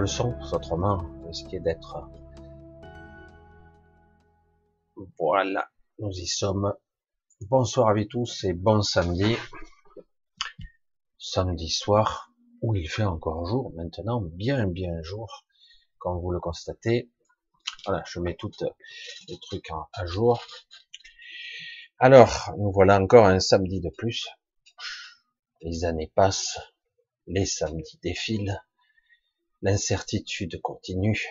le son, autrement, on risquait d'être. Voilà, nous y sommes. Bonsoir à vous tous et bon samedi. Samedi soir, où il fait encore jour maintenant, bien bien jour, comme vous le constatez. Voilà, je mets toutes les trucs à jour. Alors, nous voilà encore un samedi de plus. Les années passent, les samedis défilent, l'incertitude continue,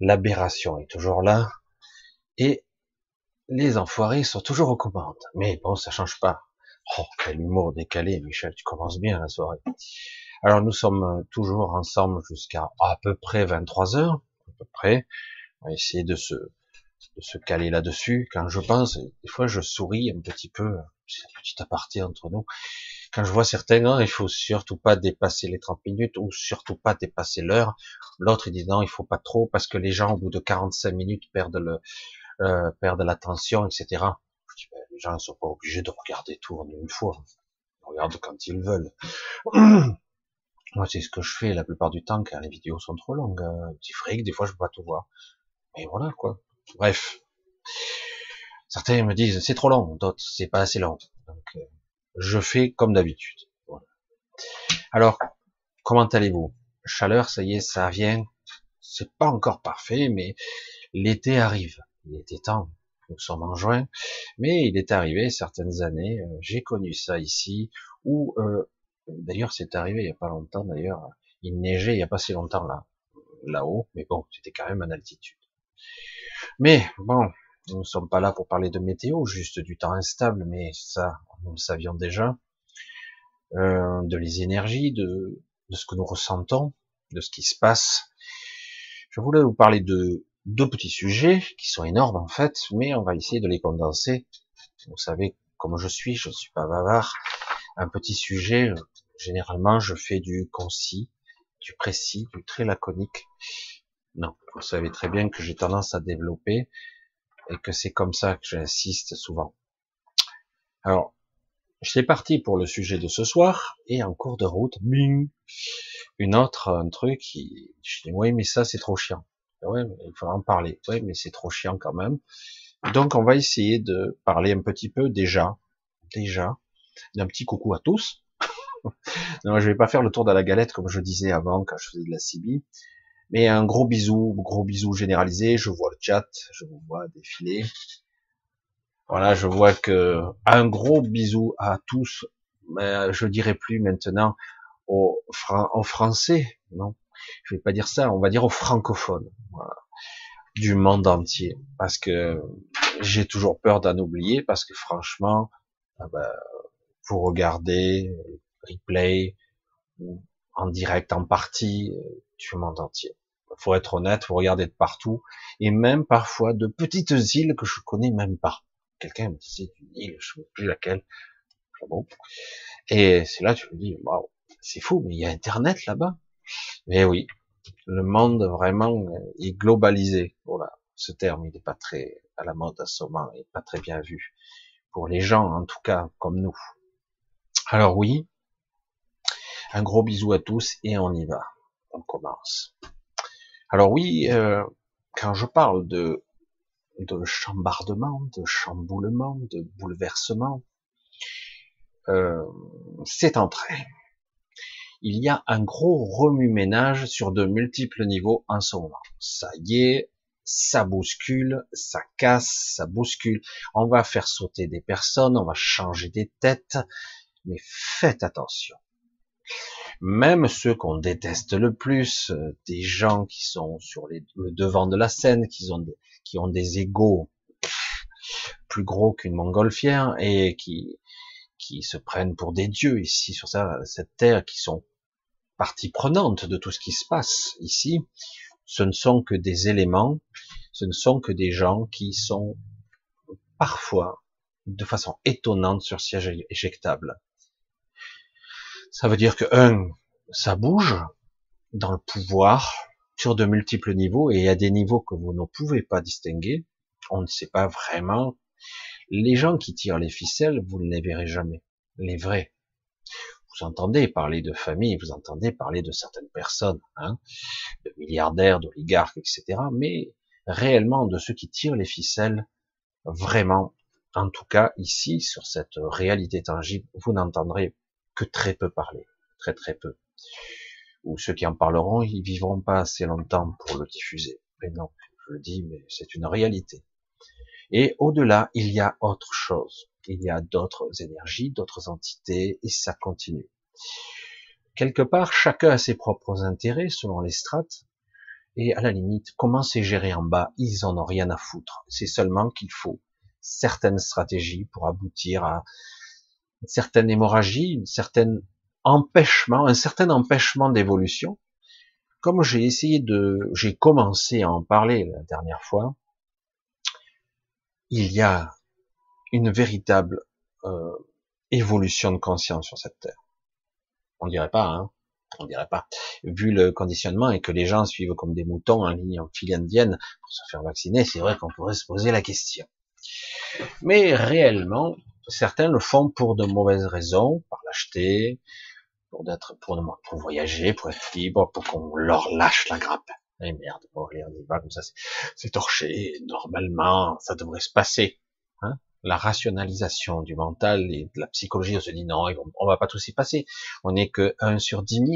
l'aberration est toujours là, et les enfoirés sont toujours aux commandes. Mais bon, ça change pas. Oh, quel humour décalé, Michel, tu commences bien la soirée. Alors nous sommes toujours ensemble jusqu'à à peu près 23 heures, à peu près. On va essayer de se, de se caler là-dessus. Quand je pense, des fois je souris un petit peu, c'est un petit aparté entre nous quand je vois certains, non, il faut surtout pas dépasser les 30 minutes ou surtout pas dépasser l'heure. L'autre, il dit non, il faut pas trop parce que les gens, au bout de 45 minutes, perdent le, euh, perdent l'attention, etc. Je dis, ben, les gens ne sont pas obligés de regarder tout en une fois. Ils regardent quand ils veulent. Moi, c'est ce que je fais la plupart du temps car les vidéos sont trop longues. Un petit fric, des fois, je peux pas tout voir. Mais voilà, quoi. Bref. Certains me disent, c'est trop long. D'autres, c'est pas assez long. Donc, euh, je fais comme d'habitude. Alors, comment allez-vous? Chaleur, ça y est, ça vient. C'est pas encore parfait, mais l'été arrive. Il était temps. Nous sommes en juin, mais il est arrivé certaines années. Euh, j'ai connu ça ici, où euh, d'ailleurs c'est arrivé il y a pas longtemps. D'ailleurs, il neigeait il y a pas si longtemps là, là-haut, mais bon, c'était quand même en altitude. Mais bon, nous ne sommes pas là pour parler de météo, juste du temps instable, mais ça, nous le savions déjà, euh, de les énergies, de, de ce que nous ressentons, de ce qui se passe. Je voulais vous parler de deux petits sujets qui sont énormes en fait, mais on va essayer de les condenser. Vous savez comme je suis, je ne suis pas bavard. Un petit sujet, généralement je fais du concis, du précis, du très laconique. Non, vous savez très bien que j'ai tendance à développer et que c'est comme ça que j'insiste souvent. Alors, c'est parti pour le sujet de ce soir, et en cours de route, bing, une autre, un truc, je dis, oui, mais ça, c'est trop chiant. Ouais, il faudra en parler. Oui, mais c'est trop chiant quand même. Donc, on va essayer de parler un petit peu déjà, déjà, d'un petit coucou à tous. non, je vais pas faire le tour de la galette comme je disais avant quand je faisais de la CB. Mais un gros bisou, gros bisou généralisé. Je vois le chat, je vous vois défiler. Voilà, je vois que un gros bisou à tous. Mais je dirais plus maintenant aux, Français, non, je vais pas dire ça. On va dire aux francophones, voilà, du monde entier, parce que j'ai toujours peur d'en oublier, parce que franchement, ah ben, vous regardez replay ou en direct, en partie, du monde entier. Faut être honnête, vous regardez de partout, et même parfois de petites îles que je connais même pas. Quelqu'un me disait une île, je ne sais plus laquelle. Bon? Et c'est là tu me dis, waouh, c'est fou, mais il y a Internet là-bas. Mais oui, le monde vraiment est globalisé. Voilà, ce terme, il n'est pas très à la mode à ce moment, il n'est pas très bien vu pour les gens, en tout cas comme nous. Alors oui, un gros bisou à tous et on y va. On commence. Alors oui, euh, quand je parle de, de chambardement, de chamboulement, de bouleversement, euh, c'est en. Il y a un gros remue-ménage sur de multiples niveaux en ce moment. Ça y est, ça bouscule, ça casse, ça bouscule. On va faire sauter des personnes, on va changer des têtes, mais faites attention même ceux qu'on déteste le plus, euh, des gens qui sont sur le devant de la scène, qui ont, qui ont des égaux plus gros qu'une montgolfière et qui, qui se prennent pour des dieux ici sur cette terre, qui sont partie prenante de tout ce qui se passe ici, ce ne sont que des éléments, ce ne sont que des gens qui sont parfois de façon étonnante sur siège éjectable. Ça veut dire que, un, ça bouge dans le pouvoir sur de multiples niveaux et a des niveaux que vous ne pouvez pas distinguer. On ne sait pas vraiment. Les gens qui tirent les ficelles, vous ne les verrez jamais. Les vrais. Vous Vous entendez parler de famille, vous entendez parler de certaines personnes, hein, de milliardaires, d'oligarques, etc. Mais réellement de ceux qui tirent les ficelles, vraiment, en tout cas ici, sur cette réalité tangible, vous n'entendrez que très peu parler, très très peu. Ou ceux qui en parleront, ils vivront pas assez longtemps pour le diffuser. Mais non, je le dis, mais c'est une réalité. Et au-delà, il y a autre chose. Il y a d'autres énergies, d'autres entités, et ça continue. Quelque part, chacun a ses propres intérêts selon les strates, et à la limite, comment c'est géré en bas, ils en ont rien à foutre. C'est seulement qu'il faut certaines stratégies pour aboutir à une certaine hémorragie, une certaine empêchement, un certain empêchement d'évolution. Comme j'ai essayé de, j'ai commencé à en parler la dernière fois, il y a une véritable euh, évolution de conscience sur cette terre. On dirait pas, hein on dirait pas. Vu le conditionnement et que les gens suivent comme des moutons en ligne en file indienne pour se faire vacciner, c'est vrai qu'on pourrait se poser la question. Mais réellement, certains le font pour de mauvaises raisons, par l'acheter, pour d'être, pour, pour voyager, pour être libre, pour qu'on leur lâche la grappe. Eh merde, bon, allez, on y comme ça, c'est torché. Normalement, ça devrait se passer. Hein la rationalisation du mental et de la psychologie, on se dit non, on va pas tous y passer. On n'est que 1 sur 10 000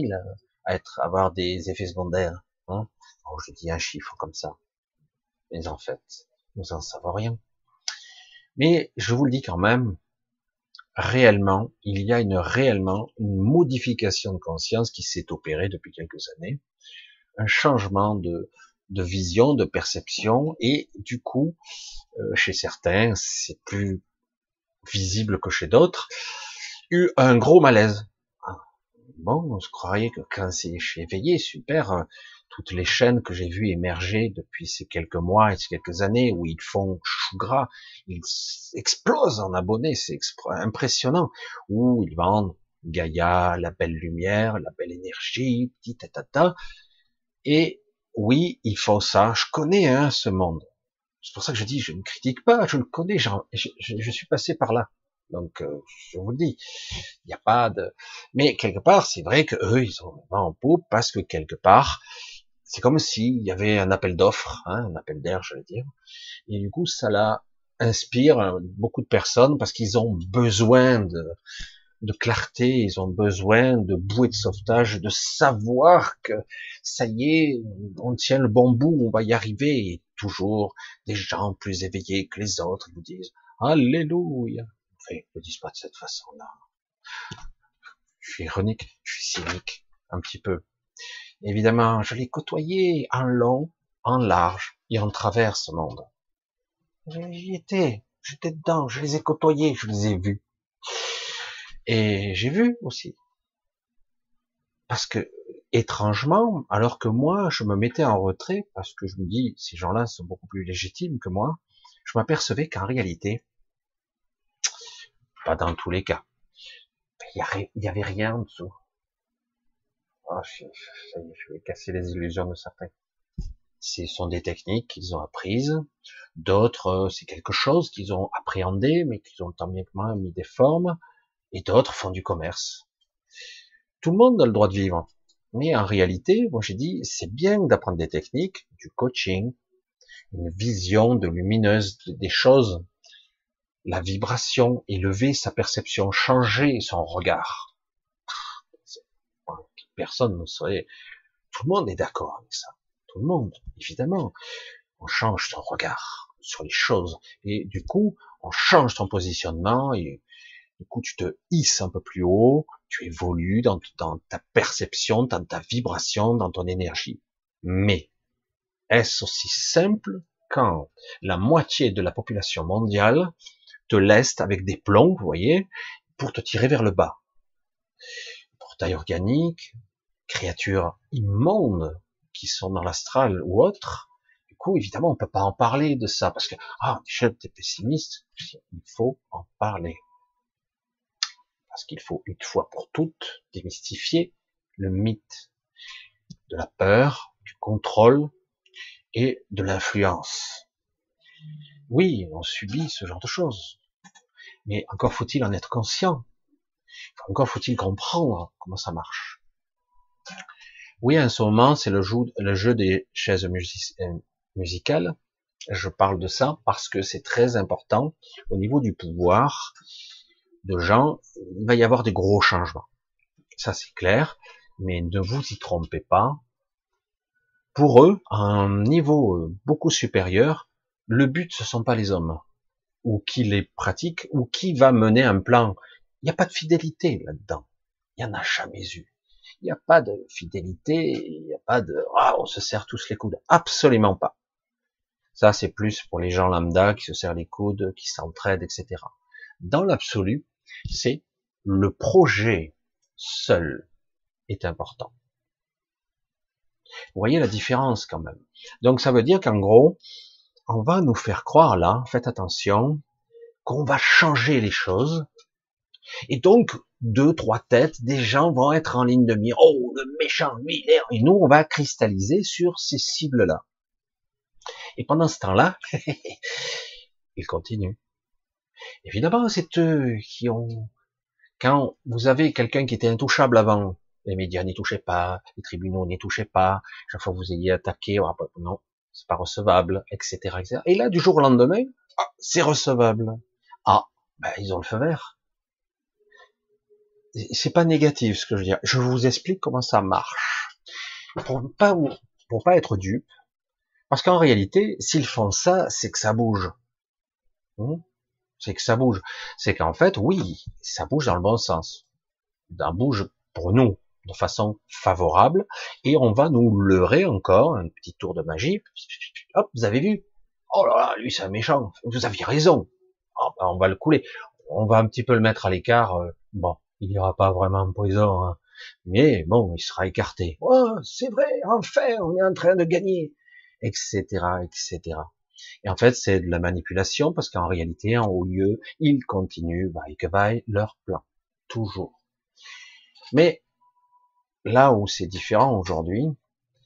à être, avoir des effets secondaires. Hein oh, je dis un chiffre comme ça. Mais en fait, nous en savons rien. Mais je vous le dis quand même, réellement, il y a une réellement une modification de conscience qui s'est opérée depuis quelques années, un changement de, de vision, de perception, et du coup, euh, chez certains, c'est plus visible que chez d'autres, eu un gros malaise. Ah, bon, on se croirait que quand c'est éveillé, super, toutes les chaînes que j'ai vues émerger depuis ces quelques mois et ces quelques années où ils font chou gras, ils explosent en abonnés, c'est impressionnant, où ils vendent Gaïa, la belle lumière, la belle énergie, petit tata, et oui, il faut ça, je connais hein, ce monde. C'est pour ça que je dis, je ne critique pas, je le connais, je, je, suis passé par là. Donc, euh, je vous le dis, il n'y a pas de... Mais quelque part, c'est vrai que eux, ils sont vraiment en peau parce que quelque part, c'est comme s'il y avait un appel d'offres, hein, un appel d'air, je veux dire, et du coup, ça la inspire euh, beaucoup de personnes parce qu'ils ont besoin de, de clarté, ils ont besoin de bouée de sauvetage, de savoir que ça y est, on tient le bon bout, on va y arriver. Et toujours des gens plus éveillés que les autres vous disent Alléluia. Enfin, ils ne disent pas de cette façon-là. Je suis ironique, je suis cynique, un petit peu. Évidemment, je l'ai côtoyé en long, en large et en travers ce monde. J'y étais, j'étais dedans, je les ai côtoyés, je les ai vus. Et j'ai vu aussi. Parce que, étrangement, alors que moi, je me mettais en retrait, parce que je me dis, ces gens-là sont beaucoup plus légitimes que moi, je m'apercevais qu'en réalité, pas dans tous les cas, il n'y avait rien en dessous. Je, je vais casser les illusions de certains. Ce sont des techniques qu'ils ont apprises, d'autres, euh, c'est quelque chose qu'ils ont appréhendé, mais qu'ils ont tant bien que moi mis des formes, et d'autres font du commerce. Tout le monde a le droit de vivre. Mais en réalité, moi j'ai dit, c'est bien d'apprendre des techniques, du coaching, une vision de lumineuse des choses, la vibration, élever sa perception, changer son regard. Personne ne serait, tout le monde est d'accord avec ça. Tout le monde, évidemment. On change son regard sur les choses. Et du coup, on change son positionnement et du coup, tu te hisses un peu plus haut, tu évolues dans, ta perception, dans ta vibration, dans ton énergie. Mais, est-ce aussi simple quand la moitié de la population mondiale te laisse avec des plombs, vous voyez, pour te tirer vers le bas? Organique, créatures immondes qui sont dans l'astral ou autres. Du coup, évidemment, on peut pas en parler de ça parce que, ah, tu es pessimiste. Il faut en parler parce qu'il faut une fois pour toutes démystifier le mythe de la peur, du contrôle et de l'influence. Oui, on subit ce genre de choses, mais encore faut-il en être conscient. Encore faut-il comprendre comment ça marche. Oui, en ce moment, c'est le, jeu, des chaises euh, musicales. Je parle de ça parce que c'est très important au niveau du pouvoir de gens. Il va y avoir des gros changements. Ça, c'est clair. Mais ne vous y trompez pas. Pour eux, à un niveau euh, beaucoup supérieur, le but, ce sont pas les hommes ou qui les pratique, ou qui va mener un plan. Il n'y a pas de fidélité là-dedans. Il n'y en a jamais eu. Il n'y a pas de fidélité, il n'y a pas de ah, on se serre tous les coudes. Absolument pas. Ça, c'est plus pour les gens lambda qui se serrent les coudes, qui s'entraident, etc. Dans l'absolu, c'est le projet seul est important. Vous voyez la différence quand même. Donc ça veut dire qu'en gros, on va nous faire croire là, faites attention, qu'on va changer les choses. Et donc, deux, trois têtes, des gens vont être en ligne de mire. Oh, le méchant, lui, et nous, on va cristalliser sur ces cibles-là. Et pendant ce temps-là, ils continuent. Évidemment, c'est eux qui ont... Quand vous avez quelqu'un qui était intouchable avant, les médias n'y touchaient pas, les tribunaux n'y touchaient pas, chaque fois que vous ayez attaqué, non, c'est pas recevable, etc., etc. Et là, du jour au lendemain, ah, c'est recevable. Ah, ben, ils ont le feu vert. C'est pas négatif ce que je veux dire. Je vous explique comment ça marche. Pour pas, pour pas être dupe. Parce qu'en réalité, s'ils font ça, c'est que ça bouge. Hmm? c'est que ça bouge. C'est qu'en fait, oui, ça bouge dans le bon sens. Ça bouge pour nous de façon favorable et on va nous leurrer encore un petit tour de magie. Hop, vous avez vu? Oh là là, lui c'est un méchant. Vous aviez raison. Oh, ben, on va le couler. On va un petit peu le mettre à l'écart. Euh, bon, il ira pas vraiment en prison, hein. mais bon, il sera écarté. Oh, c'est vrai, enfin, on est en train de gagner, etc., etc. Et en fait, c'est de la manipulation parce qu'en réalité, en haut lieu, ils continuent, vaille que vaille, leur plan. Toujours. Mais là où c'est différent aujourd'hui,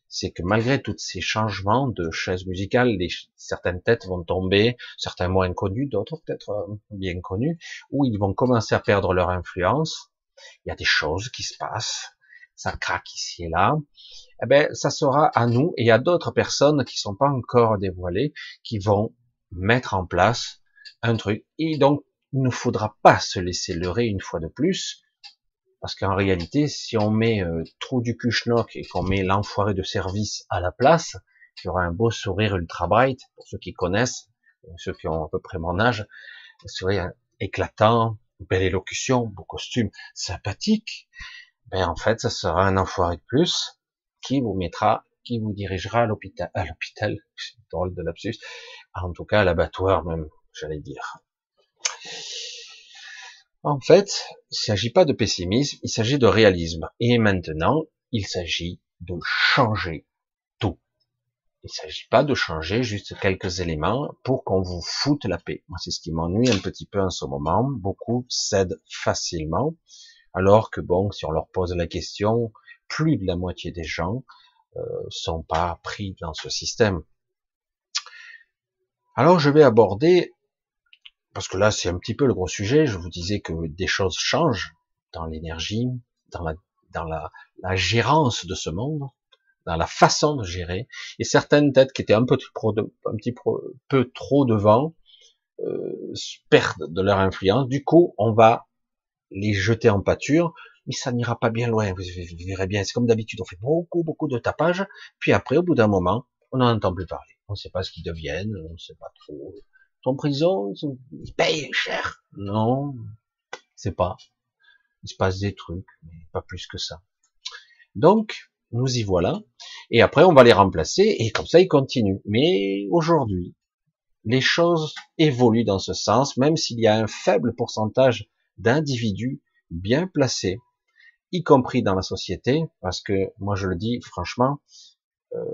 c'est que malgré tous ces changements de chaises musicales, certaines têtes vont tomber, certains moins connus, d'autres peut-être euh, bien connus, où ils vont commencer à perdre leur influence. Il y a des choses qui se passent, ça craque ici et là. Eh ben, ça sera à nous et à d'autres personnes qui sont pas encore dévoilées, qui vont mettre en place un truc. Et donc, il ne faudra pas se laisser leurrer une fois de plus, parce qu'en réalité, si on met euh, trou du Kuchnock et qu'on met l'enfoiré de service à la place, il y aura un beau sourire ultra bright, pour ceux qui connaissent, euh, ceux qui ont à peu près mon âge, un sourire éclatant, belle élocution, beau costume, sympathique, ben en fait, ça sera un enfoiré de plus qui vous mettra, qui vous dirigera à l'hôpital, à l'hôpital, drôle de lapsus, en tout cas à l'abattoir même, j'allais dire. En fait, il ne s'agit pas de pessimisme, il s'agit de réalisme. Et maintenant, il s'agit de changer tout. Il ne s'agit pas de changer juste quelques éléments pour qu'on vous foute la paix. Moi, c'est ce qui m'ennuie un petit peu en ce moment. Beaucoup cèdent facilement, alors que bon, si on leur pose la question, plus de la moitié des gens euh, sont pas pris dans ce système. Alors, je vais aborder parce que là c'est un petit peu le gros sujet, je vous disais que des choses changent dans l'énergie, dans la, dans la, la, gérance de ce monde, dans la façon de gérer, et certaines têtes qui étaient un peu trop un petit peu trop devant euh, perdent de leur influence. Du coup, on va les jeter en pâture, mais ça n'ira pas bien loin. Vous, verrez bien, c'est comme d'habitude, on fait beaucoup, beaucoup de tapage, puis après, au bout d'un moment, on n'en entend plus parler. On ne sait pas ce qu'ils deviennent, on ne sait pas trop en prison, ils payent cher. Non, c'est pas. Il se passe des trucs, mais pas plus que ça. Donc, nous y voilà. Et après, on va les remplacer, et comme ça, ils continuent. Mais aujourd'hui, les choses évoluent dans ce sens, même s'il y a un faible pourcentage d'individus bien placés, y compris dans la société, parce que moi je le dis franchement, euh,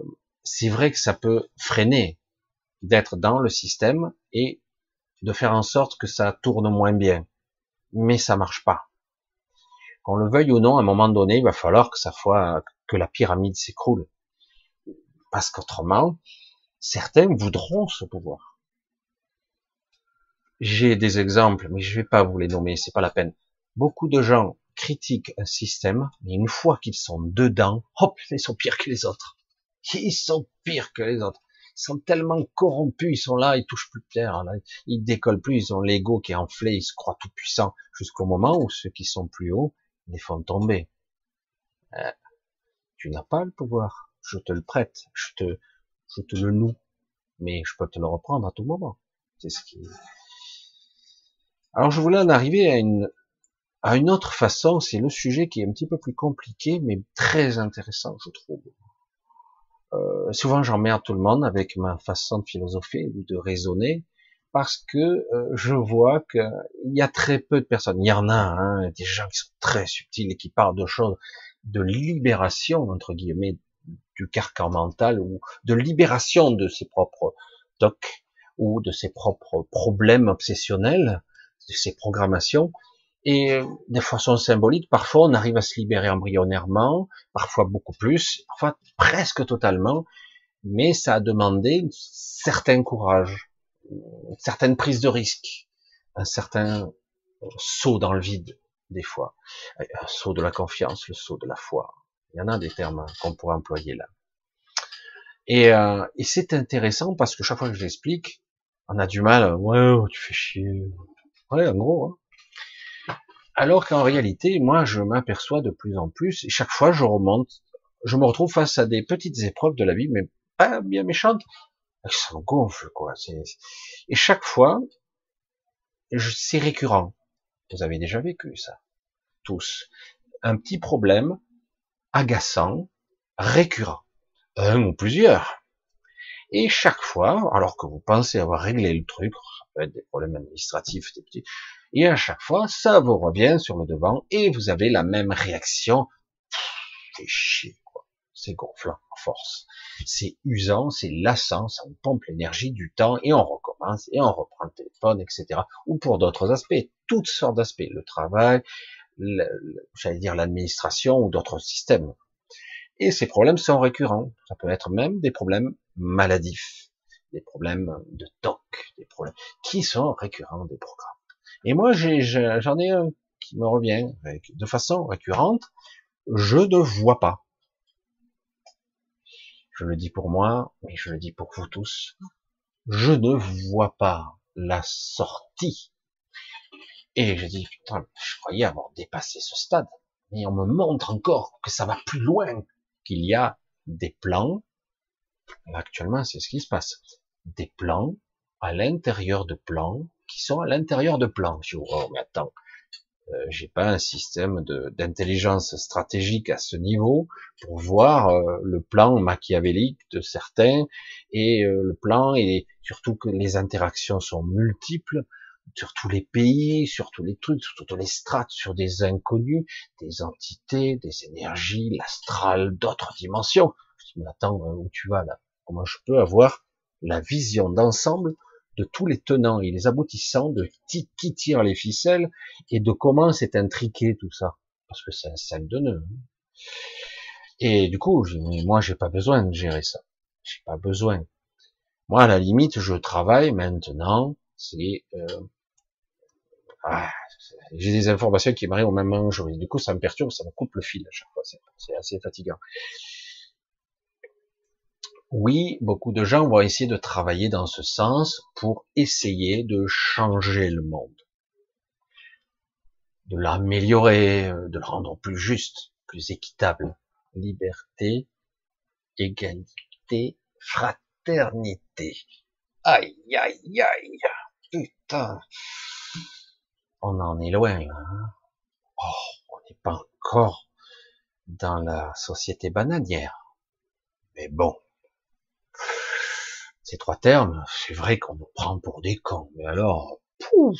c'est vrai que ça peut freiner d'être dans le système et de faire en sorte que ça tourne moins bien. Mais ça marche pas. Qu'on le veuille ou non, à un moment donné, il va falloir que ça soit, que la pyramide s'écroule. Parce qu'autrement, certains voudront ce pouvoir. J'ai des exemples, mais je vais pas vous les nommer, c'est pas la peine. Beaucoup de gens critiquent un système, mais une fois qu'ils sont dedans, hop, ils sont pires que les autres. Ils sont pires que les autres. Sont tellement corrompus, ils sont là, ils touchent plus de terre, là, ils décollent plus, ils ont l'ego qui est enflé, ils se croient tout puissants, jusqu'au moment où ceux qui sont plus hauts les font tomber. Euh, tu n'as pas le pouvoir, je te le prête, je te, je te le loue, mais je peux te le reprendre à tout moment. C'est ce qui. Alors je voulais en arriver à une à une autre façon, c'est le sujet qui est un petit peu plus compliqué, mais très intéressant, je trouve. Euh, souvent j'emmerde tout le monde avec ma façon de philosopher ou de raisonner, parce que euh, je vois qu'il y a très peu de personnes. Il y en a, hein, des gens qui sont très subtils et qui parlent de choses de libération entre guillemets du carcan mental ou de libération de ses propres tocs ou de ses propres problèmes obsessionnels, de ses programmations. Et euh, de façon symbolique, parfois on arrive à se libérer embryonnairement, parfois beaucoup plus, parfois presque totalement, mais ça a demandé un certain courage, une certaine prise de risque, un certain saut dans le vide, des fois, un saut de la confiance, le saut de la foi. Il y en a des termes qu'on pourrait employer là. Et, euh, et c'est intéressant parce que chaque fois que je l'explique, on a du mal, ouais, tu fais chier. Ouais, en gros, hein. Alors qu'en réalité, moi, je m'aperçois de plus en plus, et chaque fois, je remonte, je me retrouve face à des petites épreuves de la vie, mais pas bien méchantes. Me gonfle, quoi. Et chaque fois, c'est récurrent. Vous avez déjà vécu ça. Tous. Un petit problème agaçant, récurrent. Un ou plusieurs. Et chaque fois, alors que vous pensez avoir réglé le truc, ça peut être des problèmes administratifs, des petits, et à chaque fois, ça vous revient sur le devant et vous avez la même réaction. C'est chier, quoi. C'est gonflant, en force. C'est usant, c'est lassant, ça vous pompe l'énergie du temps et on recommence et on reprend le téléphone, etc. Ou pour d'autres aspects, toutes sortes d'aspects. Le travail, j'allais dire l'administration ou d'autres systèmes. Et ces problèmes sont récurrents. Ça peut être même des problèmes maladifs, des problèmes de TOC, des problèmes qui sont récurrents des programmes. Et moi, j'en ai, un qui me revient de façon récurrente. Je ne vois pas. Je le dis pour moi, mais je le dis pour vous tous. Je ne vois pas la sortie. Et je dis, putain, je croyais avoir dépassé ce stade. Mais on me montre encore que ça va plus loin, qu'il y a des plans. Actuellement, c'est ce qui se passe. Des plans à l'intérieur de plans qui sont à l'intérieur de plans. Je dis, oh, mais attends, euh, j'ai pas un système d'intelligence stratégique à ce niveau pour voir euh, le plan machiavélique de certains et euh, le plan et surtout que les interactions sont multiples sur tous les pays, sur tous les trucs, sur toutes les strates, sur des inconnus, des entités, des énergies, l'astral, d'autres dimensions. Je dis, mais attends, où tu vas là? Comment je peux avoir la vision d'ensemble de tous les tenants et les aboutissants, de qui, tire les ficelles et de comment c'est intriqué tout ça. Parce que c'est un sac de nœuds. Hein. Et du coup, moi, j'ai pas besoin de gérer ça. J'ai pas besoin. Moi, à la limite, je travaille maintenant. C'est euh, ah, j'ai des informations qui m'arrivent au même moment. Du coup, ça me perturbe, ça me coupe le fil à chaque fois. C'est assez fatigant. Oui, beaucoup de gens vont essayer de travailler dans ce sens pour essayer de changer le monde, de l'améliorer, de le rendre plus juste, plus équitable. Liberté, égalité, fraternité. Aïe, aïe, aïe. Putain. On en est loin, hein. Oh, on n'est pas encore dans la société bananière. Mais bon, ces trois termes, c'est vrai qu'on nous prend pour des cons, mais alors, pouf,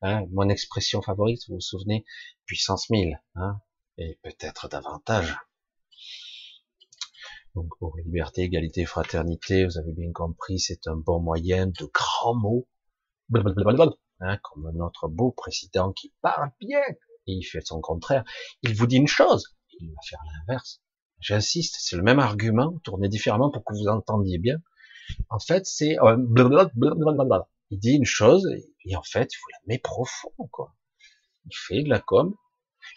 hein, mon expression favorite, vous vous souvenez, puissance 1000, hein, et peut-être davantage. Donc pour liberté, égalité, fraternité, vous avez bien compris, c'est un bon moyen de grands mots, hein, comme notre beau président qui parle bien, et il fait son contraire. Il vous dit une chose, il va faire l'inverse. J'insiste, c'est le même argument, tourné différemment pour que vous entendiez bien. En fait, c'est euh, il dit une chose et en fait, il vous la met profond, quoi. il fait de la com.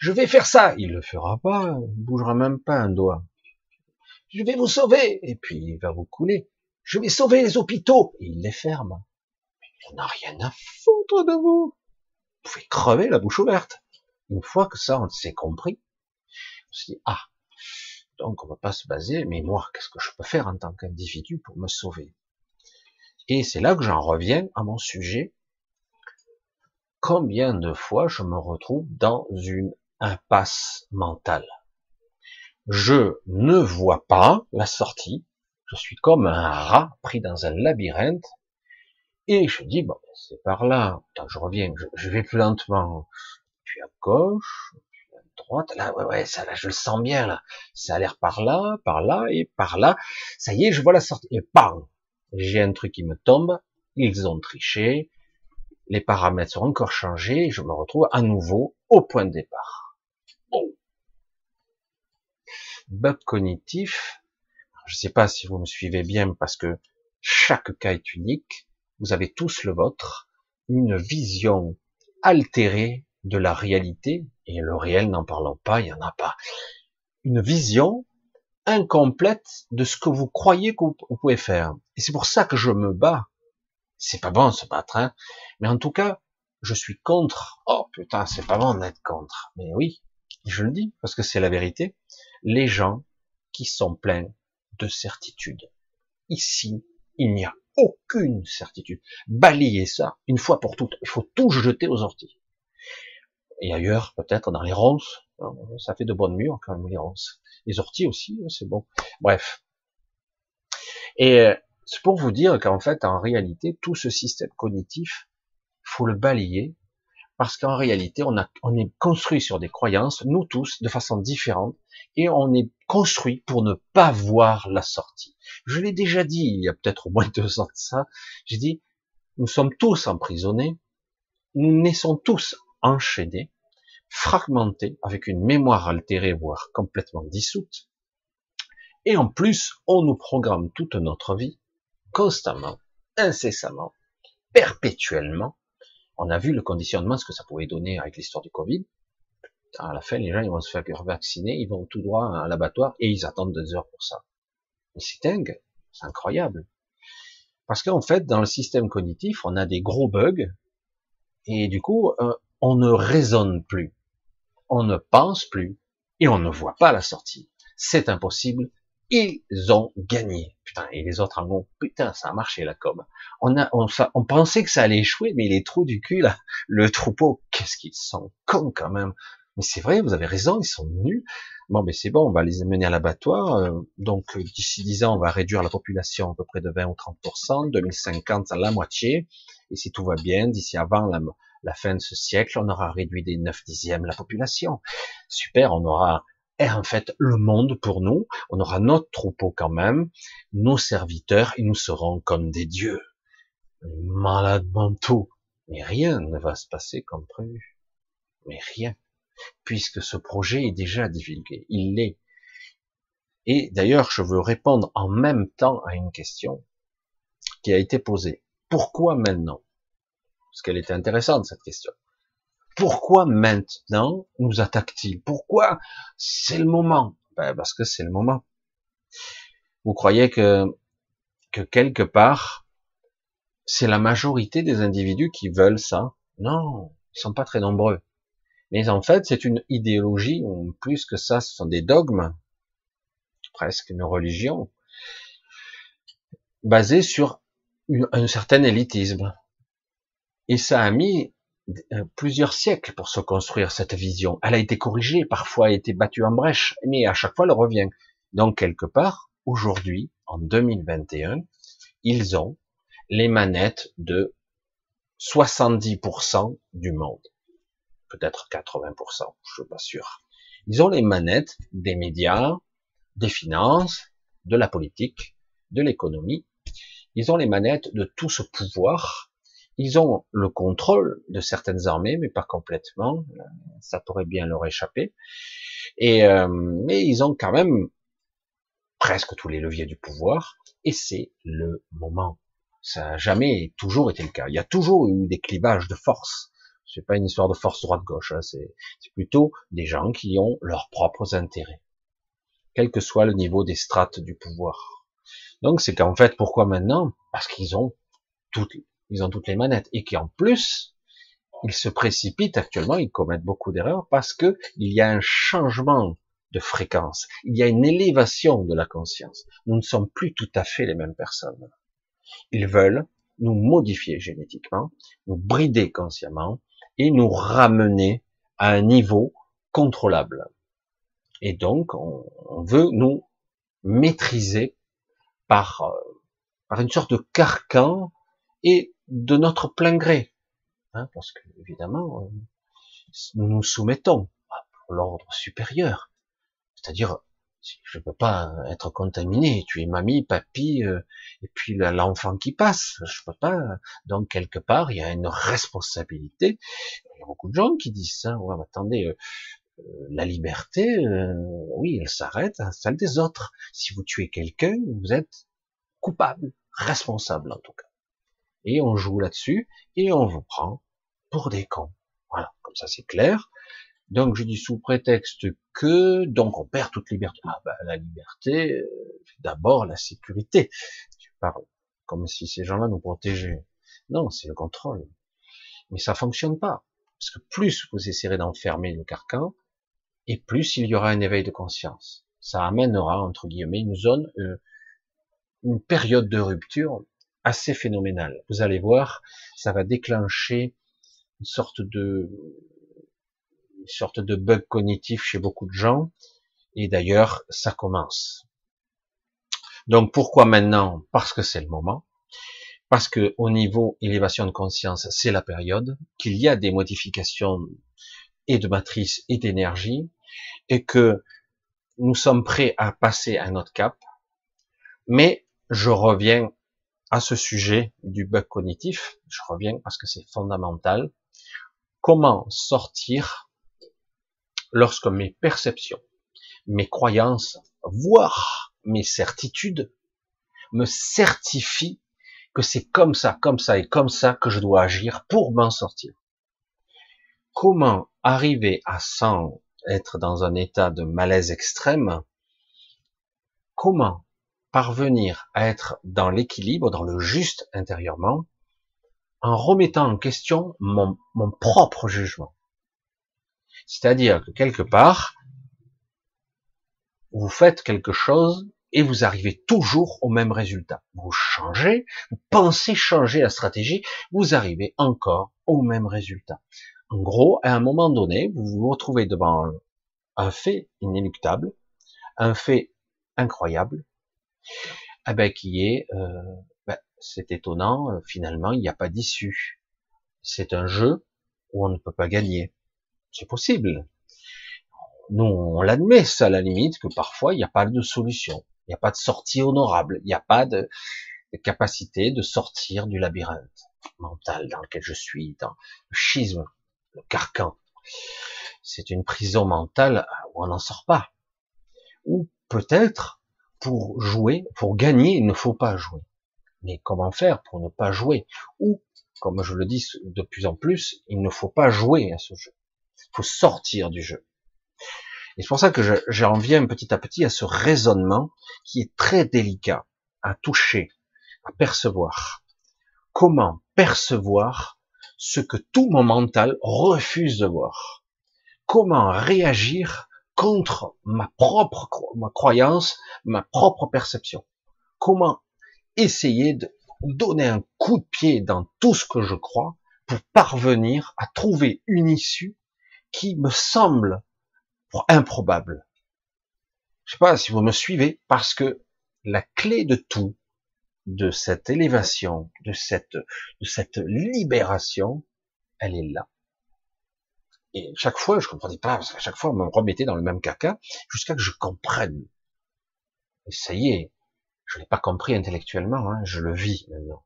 Je vais faire ça, il le fera pas, il bougera même pas un doigt. Je vais vous sauver, et puis il va vous couler. Je vais sauver les hôpitaux, et il les ferme. Il n'a rien à foutre de vous. Vous pouvez crever la bouche ouverte. Une fois que ça, on s'est compris, on se dit, ah, donc on va pas se baser, mais moi, qu'est-ce que je peux faire en tant qu'individu pour me sauver? Et c'est là que j'en reviens à mon sujet. Combien de fois je me retrouve dans une impasse mentale? Je ne vois pas la sortie. Je suis comme un rat pris dans un labyrinthe. Et je dis, bon, c'est par là. je reviens, je vais plus lentement. Puis à gauche, droite, là, ouais, ouais, ça, là, je le sens bien, là. Ça a l'air par là, par là et par là. Ça y est, je vois la sortie. Et bam! J'ai un truc qui me tombe. Ils ont triché. Les paramètres sont encore changés. Je me retrouve à nouveau au point de départ. Oh. Bug cognitif. Je ne sais pas si vous me suivez bien parce que chaque cas est unique. Vous avez tous le vôtre. Une vision altérée de la réalité, et le réel n'en parlant pas, il n'y en a pas. Une vision incomplète de ce que vous croyez que vous pouvez faire. Et c'est pour ça que je me bats. C'est pas bon se battre, hein. Mais en tout cas, je suis contre. Oh putain, c'est pas bon d'être contre. Mais oui, je le dis, parce que c'est la vérité. Les gens qui sont pleins de certitude. Ici, il n'y a aucune certitude. Balayez ça une fois pour toutes. Il faut tout jeter aux orties et ailleurs, peut-être dans les ronces. Ça fait de bonnes murs quand même les ronces. Les orties aussi, hein, c'est bon. Bref. Et euh, c'est pour vous dire qu'en fait, en réalité, tout ce système cognitif, faut le balayer parce qu'en réalité, on, a, on est construit sur des croyances, nous tous, de façon différente, et on est construit pour ne pas voir la sortie. Je l'ai déjà dit il y a peut-être au moins deux ans de ça. J'ai dit, nous sommes tous emprisonnés, nous naissons tous enchaînés, fragmentés, avec une mémoire altérée, voire complètement dissoute. Et en plus, on nous programme toute notre vie, constamment, incessamment, perpétuellement. On a vu le conditionnement, ce que ça pouvait donner avec l'histoire du Covid. À la fin, les gens, ils vont se faire vacciner, ils vont tout droit à l'abattoir et ils attendent deux heures pour ça. Mais c'est dingue, c'est incroyable. Parce qu'en fait, dans le système cognitif, on a des gros bugs et du coup, euh, on ne raisonne plus, on ne pense plus et on ne voit pas la sortie. C'est impossible. Ils ont gagné. Putain, et les autres en ont, putain, ça a marché la com. On a, on, on pensait que ça allait échouer, mais les trous du cul, là, le troupeau, qu'est-ce qu'ils sont cons quand même. Mais c'est vrai, vous avez raison, ils sont nuls. Bon, mais c'est bon, on va les mener à l'abattoir. Euh, donc, d'ici 10 ans, on va réduire la population à peu près de 20 ou 30%. 2050, à la moitié. Et si tout va bien, d'ici avant la, la fin de ce siècle, on aura réduit des 9 dixièmes la population. Super, on aura en fait le monde pour nous, on aura notre troupeau quand même, nos serviteurs, et nous serons comme des dieux. Malades mentaux. Mais rien ne va se passer comme prévu. Mais rien. Puisque ce projet est déjà divulgué. Il l'est. Et d'ailleurs, je veux répondre en même temps à une question qui a été posée. Pourquoi maintenant? Parce qu'elle était intéressante cette question. Pourquoi maintenant nous attaque-t-il? Pourquoi c'est le moment? Ben Parce que c'est le moment. Vous croyez que, que quelque part, c'est la majorité des individus qui veulent ça? Non, ils sont pas très nombreux. Mais en fait, c'est une idéologie, ou plus que ça, ce sont des dogmes, presque une religion, basée sur un certain élitisme. Et ça a mis euh, plusieurs siècles pour se construire cette vision. Elle a été corrigée, parfois a été battue en brèche, mais à chaque fois elle revient. Donc quelque part, aujourd'hui, en 2021, ils ont les manettes de 70% du monde. Peut-être 80%, je suis pas sûr. Ils ont les manettes des médias, des finances, de la politique, de l'économie. Ils ont les manettes de tout ce pouvoir ils ont le contrôle de certaines armées, mais pas complètement. Ça pourrait bien leur échapper. Et euh, mais ils ont quand même presque tous les leviers du pouvoir. Et c'est le moment. Ça n'a jamais toujours été le cas. Il y a toujours eu des clivages de force. C'est pas une histoire de force droite-gauche, hein, c'est plutôt des gens qui ont leurs propres intérêts, quel que soit le niveau des strates du pouvoir. Donc c'est qu'en fait, pourquoi maintenant? Parce qu'ils ont toutes, ils ont toutes les manettes et qu'en plus, ils se précipitent actuellement, ils commettent beaucoup d'erreurs parce que il y a un changement de fréquence, il y a une élévation de la conscience. Nous ne sommes plus tout à fait les mêmes personnes. Ils veulent nous modifier génétiquement, nous brider consciemment et nous ramener à un niveau contrôlable. Et donc, on, veut nous maîtriser par, euh, par une sorte de carcan et de notre plein gré. Hein, parce que, évidemment, euh, nous nous soumettons à l'ordre supérieur. C'est-à-dire, je peux pas être contaminé. Tu es mamie, papy, euh, et puis l'enfant qui passe. Je peux pas. Donc quelque part, il y a une responsabilité. Il y a beaucoup de gens qui disent ça. Ouais, attendez, euh, euh, la liberté, oui, elle s'arrête à celle des autres. Si vous tuez quelqu'un, vous êtes coupable, responsable en tout cas. Et on joue là-dessus et on vous prend pour des cons. Voilà, comme ça c'est clair. Donc je dis sous prétexte que, donc on perd toute liberté. Ah ben la liberté, euh, d'abord la sécurité. Tu parles comme si ces gens-là nous protégeaient. Non, c'est le contrôle. Mais ça fonctionne pas. Parce que plus vous essaierez d'enfermer le carcan, et plus il y aura un éveil de conscience. Ça amènera, entre guillemets, une zone, euh, une période de rupture assez phénoménale. Vous allez voir, ça va déclencher une sorte de une sorte de bug cognitif chez beaucoup de gens. Et d'ailleurs, ça commence. Donc pourquoi maintenant? Parce que c'est le moment. Parce que au niveau élévation de conscience, c'est la période, qu'il y a des modifications et de matrice et d'énergie, et que nous sommes prêts à passer à un autre cap. Mais je reviens à ce sujet du bug cognitif. Je reviens parce que c'est fondamental. Comment sortir lorsque mes perceptions, mes croyances, voire mes certitudes me certifient que c'est comme ça, comme ça et comme ça que je dois agir pour m'en sortir? Comment arriver à sans être dans un état de malaise extrême Comment parvenir à être dans l'équilibre, dans le juste intérieurement, en remettant en question mon, mon propre jugement c'est-à-dire que quelque part, vous faites quelque chose et vous arrivez toujours au même résultat. Vous changez, vous pensez changer la stratégie, vous arrivez encore au même résultat. En gros, à un moment donné, vous vous retrouvez devant un fait inéluctable, un fait incroyable, eh ben, qui est, euh, ben, c'est étonnant, euh, finalement, il n'y a pas d'issue. C'est un jeu où on ne peut pas gagner. C'est possible. Nous, on l'admet, ça, à la limite, que parfois, il n'y a pas de solution. Il n'y a pas de sortie honorable. Il n'y a pas de, capacité de sortir du labyrinthe mental dans lequel je suis, dans le schisme, le carcan. C'est une prison mentale où on n'en sort pas. Ou peut-être, pour jouer, pour gagner, il ne faut pas jouer. Mais comment faire pour ne pas jouer? Ou, comme je le dis de plus en plus, il ne faut pas jouer à ce jeu. Il faut sortir du jeu. Et c'est pour ça que j'en viens petit à petit à ce raisonnement qui est très délicat à toucher, à percevoir. Comment percevoir ce que tout mon mental refuse de voir? Comment réagir contre ma propre croyance, ma propre perception Comment essayer de donner un coup de pied dans tout ce que je crois pour parvenir à trouver une issue qui me semble improbable? Je sais pas si vous me suivez, parce que la clé de tout, de cette élévation, de cette, de cette libération, elle est là. Et chaque fois, je comprenais pas, parce qu'à chaque fois, on me remettait dans le même caca, jusqu'à que je comprenne. Et ça y est, je l'ai pas compris intellectuellement, hein, je le vis maintenant.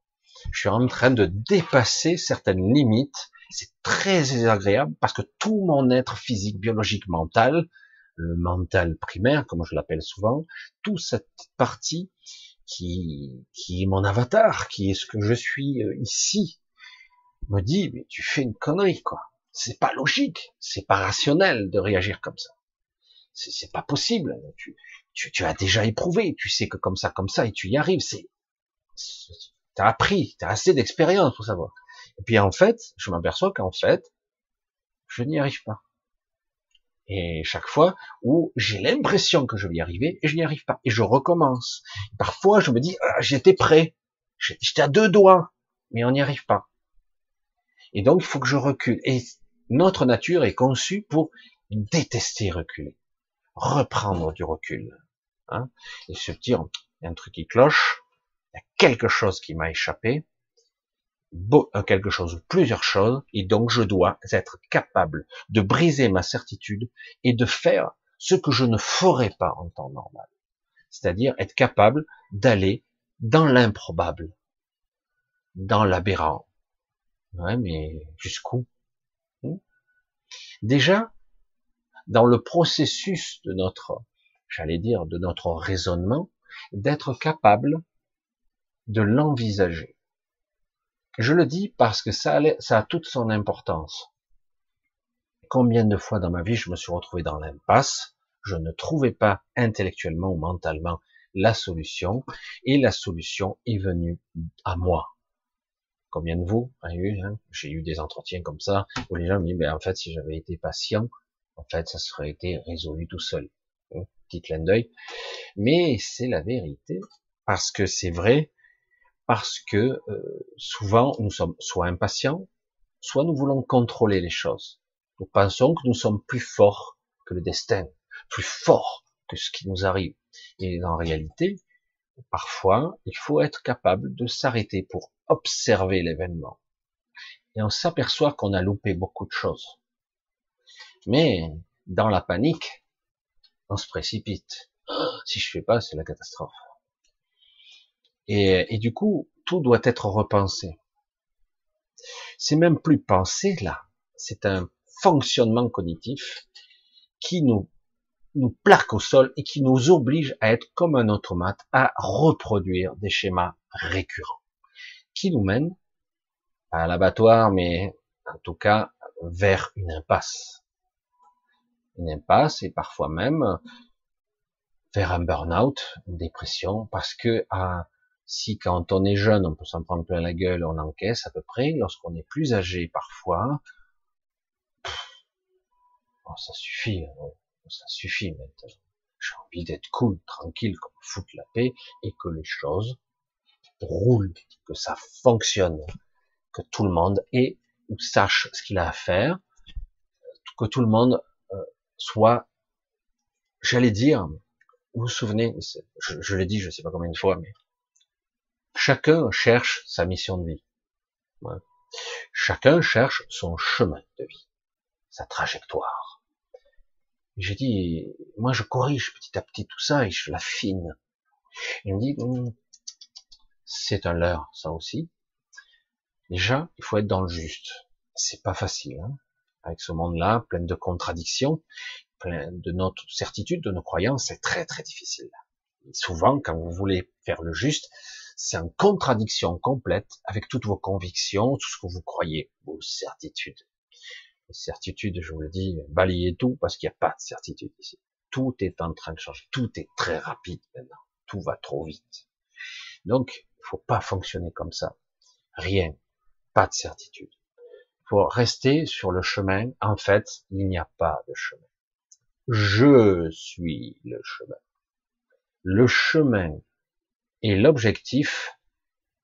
Je suis en train de dépasser certaines limites c'est très désagréable parce que tout mon être physique, biologique, mental, le mental primaire, comme je l'appelle souvent, toute cette partie qui, qui est mon avatar, qui est ce que je suis euh, ici, me dit, mais tu fais une connerie, quoi. C'est pas logique, c'est pas rationnel de réagir comme ça. C'est pas possible. Tu, tu, tu, as déjà éprouvé, tu sais que comme ça, comme ça, et tu y arrives. C'est, t'as appris, t'as assez d'expérience pour savoir. Et puis en fait, je m'aperçois qu'en fait, je n'y arrive pas. Et chaque fois où j'ai l'impression que je vais y arriver et je n'y arrive pas. Et je recommence. Parfois, je me dis, ah, j'étais prêt. J'étais à deux doigts. Mais on n'y arrive pas. Et donc, il faut que je recule. Notre nature est conçue pour détester reculer. Reprendre du recul. Hein et se dire, il y a un truc qui cloche. Il y a quelque chose qui m'a échappé. Euh, quelque chose ou plusieurs choses, et donc je dois être capable de briser ma certitude et de faire ce que je ne ferais pas en temps normal. C'est-à-dire être capable d'aller dans l'improbable, dans l'aberrant. Ouais, mais jusqu'où? Déjà, dans le processus de notre, j'allais dire, de notre raisonnement, d'être capable de l'envisager. Je le dis parce que ça, ça a toute son importance. Combien de fois dans ma vie je me suis retrouvé dans l'impasse, je ne trouvais pas intellectuellement ou mentalement la solution, et la solution est venue à moi. Combien de vous avez eu hein J'ai eu des entretiens comme ça où les gens me disent, ben, en fait, si j'avais été patient, en fait, ça serait été résolu tout seul. Hein, petit clin d'œil. Mais c'est la vérité, parce que c'est vrai, parce que euh, souvent nous sommes soit impatients, soit nous voulons contrôler les choses. Nous pensons que nous sommes plus forts que le destin, plus forts que ce qui nous arrive. Et en réalité, parfois, il faut être capable de s'arrêter pour observer l'événement. Et on s'aperçoit qu'on a loupé beaucoup de choses. Mais dans la panique, on se précipite. Si je fais pas, c'est la catastrophe. Et, du coup, tout doit être repensé. C'est même plus pensé là, c'est un fonctionnement cognitif qui nous nous plaque au sol et qui nous oblige à être comme un automate, à reproduire des schémas récurrents, qui nous mènent à l'abattoir, mais en tout cas vers une impasse. Une impasse et parfois même vers un burn-out, une dépression, parce que à si quand on est jeune, on peut s'en prendre plein la gueule, on encaisse à peu près, lorsqu'on est plus âgé parfois, oh, ça suffit, hein. Ça suffit maintenant. J'ai envie d'être cool, tranquille, qu'on foute la paix et que les choses roulent, que ça fonctionne, que tout le monde ait ou sache ce qu'il a à faire, que tout le monde euh, soit, j'allais dire, vous vous souvenez, je, l'ai dit, je sais pas combien de fois, mais Chacun cherche sa mission de vie. Chacun cherche son chemin de vie, sa trajectoire. J'ai dit, moi je corrige petit à petit tout ça et je l'affine. Il me dit, hum, c'est un leurre, ça aussi. Déjà, il faut être dans le juste. C'est pas facile, hein avec ce monde-là, plein de contradictions, plein de notre certitude, de nos croyances, c'est très très difficile. souvent, quand vous voulez faire le juste, c'est en contradiction complète avec toutes vos convictions, tout ce que vous croyez, vos certitudes. Les certitudes, je vous le dis, balayez tout parce qu'il n'y a pas de certitude ici. Tout est en train de changer, tout est très rapide maintenant, tout va trop vite. Donc, il faut pas fonctionner comme ça. Rien, pas de certitude. Il faut rester sur le chemin. En fait, il n'y a pas de chemin. Je suis le chemin. Le chemin et l'objectif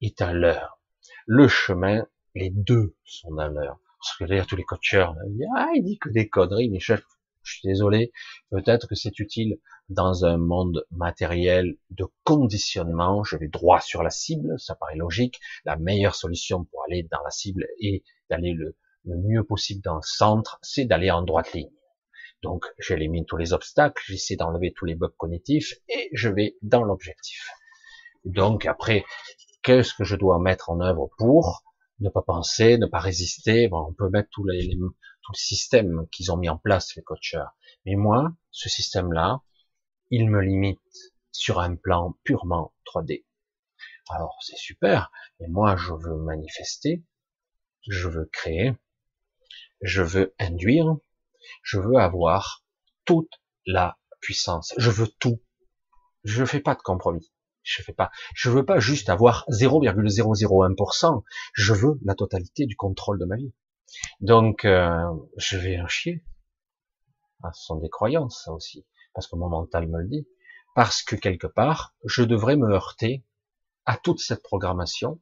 est à l'heure. Le chemin, les deux sont à l'heure. Parce que d'ailleurs, tous les coacheurs, ah, il dit que des conneries, Michel, je suis désolé, peut-être que c'est utile dans un monde matériel de conditionnement, je vais droit sur la cible, ça paraît logique, la meilleure solution pour aller dans la cible et d'aller le, le mieux possible dans le centre, c'est d'aller en droite ligne. Donc, j'élimine tous les obstacles, j'essaie d'enlever tous les bugs cognitifs et je vais dans l'objectif. Donc après, qu'est-ce que je dois mettre en œuvre pour ne pas penser, ne pas résister bon, On peut mettre tout le système qu'ils ont mis en place, les coachers. Mais moi, ce système-là, il me limite sur un plan purement 3D. Alors c'est super, mais moi je veux manifester, je veux créer, Je veux induire, je veux avoir toute la puissance. Je veux tout. Je ne fais pas de compromis. Je fais pas. Je veux pas juste avoir 0,001%. Je veux la totalité du contrôle de ma vie. Donc, euh, je vais en chier. Ah, ce sont des croyances, ça aussi, parce que mon mental me le dit. Parce que quelque part, je devrais me heurter à toute cette programmation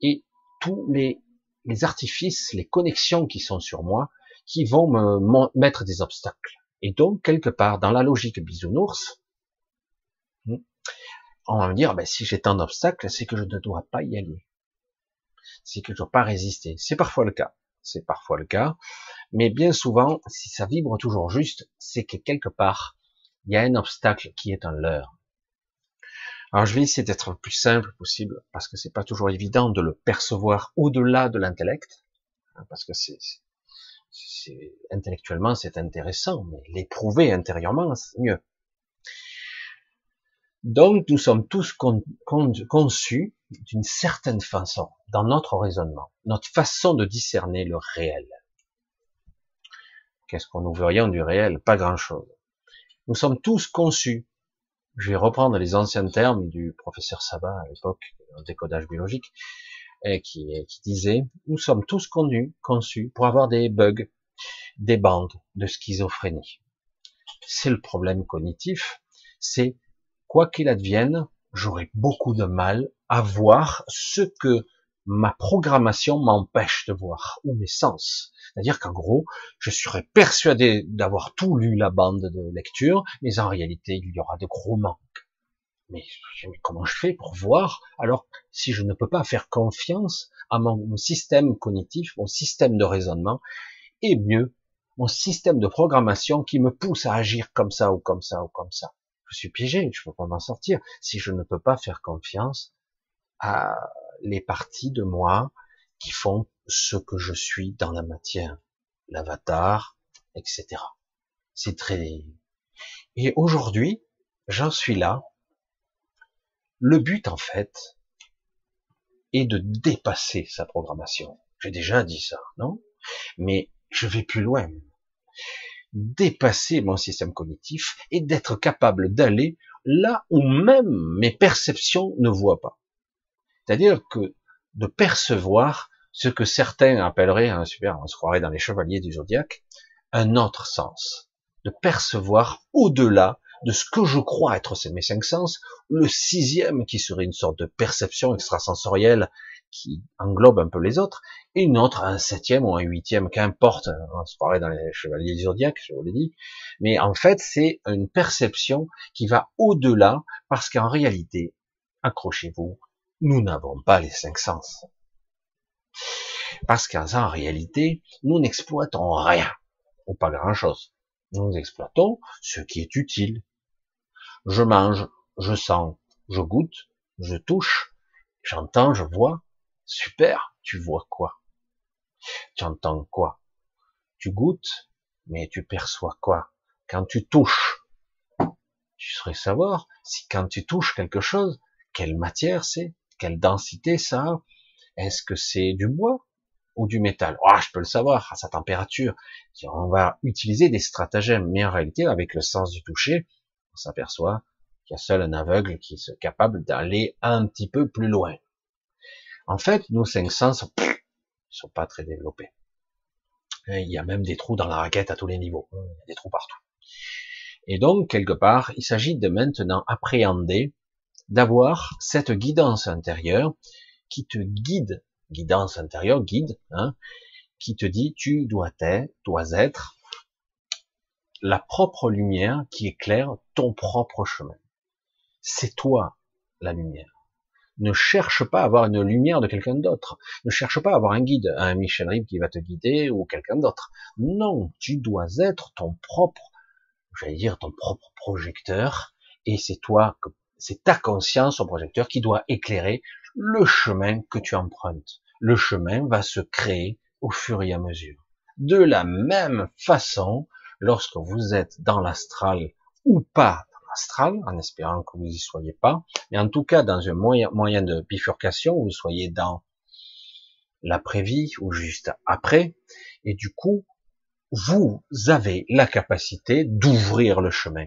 et tous les, artifices, les connexions qui sont sur moi, qui vont me mettre des obstacles. Et donc, quelque part, dans la logique bisounours, hmm, on va me dire, ben, si j'ai tant d'obstacles, c'est que je ne dois pas y aller. C'est que je ne dois pas résister. C'est parfois le cas. C'est parfois le cas. Mais bien souvent, si ça vibre toujours juste, c'est que quelque part, il y a un obstacle qui est un leurre. Alors je vais essayer d'être le plus simple possible, parce que c'est pas toujours évident de le percevoir au-delà de l'intellect, hein, parce que c'est, intellectuellement c'est intéressant, mais l'éprouver intérieurement c'est mieux. Donc nous sommes tous conçus d'une certaine façon dans notre raisonnement, notre façon de discerner le réel. Qu'est-ce qu'on nous voyons du réel? Pas grand-chose. Nous sommes tous conçus. Je vais reprendre les anciens termes du professeur Sabat à l'époque, en décodage biologique, qui, disait, nous sommes tous conçus, conçus pour avoir des bugs, des bandes de schizophrénie. C'est le problème cognitif, c'est quoi qu'il advienne, j'aurai beaucoup de mal à voir ce que ma programmation m'empêche de voir, ou mes sens. C'est-à-dire qu'en gros, je serais persuadé d'avoir tout lu la bande de lecture, mais en réalité, il y aura de gros manques. Mais, comment je fais pour voir alors si je ne peux pas faire confiance à mon système cognitif, mon système de raisonnement, et mieux, mon système de programmation qui me pousse à agir comme ça ou comme ça ou comme ça? Je suis piégé, je ne peux pas m'en sortir si je ne peux pas faire confiance à les parties de moi qui font ce que je suis dans la matière, l'avatar, etc. C'est très... Et aujourd'hui, j'en suis là. Le but, en fait, est de dépasser sa programmation. J'ai déjà dit ça, non? Mais je vais plus loin. Dépasser mon système cognitif et d'être capable d'aller là où même mes perceptions ne voient pas. C'est-à-dire que de percevoir ce que certains appelleraient, un super, on se croirait dans les chevaliers du zodiaque, un autre sens. De percevoir au-delà de ce que je crois être mes cinq sens, le sixième qui serait une sorte de perception extrasensorielle qui englobe un peu les autres, et une autre, un septième ou un huitième, qu'importe, on se croirait dans les chevaliers du je vous l'ai dit, mais en fait c'est une perception qui va au-delà, parce qu'en réalité, accrochez-vous, nous n'avons pas les cinq sens. Parce qu'en réalité, nous n'exploitons rien, ou pas grand-chose. Nous exploitons ce qui est utile. Je mange, je sens, je goûte, je touche, j'entends, je vois. Super, tu vois quoi? Tu entends quoi? Tu goûtes, mais tu perçois quoi? Quand tu touches, tu saurais savoir si quand tu touches quelque chose, quelle matière c'est quelle densité ça a. Est-ce que c'est du bois ou du métal? Ah, je peux le savoir à sa température. On va utiliser des stratagèmes, mais en réalité, avec le sens du toucher, on s'aperçoit qu'il y a seul un aveugle qui est capable d'aller un petit peu plus loin. En fait, nos cinq sens, ne sont pas très développés. Il y a même des trous dans la raquette à tous les niveaux. Il y a des trous partout. Et donc, quelque part, il s'agit de maintenant appréhender d'avoir cette guidance intérieure qui te guide, guidance intérieure, guide, hein, qui te dit tu dois être, dois être la propre lumière qui éclaire ton propre chemin. C'est toi la lumière. Ne cherche pas à avoir une lumière de quelqu'un d'autre. Ne cherche pas à avoir un guide, un Michel Rib qui va te guider ou quelqu'un d'autre. Non, tu dois être ton propre, j'allais dire ton propre projecteur, et c'est toi c'est ta conscience au projecteur qui doit éclairer le chemin que tu empruntes. Le chemin va se créer au fur et à mesure. De la même façon, lorsque vous êtes dans l'astral ou pas dans l'astral, en espérant que vous y soyez pas, mais en tout cas dans un moyen, moyen de bifurcation, vous soyez dans l'après-vie ou juste après. Et du coup, vous avez la capacité d'ouvrir le chemin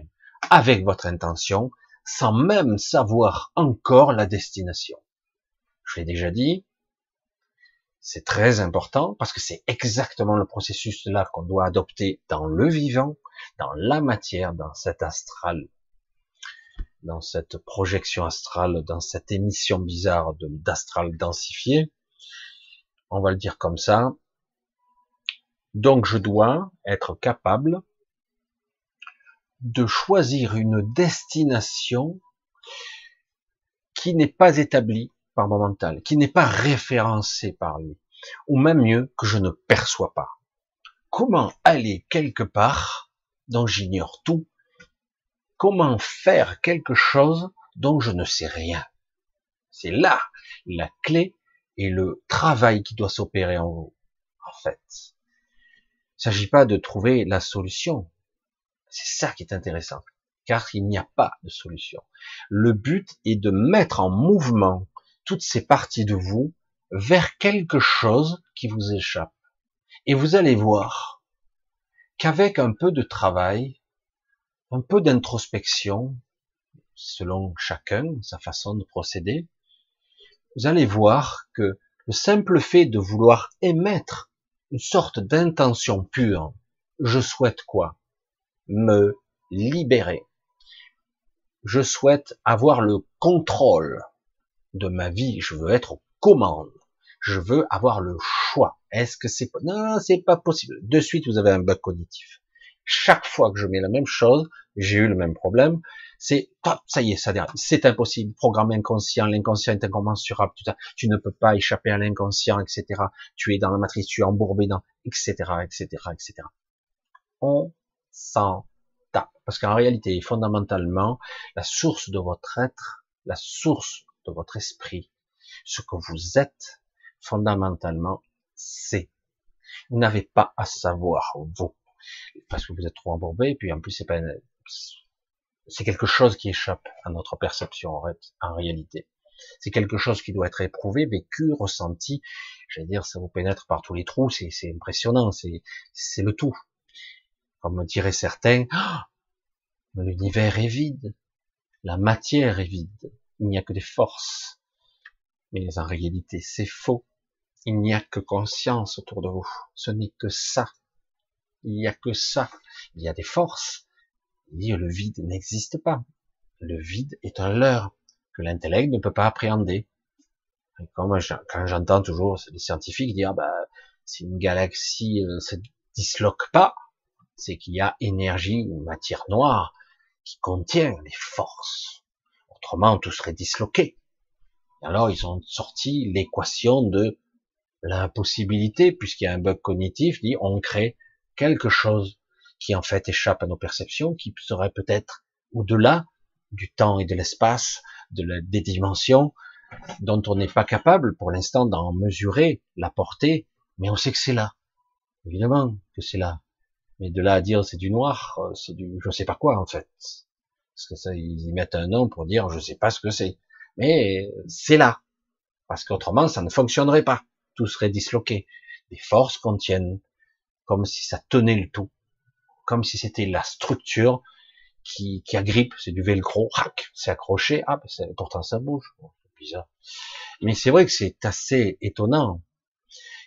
avec votre intention sans même savoir encore la destination. Je l'ai déjà dit, c'est très important parce que c'est exactement le processus là qu'on doit adopter dans le vivant, dans la matière, dans cet astral, dans cette projection astrale, dans cette émission bizarre d'astral densifié. On va le dire comme ça. Donc je dois être capable de choisir une destination qui n'est pas établie par mon mental, qui n'est pas référencée par lui, ou même mieux, que je ne perçois pas. Comment aller quelque part dont j'ignore tout Comment faire quelque chose dont je ne sais rien C'est là la clé et le travail qui doit s'opérer en vous. En fait, il ne s'agit pas de trouver la solution, c'est ça qui est intéressant, car il n'y a pas de solution. Le but est de mettre en mouvement toutes ces parties de vous vers quelque chose qui vous échappe. Et vous allez voir qu'avec un peu de travail, un peu d'introspection, selon chacun, sa façon de procéder, vous allez voir que le simple fait de vouloir émettre une sorte d'intention pure, je souhaite quoi? Me libérer. Je souhaite avoir le contrôle de ma vie. Je veux être aux commandes. Je veux avoir le choix. Est-ce que c'est non, c'est pas possible. De suite, vous avez un bug cognitif. Chaque fois que je mets la même chose, j'ai eu le même problème. C'est ça y est, ça c'est impossible. Programme inconscient, l'inconscient est incommensurable. Tu ne peux pas échapper à l'inconscient, etc. Tu es dans la matrice, tu es embourbé dans, etc., etc., etc. On sans tape. Parce qu'en réalité, fondamentalement, la source de votre être, la source de votre esprit, ce que vous êtes, fondamentalement, c'est. Vous n'avez pas à savoir, vous. Parce que vous êtes trop embourbé, et puis en plus, c'est pas c'est quelque chose qui échappe à notre perception, en, réalité. C'est quelque chose qui doit être éprouvé, vécu, ressenti. J'allais dire, ça vous pénètre par tous les trous, c'est impressionnant, c'est le tout. Comme diraient certains, l'univers est vide, la matière est vide, il n'y a que des forces. Mais en réalité, c'est faux. Il n'y a que conscience autour de vous. Ce n'est que ça. Il n'y a que ça. Il y a des forces. Dire le vide n'existe pas. Le vide est un leurre que l'intellect ne peut pas appréhender. comme quand j'entends toujours les scientifiques dire, bah, si une galaxie ne euh, se disloque pas, c'est qu'il y a énergie ou matière noire qui contient les forces. Autrement, tout serait disloqué. alors, ils ont sorti l'équation de l'impossibilité, puisqu'il y a un bug cognitif, dit on crée quelque chose qui en fait échappe à nos perceptions, qui serait peut-être au-delà du temps et de l'espace, des dimensions, dont on n'est pas capable pour l'instant d'en mesurer la portée, mais on sait que c'est là. Évidemment que c'est là. Mais de là à dire c'est du noir, euh, c'est du je sais pas quoi en fait. Parce que ça, ils y mettent un nom pour dire je sais pas ce que c'est. Mais c'est là. Parce qu'autrement, ça ne fonctionnerait pas. Tout serait disloqué. Les forces contiennent comme si ça tenait le tout. Comme si c'était la structure qui, qui agrippe, c'est du velcro, c'est accroché, ah, ben pourtant ça bouge. c'est bizarre. Mais c'est vrai que c'est assez étonnant.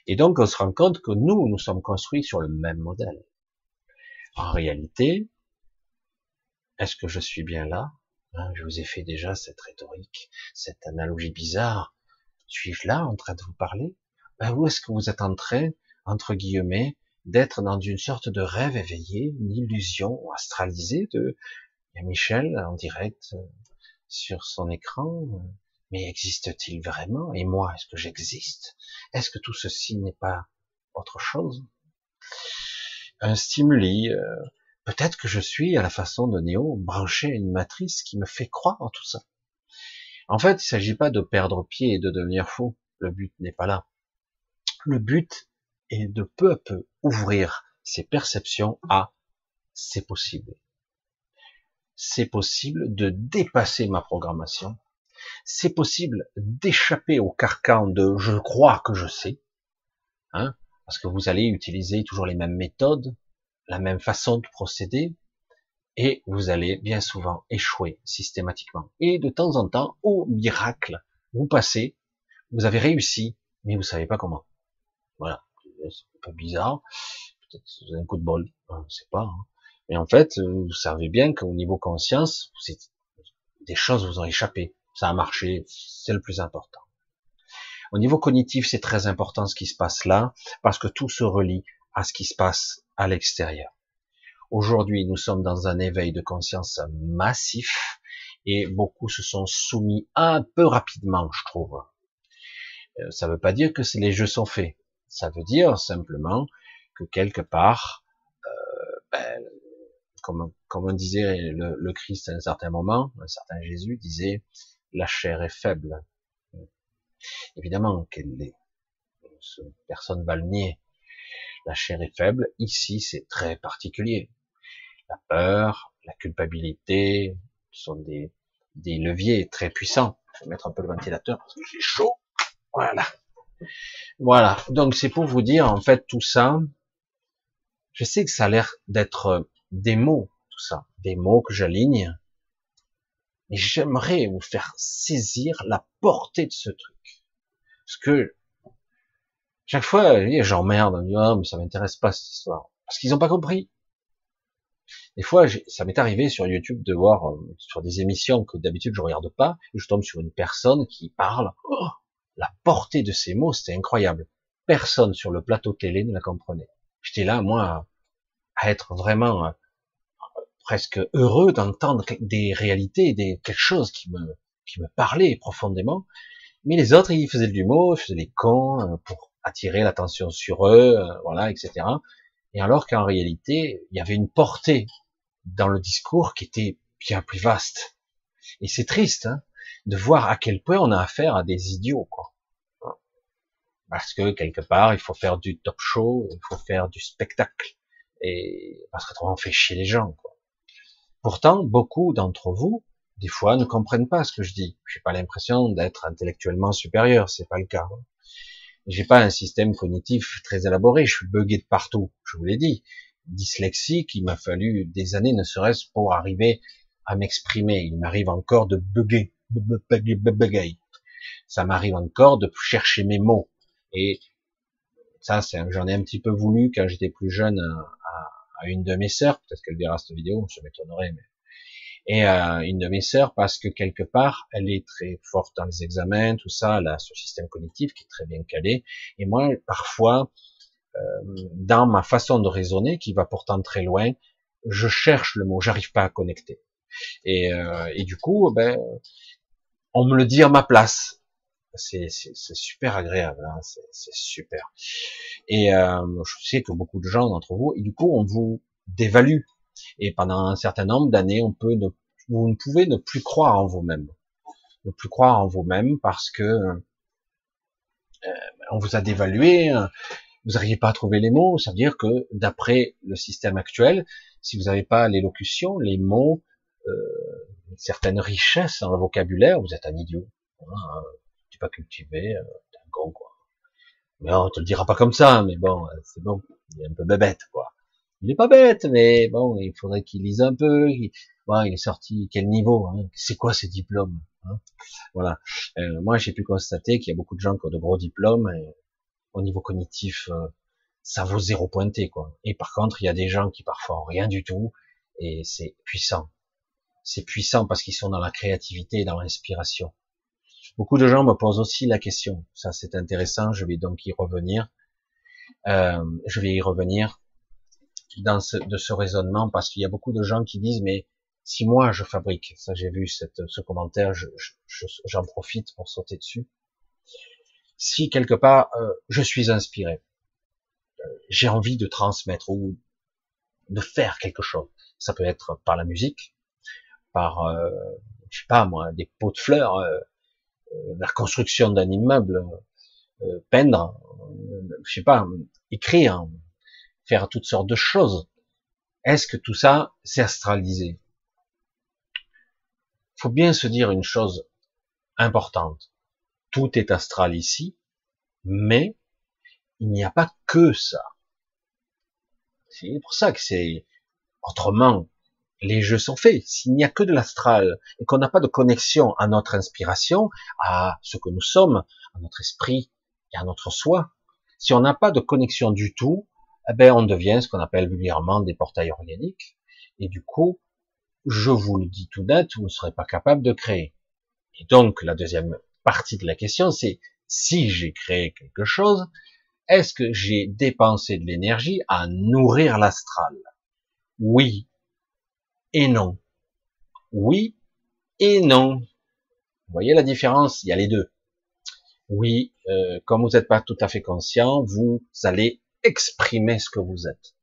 Et donc on se rend compte que nous, nous sommes construits sur le même modèle. En réalité, est-ce que je suis bien là? Hein, Je vous ai fait déjà cette rhétorique, cette analogie bizarre. Suis-je là en train de vous parler? Ben, Où est-ce que vous êtes en train, entre guillemets, d'être dans une sorte de rêve éveillé, une illusion astralisée de Michel en direct euh, sur son écran. Mais existe-t-il vraiment? Et moi, est-ce que j'existe? Est-ce que tout ceci n'est pas autre chose? Un stimuli. Euh, peut-être que je suis à la façon de Néo branché à une matrice qui me fait croire en tout ça. En fait, il ne s'agit pas de perdre pied et de devenir fou. Le but n'est pas là. Le but est de peu à peu ouvrir ses perceptions à c'est possible. C'est possible de dépasser ma programmation. C'est possible d'échapper au carcan de je crois que je sais. hein, parce que vous allez utiliser toujours les mêmes méthodes, la même façon de procéder, et vous allez bien souvent échouer systématiquement. Et de temps en temps, au miracle, vous passez, vous avez réussi, mais vous savez pas comment. Voilà, c'est un peu bizarre, peut-être un coup de bol, je ne sais pas. Hein. Mais en fait, vous savez bien qu'au niveau conscience, des choses vous ont échappé. Ça a marché, c'est le plus important. Au niveau cognitif, c'est très important ce qui se passe là, parce que tout se relie à ce qui se passe à l'extérieur. Aujourd'hui, nous sommes dans un éveil de conscience massif et beaucoup se sont soumis un peu rapidement, je trouve. Euh, ça ne veut pas dire que les jeux sont faits. Ça veut dire simplement que quelque part, euh, ben, comme, comme on disait le, le, Christ à un certain moment, un certain Jésus disait, la chair est faible. Évidemment qu'elle l'est. Personne va le nier. La chair est faible. Ici, c'est très particulier. La peur, la culpabilité sont des, des leviers très puissants. Je vais mettre un peu le ventilateur parce que j'ai chaud. Voilà. Voilà. Donc c'est pour vous dire en fait tout ça. Je sais que ça a l'air d'être des mots, tout ça, des mots que j'aligne. Mais j'aimerais vous faire saisir la portée de ce truc. Parce que chaque fois, j'emmerde, dit, oh, mais ça m'intéresse pas cette histoire. Parce qu'ils n'ont pas compris. Des fois, ça m'est arrivé sur YouTube de voir euh, sur des émissions que d'habitude je regarde pas, je tombe sur une personne qui parle. Oh, la portée de ces mots, c'était incroyable. Personne sur le plateau télé ne la comprenait. J'étais là, moi, à être vraiment euh, presque heureux d'entendre des réalités, des quelque chose qui me qui me parlait profondément. Mais les autres, ils faisaient du mot, ils faisaient des cons euh, pour attirer l'attention sur eux, voilà, etc. Et alors qu'en réalité, il y avait une portée dans le discours qui était bien plus vaste. Et c'est triste hein, de voir à quel point on a affaire à des idiots, quoi. Parce que quelque part, il faut faire du top show, il faut faire du spectacle, et parce qu'autrement on fait chier les gens. Quoi. Pourtant, beaucoup d'entre vous, des fois, ne comprennent pas ce que je dis. J'ai pas l'impression d'être intellectuellement supérieur, c'est pas le cas. J'ai pas un système cognitif très élaboré, je suis bugué de partout, je vous l'ai dit dyslexique, il m'a fallu des années, ne serait-ce pour arriver à m'exprimer. Il m'arrive encore de bugger, ça m'arrive encore de chercher mes mots. Et ça, j'en ai un petit peu voulu quand j'étais plus jeune à, à, une de mes sœurs, peut-être qu'elle verra cette vidéo, je m'étonnerais, mais et à une de mes sœurs parce que quelque part, elle est très forte dans les examens, tout ça, elle a ce système cognitif qui est très bien calé. Et moi, parfois, euh, dans ma façon de raisonner, qui va pourtant très loin, je cherche le mot, j'arrive pas à connecter. Et, euh, et, du coup, ben, on me le dit à ma place. C'est super agréable, hein, c'est super. Et euh, je sais que beaucoup de gens d'entre vous, et du coup, on vous dévalue. Et pendant un certain nombre d'années, on peut vous ne pouvez ne plus croire en vous-même, ne plus croire en vous-même parce que euh, on vous a dévalué, vous n'arrivez pas à trouver les mots, ça veut dire que d'après le système actuel, si vous n'avez pas l'élocution, les mots, euh, une certaine richesse dans le vocabulaire, vous êtes un idiot. Hein, tu pas cultivé, euh, t'es un con quoi. Mais on te le dira pas comme ça, mais bon, euh, c'est bon, il est un peu bête quoi. Il est pas bête, mais bon, il faudrait qu'il lise un peu. Il, il est sorti quel niveau hein C'est quoi ces diplômes hein Voilà. Euh, moi, j'ai pu constater qu'il y a beaucoup de gens qui ont de gros diplômes. Et, au niveau cognitif, ça vaut zéro pointé, quoi. Et par contre, il y a des gens qui parfois ont rien du tout, et c'est puissant. C'est puissant parce qu'ils sont dans la créativité dans l'inspiration. Beaucoup de gens me posent aussi la question. Ça, c'est intéressant. Je vais donc y revenir. Euh, je vais y revenir de ce raisonnement parce qu'il y a beaucoup de gens qui disent mais si moi je fabrique, ça j'ai vu ce commentaire, j'en je, je, profite pour sauter dessus si quelque part euh, je suis inspiré, euh, j'ai envie de transmettre ou de faire quelque chose. Ça peut être par la musique, par, euh, je sais pas moi, des pots de fleurs, la construction d'un immeuble, peindre, je sais pas, écrire, faire toutes sortes de choses. Est-ce que tout ça, c'est astralisé? Faut bien se dire une chose importante tout est astral ici, mais il n'y a pas que ça. C'est pour ça que c'est autrement. Les jeux sont faits. S'il n'y a que de l'astral et qu'on n'a pas de connexion à notre inspiration, à ce que nous sommes, à notre esprit et à notre soi, si on n'a pas de connexion du tout, eh ben on devient ce qu'on appelle vulgairement des portails organiques. Et du coup, je vous le dis tout net, vous ne serez pas capable de créer. Et donc, la deuxième partie de la question, c'est si j'ai créé quelque chose, est-ce que j'ai dépensé de l'énergie à nourrir l'astral? Oui et non. Oui et non. Vous voyez la différence? Il y a les deux. Oui, euh, comme vous n'êtes pas tout à fait conscient, vous allez exprimer ce que vous êtes.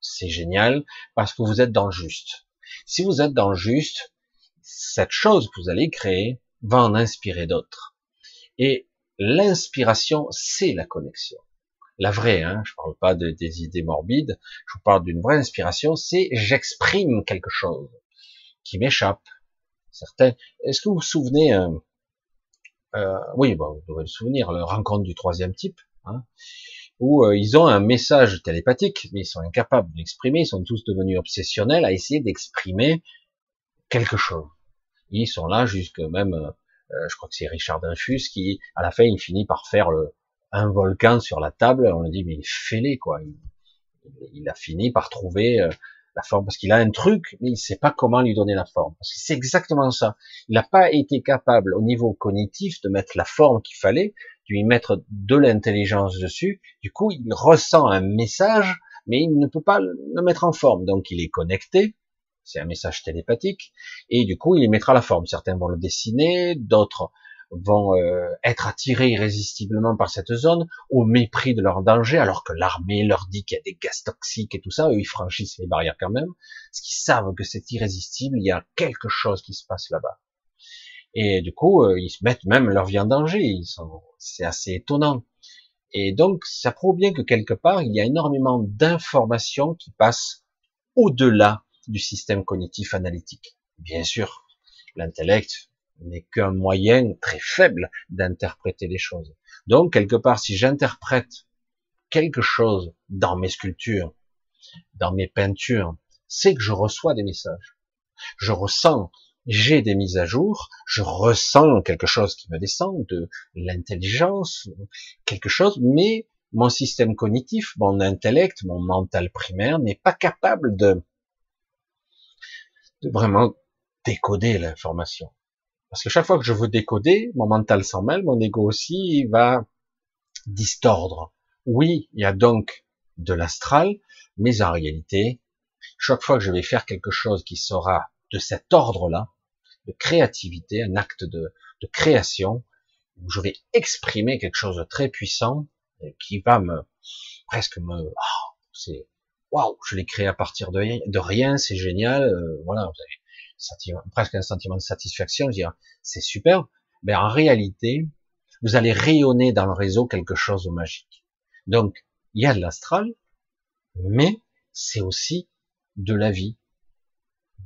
C'est génial parce que vous êtes dans le juste. Si vous êtes dans le juste, cette chose que vous allez créer va en inspirer d'autres. Et l'inspiration, c'est la connexion. La vraie, hein, je parle pas de, des idées morbides, je vous parle d'une vraie inspiration, c'est j'exprime quelque chose qui m'échappe. Certains, est-ce que vous vous souvenez, euh, euh, oui, bon, vous devez le souvenir, la rencontre du troisième type, hein, où euh, ils ont un message télépathique, mais ils sont incapables d'exprimer, ils sont tous devenus obsessionnels à essayer d'exprimer quelque chose. Ils sont là jusque même, euh, je crois que c'est Richard Infus qui, à la fin, il finit par faire le, un volcan sur la table. On lui dit mais fais-les quoi. Il, il, a fini par trouver la forme parce qu'il a un truc, mais il sait pas comment lui donner la forme. C'est exactement ça. Il n'a pas été capable au niveau cognitif de mettre la forme qu'il fallait, de lui mettre de l'intelligence dessus. Du coup, il ressent un message, mais il ne peut pas le mettre en forme. Donc, il est connecté. C'est un message télépathique. Et du coup, il y mettra la forme. Certains vont le dessiner, d'autres vont euh, être attirés irrésistiblement par cette zone au mépris de leur danger, alors que l'armée leur dit qu'il y a des gaz toxiques et tout ça, eux ils franchissent les barrières quand même, parce qu'ils savent que c'est irrésistible, il y a quelque chose qui se passe là-bas. Et du coup, euh, ils mettent même leur vie en danger, ils sont, c'est assez étonnant. Et donc, ça prouve bien que quelque part, il y a énormément d'informations qui passent au-delà du système cognitif analytique. Bien sûr, l'intellect, n'est qu'un moyen très faible d'interpréter les choses. Donc, quelque part, si j'interprète quelque chose dans mes sculptures, dans mes peintures, c'est que je reçois des messages. Je ressens, j'ai des mises à jour, je ressens quelque chose qui me descend, de l'intelligence, quelque chose, mais mon système cognitif, mon intellect, mon mental primaire n'est pas capable de, vraiment décoder l'information. Parce que chaque fois que je veux décoder, mon mental s'en mêle, mon ego aussi va distordre. Oui, il y a donc de l'astral, mais en réalité, chaque fois que je vais faire quelque chose qui sera de cet ordre-là, de créativité, un acte de, création, où je vais exprimer quelque chose de très puissant, qui va me presque me, oh, c'est waouh, je l'ai créé à partir de, rien, c'est génial, euh, voilà, vous presque un sentiment de satisfaction, je dire c'est super, mais en réalité, vous allez rayonner dans le réseau quelque chose de magique. Donc, il y a de l'astral, mais c'est aussi de la vie.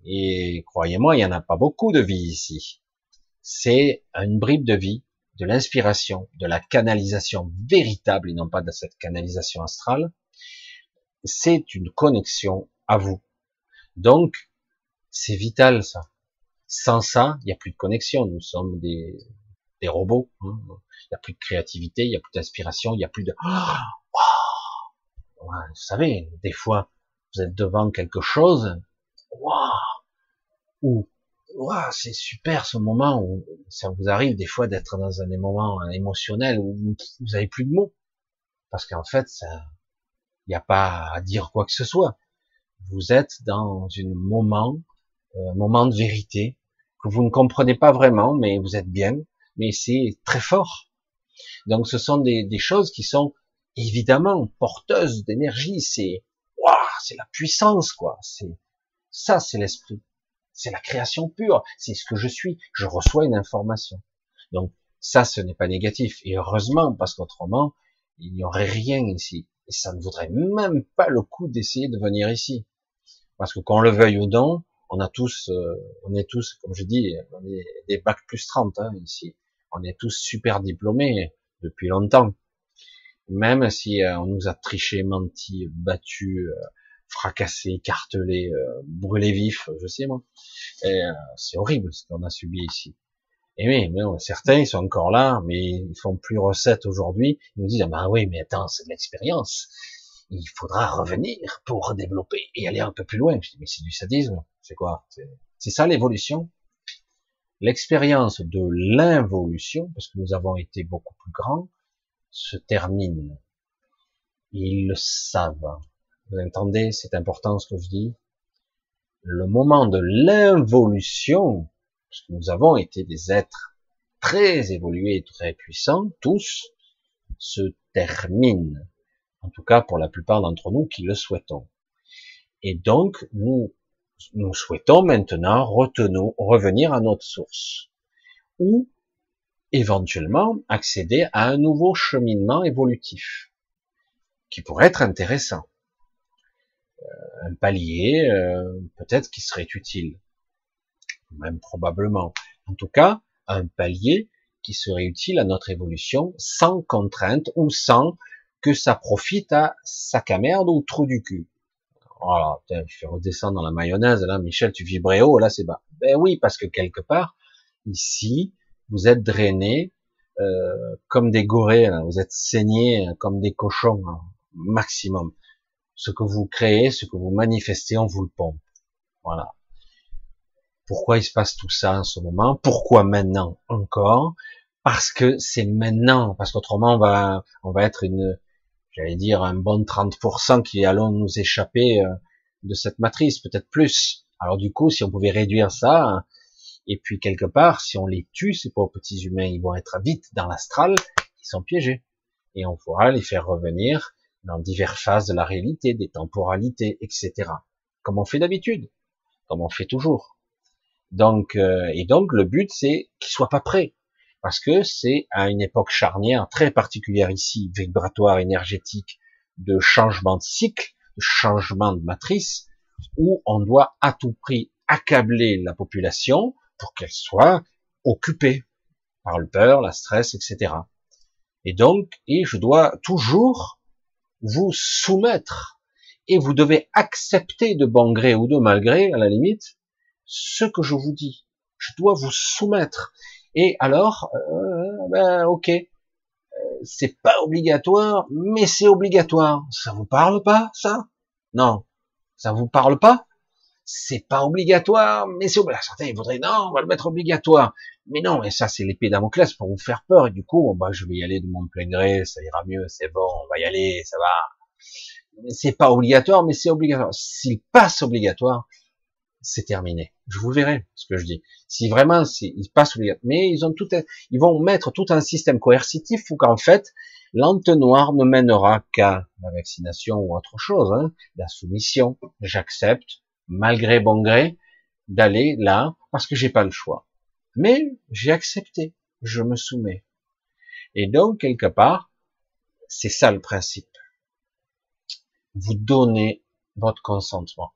Et croyez-moi, il n'y en a pas beaucoup de vie ici. C'est une bribe de vie, de l'inspiration, de la canalisation véritable et non pas de cette canalisation astrale. C'est une connexion à vous. Donc, c'est vital ça. Sans ça, il n'y a plus de connexion. Nous sommes des, des robots. Hein. Il n'y a plus de créativité, il n'y a plus d'inspiration, il n'y a plus de. vous savez, des fois, vous êtes devant quelque chose. Ou c'est super ce moment où ça vous arrive des fois d'être dans un des moments émotionnels où vous n'avez plus de mots parce qu'en fait, ça, il n'y a pas à dire quoi que ce soit. Vous êtes dans un moment euh, moment de vérité que vous ne comprenez pas vraiment, mais vous êtes bien, mais c'est très fort. Donc ce sont des, des choses qui sont évidemment porteuses d'énergie. C'est waouh, c'est la puissance quoi. C'est ça, c'est l'esprit. C'est la création pure. C'est ce que je suis. Je reçois une information. Donc ça, ce n'est pas négatif. Et heureusement, parce qu'autrement, il n'y aurait rien ici. Et ça ne vaudrait même pas le coup d'essayer de venir ici. Parce que qu'on le veuille ou non, on a tous, euh, on est tous, comme je dis, on est des bacs plus 30 hein, ici. On est tous super diplômés depuis longtemps. même si euh, on nous a triché, menti, battu, euh, fracassé, écartelé, euh, brûlé vif, je sais moi. c'est horrible ce qu'on a subi ici. Et oui, mais certains ils sont encore là, mais ils font plus recette aujourd'hui. Ils nous disent ah bah oui, mais attends, c'est de l'expérience. Il faudra revenir pour développer et aller un peu plus loin. Je dis mais c'est du sadisme. C'est quoi? C'est ça l'évolution L'expérience de l'involution, parce que nous avons été beaucoup plus grands, se termine. Ils le savent. Vous entendez, c'est important ce que je dis? Le moment de l'involution, parce que nous avons été des êtres très évolués, très puissants, tous, se termine. En tout cas, pour la plupart d'entre nous qui le souhaitons. Et donc, nous, nous souhaitons maintenant retenons, revenir à notre source. Ou éventuellement accéder à un nouveau cheminement évolutif qui pourrait être intéressant. Euh, un palier, euh, peut-être qui serait utile, même probablement. En tout cas, un palier qui serait utile à notre évolution sans contrainte ou sans que ça profite à sac à merde ou trou du cul. Je fais redescendre dans la mayonnaise, là, Michel, tu vibrais haut, là, c'est bas. Ben oui, parce que quelque part, ici, vous êtes drainés euh, comme des gorées, vous êtes saignés comme des cochons hein, maximum. Ce que vous créez, ce que vous manifestez, on vous le pompe. Voilà. Pourquoi il se passe tout ça en ce moment? Pourquoi maintenant encore? Parce que c'est maintenant, parce qu'autrement on va, on va être une, j'allais dire un bon 30% qui allons nous échapper euh, de cette matrice, peut-être plus. Alors du coup, si on pouvait réduire ça, et puis quelque part, si on les tue, ces pauvres petits humains, ils vont être vite dans l'astral, ils sont piégés. Et on pourra les faire revenir dans diverses phases de la réalité, des temporalités, etc. Comme on fait d'habitude, comme on fait toujours. Donc, euh, et donc le but c'est qu'ils soient pas prêts, parce que c'est à une époque charnière très particulière ici, vibratoire, énergétique, de changement de cycle, de changement de matrice, où on doit à tout prix accabler la population pour qu'elle soit occupée par le peur, la stress, etc. Et donc, et je dois toujours vous soumettre et vous devez accepter de bon gré ou de mal gré, à la limite, ce que je vous dis. Je dois vous soumettre. Et alors, euh, ben ok, euh, c'est pas obligatoire, mais c'est obligatoire. Ça vous parle pas, ça? Non, ça vous parle pas? C'est pas obligatoire, mais c'est obligatoire. Certains ils voudraient non, on va le mettre obligatoire. Mais non, et ça c'est l'épée Damoclès pour vous faire peur. Et du coup, bah je vais y aller de mon plein gré, ça ira mieux, c'est bon, on va y aller, ça va. C'est pas obligatoire, mais c'est obligatoire. S'il passe obligatoire, c'est terminé. Je vous verrai ce que je dis. Si vraiment il passe obligatoire, mais ils ont tout, ils vont mettre tout un système coercitif ou qu'en fait l'entonnoir ne mènera qu'à la vaccination ou autre chose, hein, la soumission. J'accepte, malgré bon gré, d'aller là parce que j'ai pas le choix. Mais j'ai accepté, je me soumets. Et donc, quelque part, c'est ça le principe. Vous donnez votre consentement.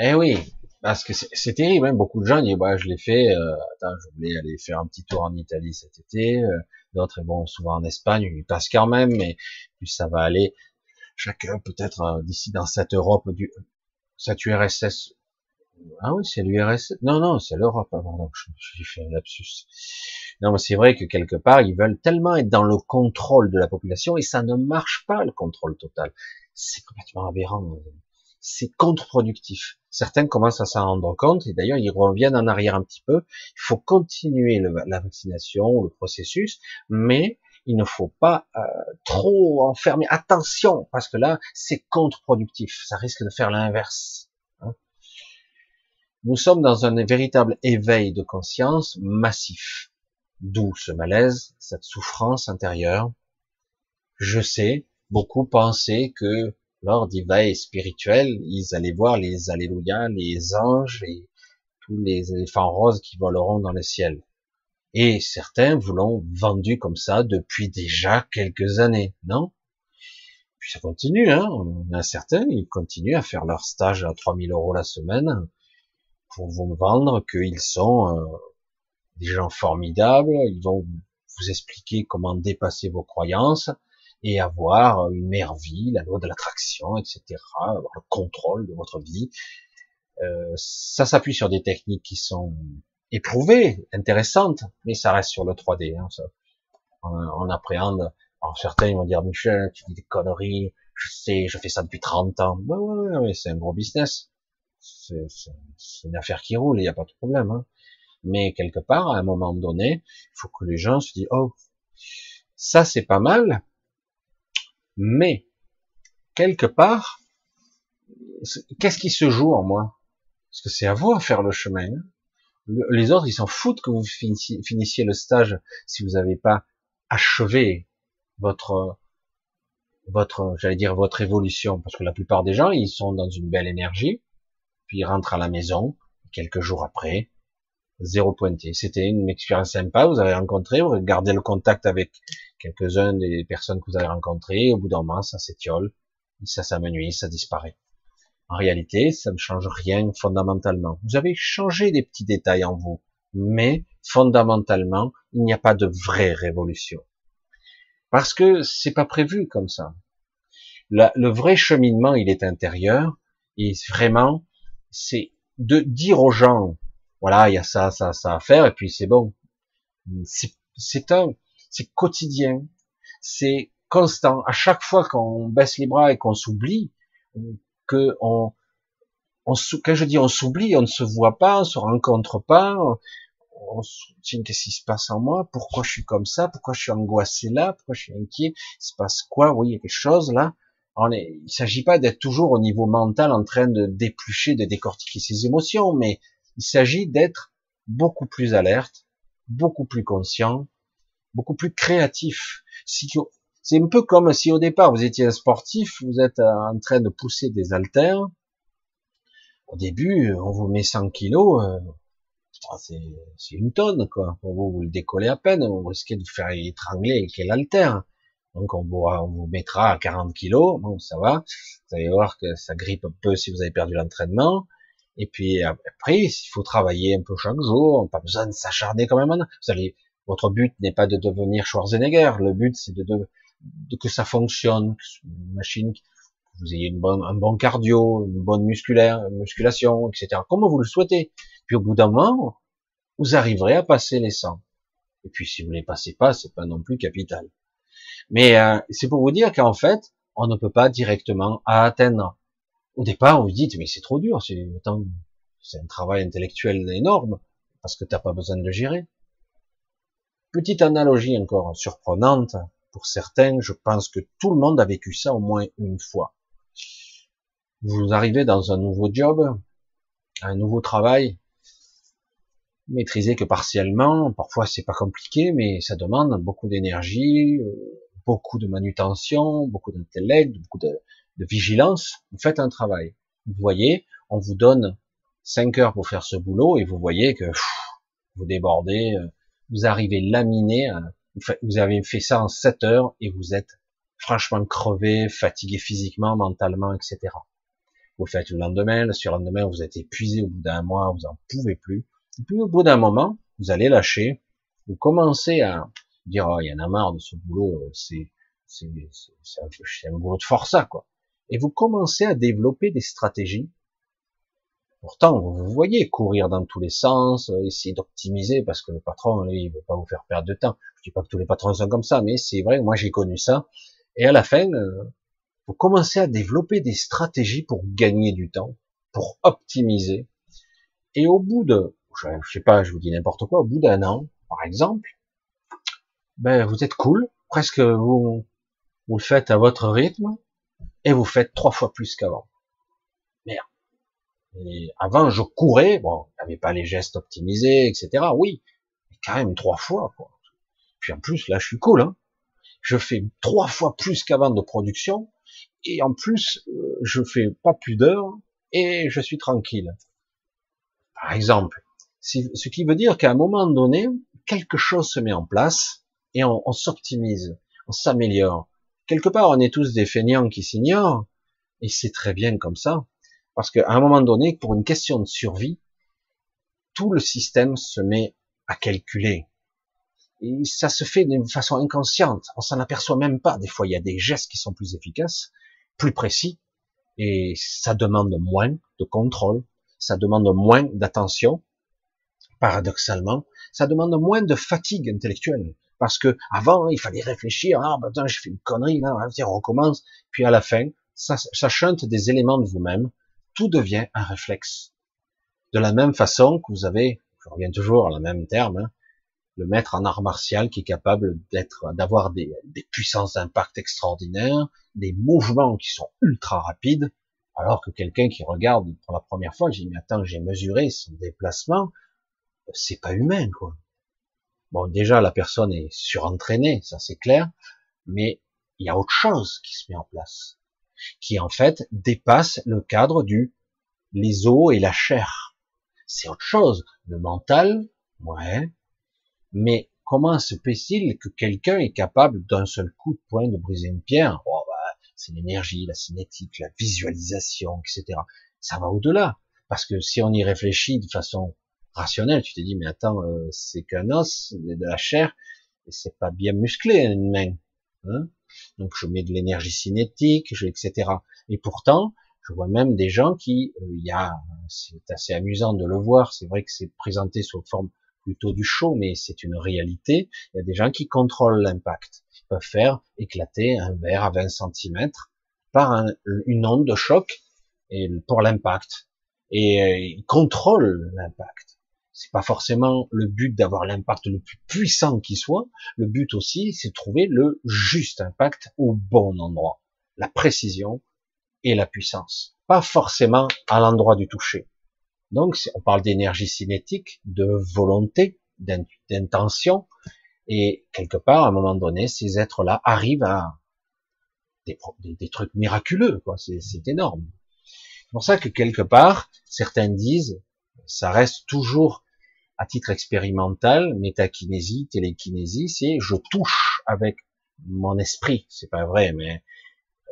Eh oui, parce que c'est terrible, hein. beaucoup de gens disent, bah, je l'ai fait, euh, attends, je voulais aller faire un petit tour en Italie cet été, euh, d'autres vont souvent en Espagne, ils passent quand même, mais plus ça va aller, chacun peut-être euh, d'ici dans cette Europe du cette URSS. Ah oui, c'est l'URSS. Non, non, c'est l'Europe. Ah, pardon, j'ai fait un lapsus. Non, mais c'est vrai que quelque part, ils veulent tellement être dans le contrôle de la population et ça ne marche pas le contrôle total. C'est complètement aberrant. C'est contre-productif. Certains commencent à s'en rendre compte et d'ailleurs ils reviennent en arrière un petit peu. Il faut continuer la vaccination, le processus, mais il ne faut pas euh, trop enfermer. Attention, parce que là, c'est contre-productif. Ça risque de faire l'inverse. Hein. Nous sommes dans un véritable éveil de conscience massif. D'où ce malaise, cette souffrance intérieure. Je sais, beaucoup pensaient que lors d'éveil spirituel, ils allaient voir les alléluia, les anges et tous les éléphants roses qui voleront dans le ciel. Et certains vous l'ont vendu comme ça depuis déjà quelques années, non? Puis ça continue, hein. On a certains, ils continuent à faire leur stage à 3000 euros la semaine pour vous vendre qu'ils sont euh, des gens formidables, ils vont vous expliquer comment dépasser vos croyances et avoir une meilleure vie, la loi de l'attraction, etc., avoir le contrôle de votre vie. Euh, ça s'appuie sur des techniques qui sont éprouvées, intéressantes, mais ça reste sur le 3D. Hein, ça. On, appréhende. Alors certains vont dire Michel, tu dis des conneries. Je sais, je fais ça depuis 30 ans. Ben ouais, ouais, c'est un gros business. C'est une affaire qui roule, il n'y a pas de problème. Hein. Mais quelque part, à un moment donné, il faut que les gens se disent oh, ça c'est pas mal, mais quelque part, qu'est-ce qui se joue en moi? Parce que c'est à vous à faire le chemin. Hein. Les autres, ils s'en foutent que vous finissiez le stage si vous n'avez pas achevé votre votre, j'allais dire votre évolution, parce que la plupart des gens, ils sont dans une belle énergie, puis ils rentrent à la maison, quelques jours après, zéro pointé. C'était une expérience sympa, vous avez rencontré, vous gardez le contact avec quelques-uns des personnes que vous avez rencontrées, au bout d'un moment, ça s'étiole, ça s'amenuise, ça disparaît. En réalité, ça ne change rien fondamentalement. Vous avez changé des petits détails en vous, mais fondamentalement, il n'y a pas de vraie révolution. Parce que c'est pas prévu comme ça. le vrai cheminement, il est intérieur, et vraiment, c'est de dire aux gens, voilà, il y a ça, ça, ça à faire, et puis c'est bon. C'est un, c'est quotidien, c'est constant. À chaque fois qu'on baisse les bras et qu'on s'oublie, que on, on, quand je dis on s'oublie, on ne se voit pas, on se rencontre pas, on se qu'est-ce qui se passe en moi, pourquoi je suis comme ça, pourquoi je suis angoissé là, pourquoi je suis inquiet, il se passe quoi, oui, il y quelque chose là. On est, il s'agit pas d'être toujours au niveau mental en train de déplucher, de décortiquer ses émotions, mais il s'agit d'être beaucoup plus alerte, beaucoup plus conscient, beaucoup plus créatif. C'est un peu comme si au départ vous étiez un sportif, vous êtes en train de pousser des haltères. Au début, on vous met 100 kilos, euh, c'est une tonne, quoi. Pour vous, vous le décollez à peine, vous risquez de vous faire étrangler avec l'haltère. Donc on vous, on vous mettra à 40 kilos, bon ça va. Vous allez voir que ça grippe un peu si vous avez perdu l'entraînement. Et puis après, il faut travailler un peu chaque jour, pas besoin de s'acharner quand même. Vous allez, votre but n'est pas de devenir Schwarzenegger, le but c'est de, que ça fonctionne, machine, que vous ayez un bon cardio, une bonne musculaire, musculation, etc. Comme vous le souhaitez. Puis au bout d'un moment, vous arriverez à passer les 100. Et puis si vous ne les passez pas, c'est pas non plus capital. Mais euh, c'est pour vous dire qu'en fait, on ne peut pas directement atteindre au départ, vous dit, mais c'est trop dur, c'est c'est un travail intellectuel énorme, parce que t'as pas besoin de le gérer. Petite analogie encore surprenante, pour certains, je pense que tout le monde a vécu ça au moins une fois. Vous arrivez dans un nouveau job, un nouveau travail, maîtrisé que partiellement, parfois c'est pas compliqué, mais ça demande beaucoup d'énergie, euh, beaucoup de manutention, beaucoup d'intellect, beaucoup de, vigilance, vous faites un travail. Vous voyez, on vous donne 5 heures pour faire ce boulot et vous voyez que vous débordez, euh, vous arrivez laminé, vous avez fait ça en 7 heures et vous êtes franchement crevé, fatigué physiquement, mentalement, etc. Vous faites le lendemain, le surlendemain, vous êtes épuisé au bout d'un mois, vous en pouvez plus. Et puis au bout d'un moment, vous allez lâcher, vous commencez à dire, oh, il y en a marre de ce boulot, euh, c'est, c'est, c'est un, un boulot de forçat, quoi et vous commencez à développer des stratégies. Pourtant, vous voyez courir dans tous les sens, euh, essayer d'optimiser parce que le patron, lui, il veut pas vous faire perdre de temps. Je dis pas que tous les patrons sont comme ça, mais c'est vrai, moi j'ai connu ça. Et à la fin, euh, vous commencez à développer des stratégies pour gagner du temps, pour optimiser. Et au bout de, je sais pas, je vous dis n'importe quoi, au bout d'un an, par exemple, ben vous êtes cool, presque vous vous le faites à votre rythme, et vous faites trois fois plus qu'avant. Avant, je courais, bon, j'avais pas les gestes optimisés, etc. Oui, mais quand même trois fois, quoi. Puis en plus, là, je suis cool, hein. Je fais trois fois plus qu'avant de production, et en plus, euh, je fais pas plus d'heures, et je suis tranquille. Par exemple, ce qui veut dire qu'à un moment donné, quelque chose se met en place, et on s'optimise, on s'améliore quelque part, on est tous des feignants qui s'ignorent, et c'est très bien comme ça, parce qu'à un moment donné, pour une question de survie, tout le système se met à calculer. Et ça se fait d'une façon inconsciente. On s'en aperçoit même pas. Des fois, il y a des gestes qui sont plus efficaces, plus précis, et ça demande moins de contrôle, ça demande moins d'attention. Paradoxalement, ça demande moins de fatigue intellectuelle. Parce que avant, il fallait réfléchir. Ah, ben, j'ai fait une connerie, là, on recommence. Puis à la fin, ça, ça chante des éléments de vous-même. Tout devient un réflexe. De la même façon que vous avez, je reviens toujours à la même terme, hein, le maître en art martial qui est capable d'avoir des, des puissances d'impact extraordinaires, des mouvements qui sont ultra rapides, alors que quelqu'un qui regarde pour la première fois, j'ai dit, mais attends, j'ai mesuré son déplacement, c'est pas humain, quoi. Bon, déjà, la personne est surentraînée, ça c'est clair, mais il y a autre chose qui se met en place, qui en fait dépasse le cadre du les os et la chair. C'est autre chose. Le mental, ouais, mais comment se peut-il que quelqu'un est capable d'un seul coup de poing de briser une pierre? Oh, bah, C'est l'énergie, la cinétique, la visualisation, etc. Ça va au-delà. Parce que si on y réfléchit de façon rationnelle, tu te dis, mais attends, euh, c'est qu'un os, de la chair, et c'est pas bien musclé une main. Hein? Donc je mets de l'énergie cinétique, etc. Et pourtant, je vois même des gens qui, euh, il c'est assez amusant de le voir, c'est vrai que c'est présenté sous forme plutôt du show, mais c'est une réalité. Il y a des gens qui contrôlent l'impact. Ils peuvent faire éclater un verre à 20 cm par une onde de choc pour l'impact. Et euh, ils contrôlent l'impact. C'est pas forcément le but d'avoir l'impact le plus puissant qui soit. Le but aussi, c'est de trouver le juste impact au bon endroit. La précision et la puissance. Pas forcément à l'endroit du toucher. Donc, on parle d'énergie cinétique, de volonté, d'intention, et quelque part, à un moment donné, ces êtres-là arrivent à des, trucs miraculeux, quoi. C'est énorme. C'est pour ça que quelque part, certains disent, ça reste toujours à titre expérimental, métakinésie, télékinésie, c'est je touche avec mon esprit. C'est pas vrai, mais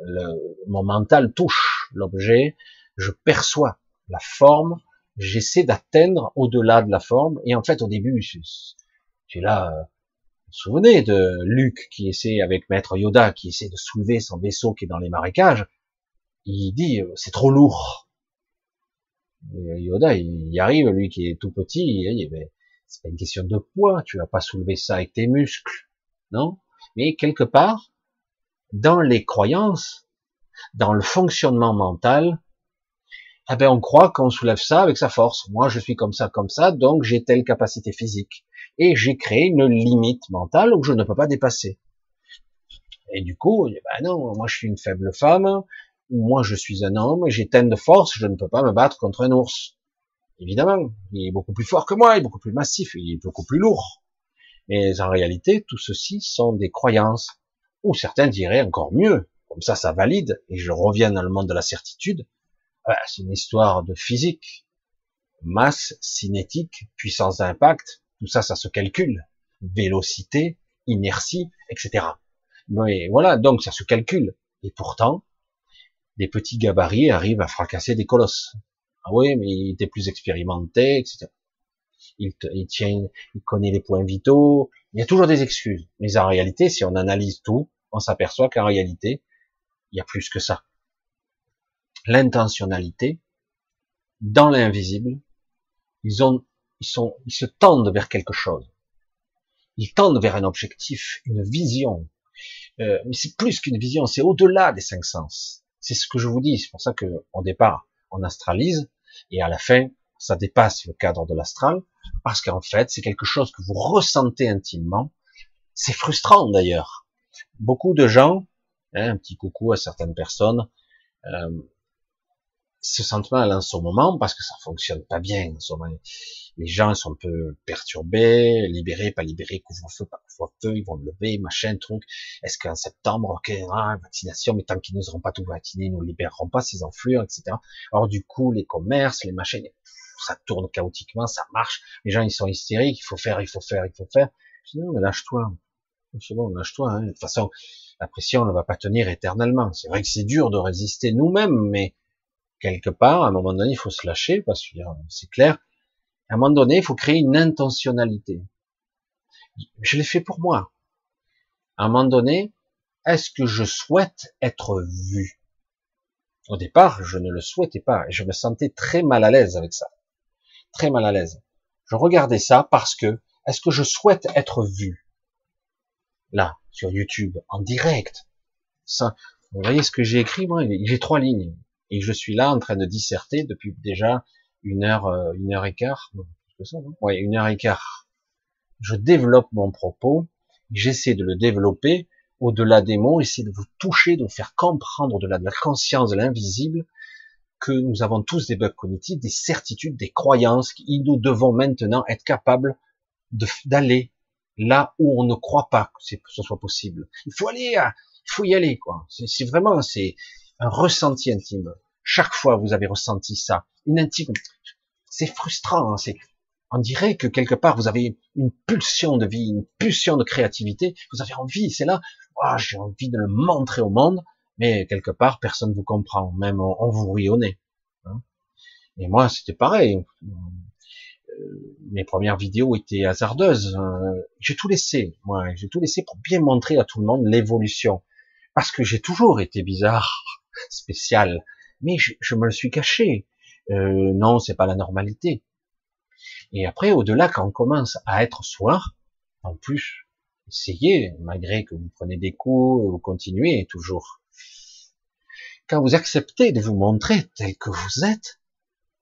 le, mon mental touche l'objet, je perçois la forme, j'essaie d'atteindre au-delà de la forme. Et en fait, au début, es là, euh, vous vous souvenez de Luc qui essaie avec Maître Yoda, qui essaie de soulever son vaisseau qui est dans les marécages? Il dit, euh, c'est trop lourd. Yoda, il y arrive, lui qui est tout petit, il dit, mais c'est pas une question de poids, tu vas pas soulever ça avec tes muscles, non? Mais quelque part, dans les croyances, dans le fonctionnement mental, eh ben on croit qu'on soulève ça avec sa force. Moi, je suis comme ça, comme ça, donc j'ai telle capacité physique. Et j'ai créé une limite mentale où je ne peux pas dépasser. Et du coup, eh ben non, moi je suis une faible femme, moi je suis un homme, j'ai telle de force, je ne peux pas me battre contre un ours. Évidemment, il est beaucoup plus fort que moi, il est beaucoup plus massif, il est beaucoup plus lourd. Mais en réalité, tout ceci sont des croyances, ou certains diraient encore mieux, comme ça ça valide, et je reviens dans le monde de la certitude, c'est une histoire de physique. Masse, cinétique, puissance d'impact, tout ça, ça se calcule. Vélocité, inertie, etc. Mais voilà, donc ça se calcule. Et pourtant, des petits gabarits arrivent à fracasser des colosses. Ah oui, mais il était plus expérimenté, etc. Il, tient, il connaît les points vitaux. Il y a toujours des excuses. Mais en réalité, si on analyse tout, on s'aperçoit qu'en réalité, il y a plus que ça l'intentionnalité, dans l'invisible, ils ont, ils sont, ils se tendent vers quelque chose. Ils tendent vers un objectif, une vision. Euh, mais c'est plus qu'une vision, c'est au-delà des cinq sens. C'est ce que je vous dis. C'est pour ça que, au départ, on astralise et à la fin, ça dépasse le cadre de l'astral parce qu'en fait, c'est quelque chose que vous ressentez intimement. C'est frustrant d'ailleurs. Beaucoup de gens, hein, un petit coucou à certaines personnes, euh, se sentent mal en ce moment parce que ça fonctionne pas bien en ce moment. Les gens sont un peu perturbés, libérés, pas libérés, couvre-feu, pas couvre-feu, ils vont lever, machin, truc. Est-ce qu'en septembre, ok, ah, vaccination, mais tant qu'ils ne seront pas tout vaccinés, ils nous libéreront pas ces enflures, etc. Alors du coup, les commerces, les machines, ça tourne chaotiquement, ça marche. Les gens, ils sont hystériques, il faut faire, il faut faire, il faut faire. Je dis, non, mais lâche-toi. C'est bon, lâche-toi. Hein. De toute façon, la pression ne va pas tenir éternellement. C'est vrai que c'est dur de résister nous-mêmes, mais quelque part, à un moment donné, il faut se lâcher, parce que c'est clair. À un moment donné, il faut créer une intentionnalité. Je l'ai fait pour moi. À un moment donné, est-ce que je souhaite être vu? Au départ, je ne le souhaitais pas et je me sentais très mal à l'aise avec ça. Très mal à l'aise. Je regardais ça parce que est-ce que je souhaite être vu? Là, sur YouTube, en direct. Vous voyez ce que j'ai écrit moi? J'ai trois lignes et je suis là en train de disserter depuis déjà une heure, euh, une heure et quart. ouais, une heure et quart. Je développe mon propos, j'essaie de le développer au-delà des mots, essayer de vous toucher, de vous faire comprendre au-delà de la conscience de l'invisible que nous avons tous des bugs cognitifs, des certitudes, des croyances, et nous devons maintenant être capables d'aller là où on ne croit pas que ce soit possible. Il faut aller, il faut y aller, quoi. C'est vraiment, c'est un ressenti intime. Chaque fois, vous avez ressenti ça, une intime. C'est frustrant. Hein, c'est, on dirait que quelque part, vous avez une pulsion de vie, une pulsion de créativité. Vous avez envie. C'est là, oh, j'ai envie de le montrer au monde, mais quelque part, personne ne vous comprend. Même on, vous rit au. Hein. Et moi, c'était pareil. Euh, mes premières vidéos étaient hasardeuses. Hein. J'ai tout laissé, moi, j'ai tout laissé pour bien montrer à tout le monde l'évolution. Parce que j'ai toujours été bizarre, spécial, mais je, me le suis caché. Euh, non, c'est pas la normalité. Et après, au-delà, quand on commence à être soi, en plus, essayez, malgré que vous prenez des coups, vous continuez toujours. Quand vous acceptez de vous montrer tel que vous êtes,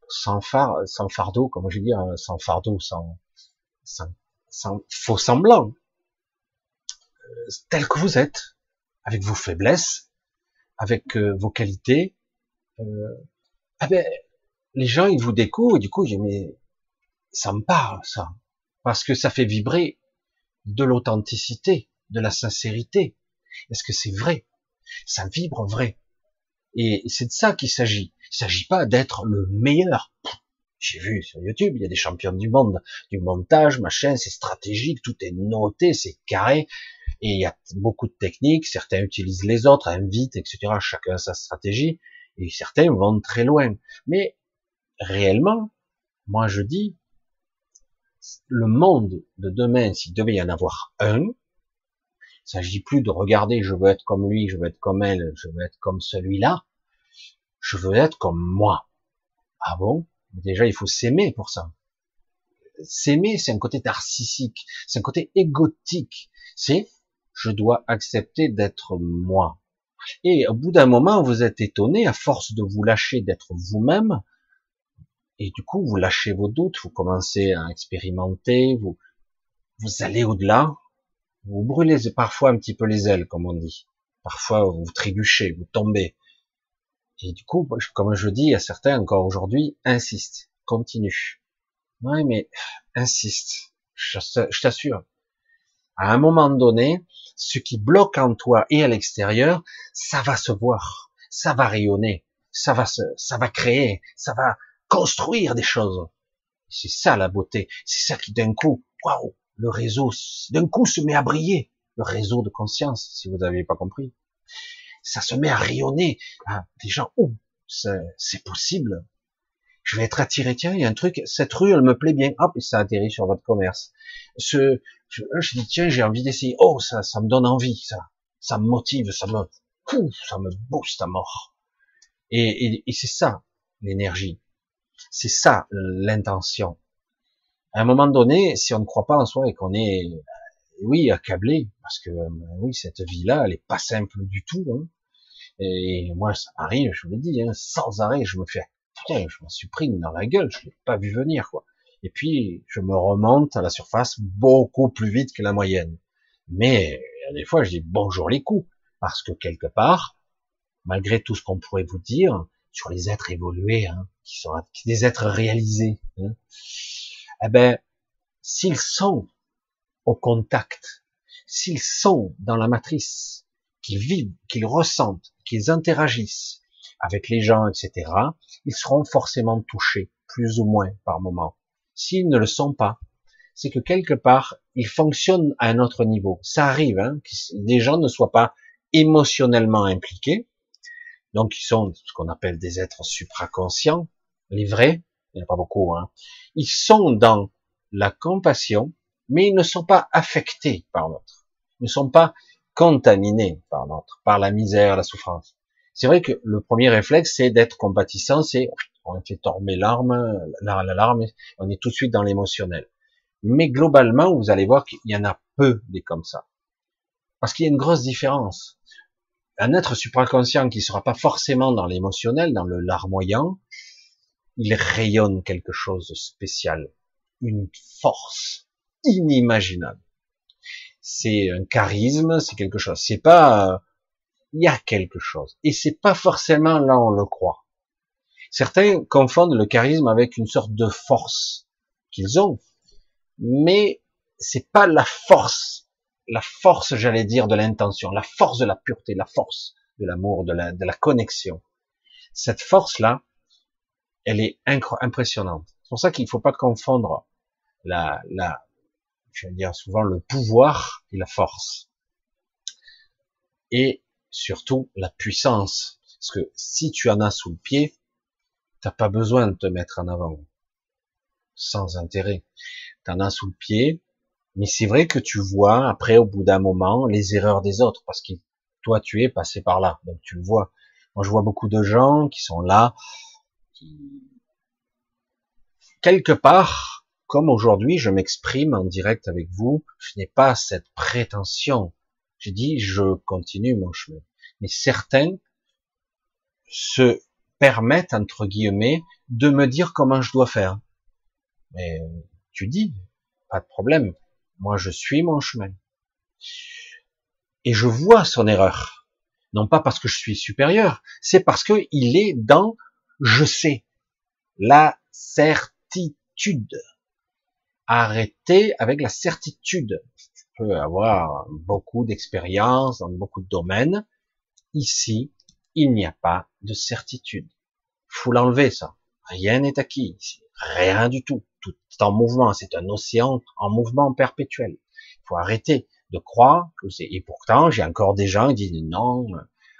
sans sans fardeau, comme je dire, sans fardeau, sans, sans, faux semblant, euh, tel que vous êtes, avec vos faiblesses, avec euh, vos qualités, euh, ah ben, les gens ils vous découvrent du coup mais ça me parle ça parce que ça fait vibrer de l'authenticité, de la sincérité. Est-ce que c'est vrai? Ça vibre vrai. Et c'est de ça qu'il s'agit. Il s'agit pas d'être le meilleur. J'ai vu sur YouTube, il y a des champions du monde, du montage, machin, c'est stratégique, tout est noté, c'est carré, et il y a beaucoup de techniques, certains utilisent les autres, invitent, etc. Chacun a sa stratégie, et certains vont très loin. Mais réellement, moi je dis, le monde de demain, s'il devait y en avoir un, il s'agit plus de regarder, je veux être comme lui, je veux être comme elle, je veux être comme celui-là, je veux être comme moi. Ah bon? Déjà, il faut s'aimer pour ça. S'aimer, c'est un côté narcissique, c'est un côté égotique. C'est, je dois accepter d'être moi. Et au bout d'un moment, vous êtes étonné, à force de vous lâcher d'être vous-même, et du coup, vous lâchez vos doutes, vous commencez à expérimenter, vous, vous allez au-delà, vous brûlez parfois un petit peu les ailes, comme on dit. Parfois, vous trébuchez, vous tombez. Et du coup, comme je dis à certains encore aujourd'hui, insiste, continue. Ouais, mais insiste, je, je t'assure. À un moment donné, ce qui bloque en toi et à l'extérieur, ça va se voir, ça va rayonner, ça va se, ça va créer, ça va construire des choses. C'est ça la beauté. C'est ça qui d'un coup, waouh, le réseau d'un coup se met à briller. Le réseau de conscience, si vous n'avez pas compris. Ça se met à rayonner. Ah, des gens, oh, c'est possible. Je vais être attiré. Tiens, il y a un truc. Cette rue, elle me plaît bien. Hop, et ça atterrit sur votre commerce. Ce, je, je dis tiens, j'ai envie d'essayer. Oh, ça, ça me donne envie. Ça, ça me motive. Ça me, ça me booste à mort. Et, c'est ça l'énergie. C'est ça l'intention. À un moment donné, si on ne croit pas en soi et qu'on est, euh, oui, accablé, parce que euh, oui, cette vie-là, elle est pas simple du tout. Hein. Et moi, ça m'arrive, je vous l'ai dit, hein, sans arrêt, je me fais, putain, je m'en suis pris dans la gueule, je l'ai pas vu venir, quoi. Et puis, je me remonte à la surface beaucoup plus vite que la moyenne. Mais des fois, je dis bonjour les coups, parce que quelque part, malgré tout ce qu'on pourrait vous dire, sur les êtres évolués, hein, qui sont des êtres réalisés. Hein, eh ben, s'ils sont au contact, s'ils sont dans la matrice, qu'ils vivent, qu'ils ressentent, qu'ils interagissent avec les gens, etc., ils seront forcément touchés, plus ou moins par moment. S'ils ne le sont pas, c'est que quelque part, ils fonctionnent à un autre niveau. Ça arrive, hein, que des gens ne soient pas émotionnellement impliqués, donc ils sont ce qu'on appelle des êtres supraconscients, les vrais, il n'y en a pas beaucoup, hein. ils sont dans la compassion, mais ils ne sont pas affectés par l'autre. Ils ne sont pas contaminés par l'autre, par la misère, la souffrance. C'est vrai que le premier réflexe, c'est d'être compatissant, c'est on fait tomber l'arme, l'alarme, on est tout de suite dans l'émotionnel. Mais globalement, vous allez voir qu'il y en a peu des comme ça. Parce qu'il y a une grosse différence. Un être supraconscient qui ne sera pas forcément dans l'émotionnel, dans le larmoyant, il rayonne quelque chose de spécial, une force inimaginable. C'est un charisme, c'est quelque chose. C'est pas, il y a quelque chose. Et c'est pas forcément là on le croit. Certains confondent le charisme avec une sorte de force qu'ils ont, mais c'est pas la force, la force, j'allais dire, de l'intention, la force de la pureté, la force de l'amour, de la, de la connexion. Cette force-là, elle est impressionnante. C'est pour ça qu'il ne faut pas confondre la, la, je dire souvent le pouvoir et la force. Et surtout la puissance. Parce que si tu en as sous le pied, t'as pas besoin de te mettre en avant. Sans intérêt. T'en as sous le pied, mais c'est vrai que tu vois, après, au bout d'un moment, les erreurs des autres, parce que toi, tu es passé par là, donc tu le vois. Moi, je vois beaucoup de gens qui sont là, quelque part, comme aujourd'hui, je m'exprime en direct avec vous, je n'ai pas cette prétention. J'ai dit, je continue mon chemin. Mais certains se permettent, entre guillemets, de me dire comment je dois faire. Mais tu dis, pas de problème. Moi, je suis mon chemin. Et je vois son erreur. Non pas parce que je suis supérieur, c'est parce que il est dans je sais. La certitude. Arrêtez avec la certitude. Je peux avoir beaucoup d'expérience dans beaucoup de domaines. Ici, il n'y a pas de certitude. Faut l'enlever, ça. Rien n'est acquis. Rien du tout tout est en mouvement, c'est un océan en mouvement perpétuel. Il faut arrêter de croire que c'est, et pourtant, j'ai encore des gens qui disent non,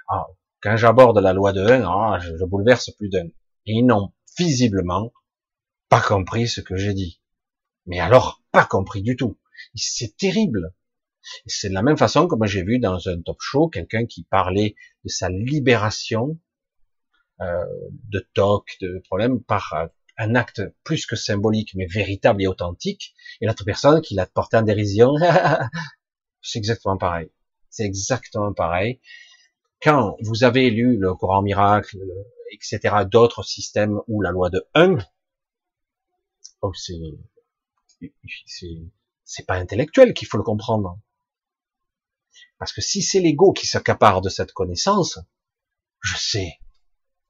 ah, quand j'aborde la loi de 1, ah, je, je bouleverse plus d'un. Et ils n'ont visiblement pas compris ce que j'ai dit. Mais alors, pas compris du tout. C'est terrible. C'est de la même façon que moi j'ai vu dans un top show quelqu'un qui parlait de sa libération euh, de toc, de problèmes par euh, un acte plus que symbolique, mais véritable et authentique, et l'autre personne qui l'a porté en dérision, c'est exactement pareil. C'est exactement pareil. Quand vous avez lu le Coran miracle, etc., d'autres systèmes ou la loi de 1, oh, c'est pas intellectuel qu'il faut le comprendre. Parce que si c'est l'ego qui s'accapare de cette connaissance, je sais,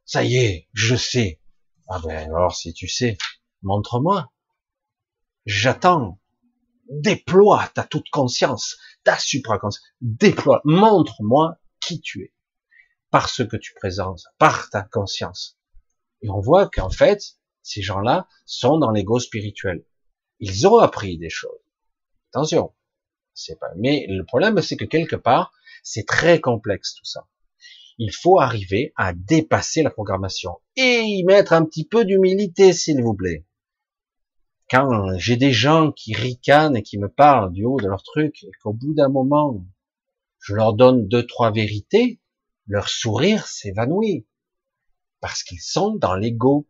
ça y est, je sais, ah ben alors si tu sais, montre-moi. J'attends. Déploie ta toute conscience, ta supraconscience. Déploie, montre-moi qui tu es. Par ce que tu présentes, par ta conscience. Et on voit qu'en fait, ces gens-là sont dans l'ego spirituel. Ils ont appris des choses. Attention. Mais le problème, c'est que quelque part, c'est très complexe tout ça il faut arriver à dépasser la programmation et y mettre un petit peu d'humilité, s'il vous plaît. Quand j'ai des gens qui ricanent et qui me parlent du haut de leur truc, et qu'au bout d'un moment, je leur donne deux, trois vérités, leur sourire s'évanouit. Parce qu'ils sont dans l'ego.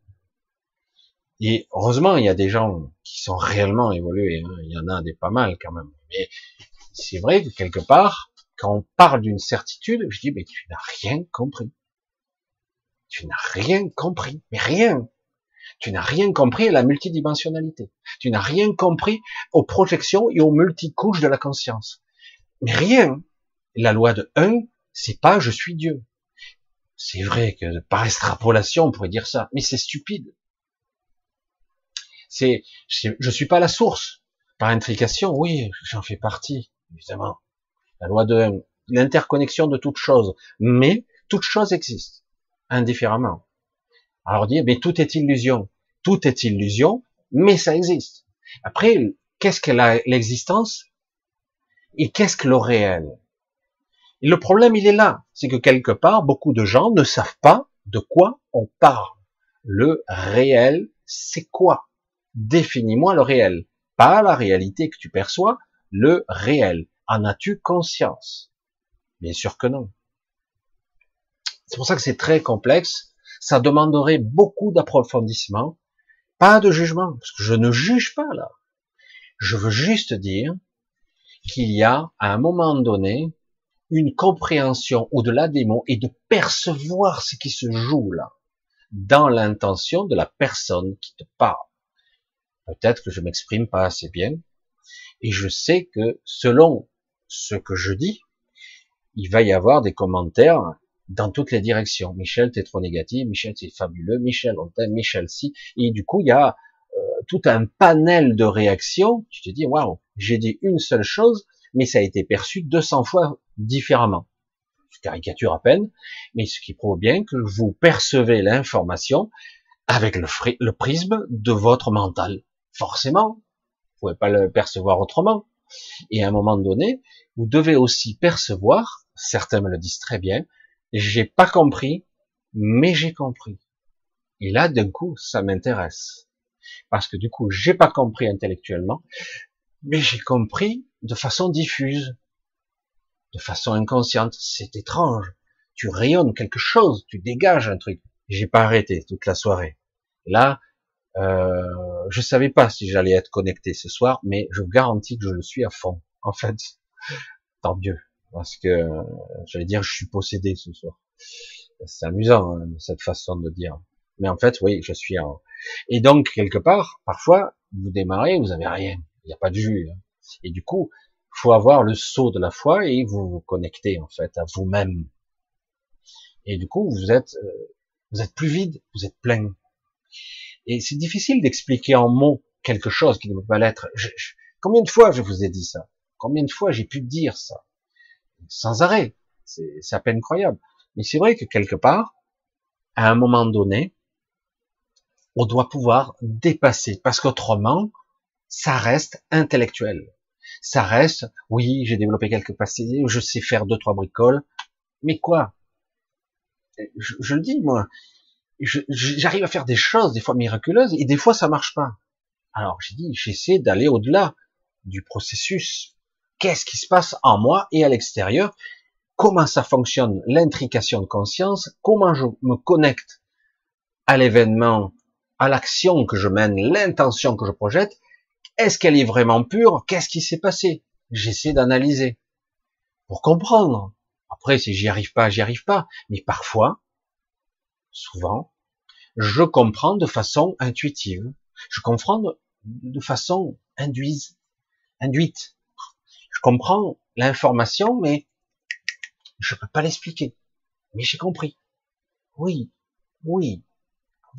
Et heureusement, il y a des gens qui sont réellement évolués. Hein. Il y en a des pas mal quand même. Mais c'est vrai que quelque part, quand on parle d'une certitude, je dis, mais tu n'as rien compris. Tu n'as rien compris, mais rien. Tu n'as rien compris à la multidimensionnalité. Tu n'as rien compris aux projections et aux multicouches de la conscience. Mais rien. La loi de 1, c'est pas je suis Dieu. C'est vrai que par extrapolation, on pourrait dire ça, mais c'est stupide. C'est, je suis pas la source. Par intrication, oui, j'en fais partie, évidemment la loi de l'interconnexion de toute chose. Mais toute chose existe, indifféremment. Alors dire, mais tout est illusion. Tout est illusion, mais ça existe. Après, qu'est-ce que l'existence? Et qu'est-ce que le réel? Le problème, il est là. C'est que quelque part, beaucoup de gens ne savent pas de quoi on parle. Le réel, c'est quoi? Définis-moi le réel. pas la réalité que tu perçois, le réel. En as-tu conscience? Bien sûr que non. C'est pour ça que c'est très complexe. Ça demanderait beaucoup d'approfondissement, pas de jugement, parce que je ne juge pas là. Je veux juste dire qu'il y a, à un moment donné, une compréhension au-delà des mots et de percevoir ce qui se joue là, dans l'intention de la personne qui te parle. Peut-être que je m'exprime pas assez bien, et je sais que selon ce que je dis, il va y avoir des commentaires dans toutes les directions. Michel, t'es trop négatif. Michel, c'est fabuleux. Michel, on t'aime. Michel, si. Et du coup, il y a euh, tout un panel de réactions. Tu te dis, waouh, j'ai dit une seule chose, mais ça a été perçu 200 fois différemment. Caricature à peine, mais ce qui prouve bien que vous percevez l'information avec le prisme de votre mental. Forcément, vous pouvez pas le percevoir autrement. Et à un moment donné, vous devez aussi percevoir, certains me le disent très bien, j'ai pas compris, mais j'ai compris. Et là, d'un coup, ça m'intéresse. Parce que du coup, j'ai pas compris intellectuellement, mais j'ai compris de façon diffuse, de façon inconsciente. C'est étrange. Tu rayonnes quelque chose, tu dégages un truc. J'ai pas arrêté toute la soirée. Là, euh, je savais pas si j'allais être connecté ce soir, mais je vous garantis que je le suis à fond. En fait, tant mieux, parce que j'allais dire je suis possédé ce soir. C'est amusant hein, cette façon de dire, mais en fait, oui, je suis en. Et donc quelque part, parfois, vous démarrez, vous avez rien, il n'y a pas de jus. Hein. Et du coup, faut avoir le saut de la foi et vous vous connectez en fait à vous-même. Et du coup, vous êtes, euh, vous êtes plus vide, vous êtes plein. Et c'est difficile d'expliquer en mots quelque chose qui ne peut pas l'être. Combien de fois je vous ai dit ça? Combien de fois j'ai pu dire ça? Sans arrêt. C'est à peine incroyable. Mais c'est vrai que quelque part, à un moment donné, on doit pouvoir dépasser, parce qu'autrement, ça reste intellectuel. Ça reste, oui, j'ai développé quelques capacités, je sais faire deux, trois bricoles, mais quoi? Je, le dis, moi, j'arrive à faire des choses, des fois miraculeuses, et des fois ça marche pas. Alors j'ai dit, j'essaie d'aller au-delà du processus. Qu'est-ce qui se passe en moi et à l'extérieur? Comment ça fonctionne L'intrication de conscience? Comment je me connecte à l'événement, à l'action que je mène, l'intention que je projette? Est-ce qu'elle est vraiment pure? Qu'est-ce qui s'est passé? J'essaie d'analyser pour comprendre. Après, si j'y arrive pas, j'y arrive pas. Mais parfois, souvent, je comprends de façon intuitive. Je comprends de façon induite. Je comprends l'information, mais je peux pas l'expliquer. Mais j'ai compris. Oui, oui,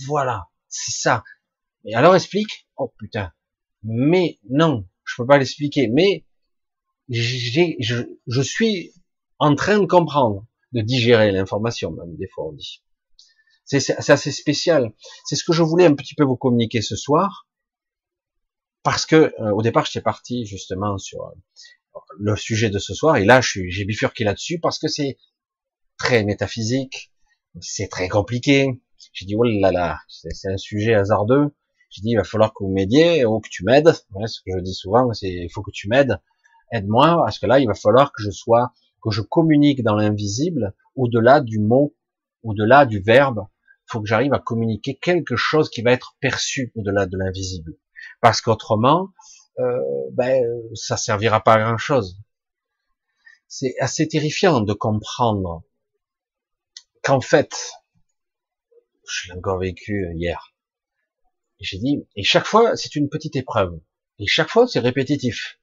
voilà, c'est ça. Et alors explique. Oh putain. Mais non, je peux pas l'expliquer. Mais je suis en train de comprendre, de digérer l'information, même des fois on dit. C'est assez spécial. C'est ce que je voulais un petit peu vous communiquer ce soir, parce que euh, au départ j'étais parti justement sur euh, le sujet de ce soir, et là j'ai bifurqué là-dessus parce que c'est très métaphysique, c'est très compliqué. J'ai dit oh là là, c'est un sujet hasardeux. J'ai dit il va falloir que vous m'aidiez ou que tu m'aides. ce que je dis souvent, c'est il faut que tu m'aides, aide-moi parce que là il va falloir que je sois, que je communique dans l'invisible au-delà du mot, au-delà du verbe, faut que j'arrive à communiquer quelque chose qui va être perçu au-delà de l'invisible. Parce qu'autrement, euh, ben, ça servira pas à grand chose. C'est assez terrifiant de comprendre qu'en fait, je l'ai encore vécu hier. J'ai dit, et chaque fois, c'est une petite épreuve. Et chaque fois, c'est répétitif.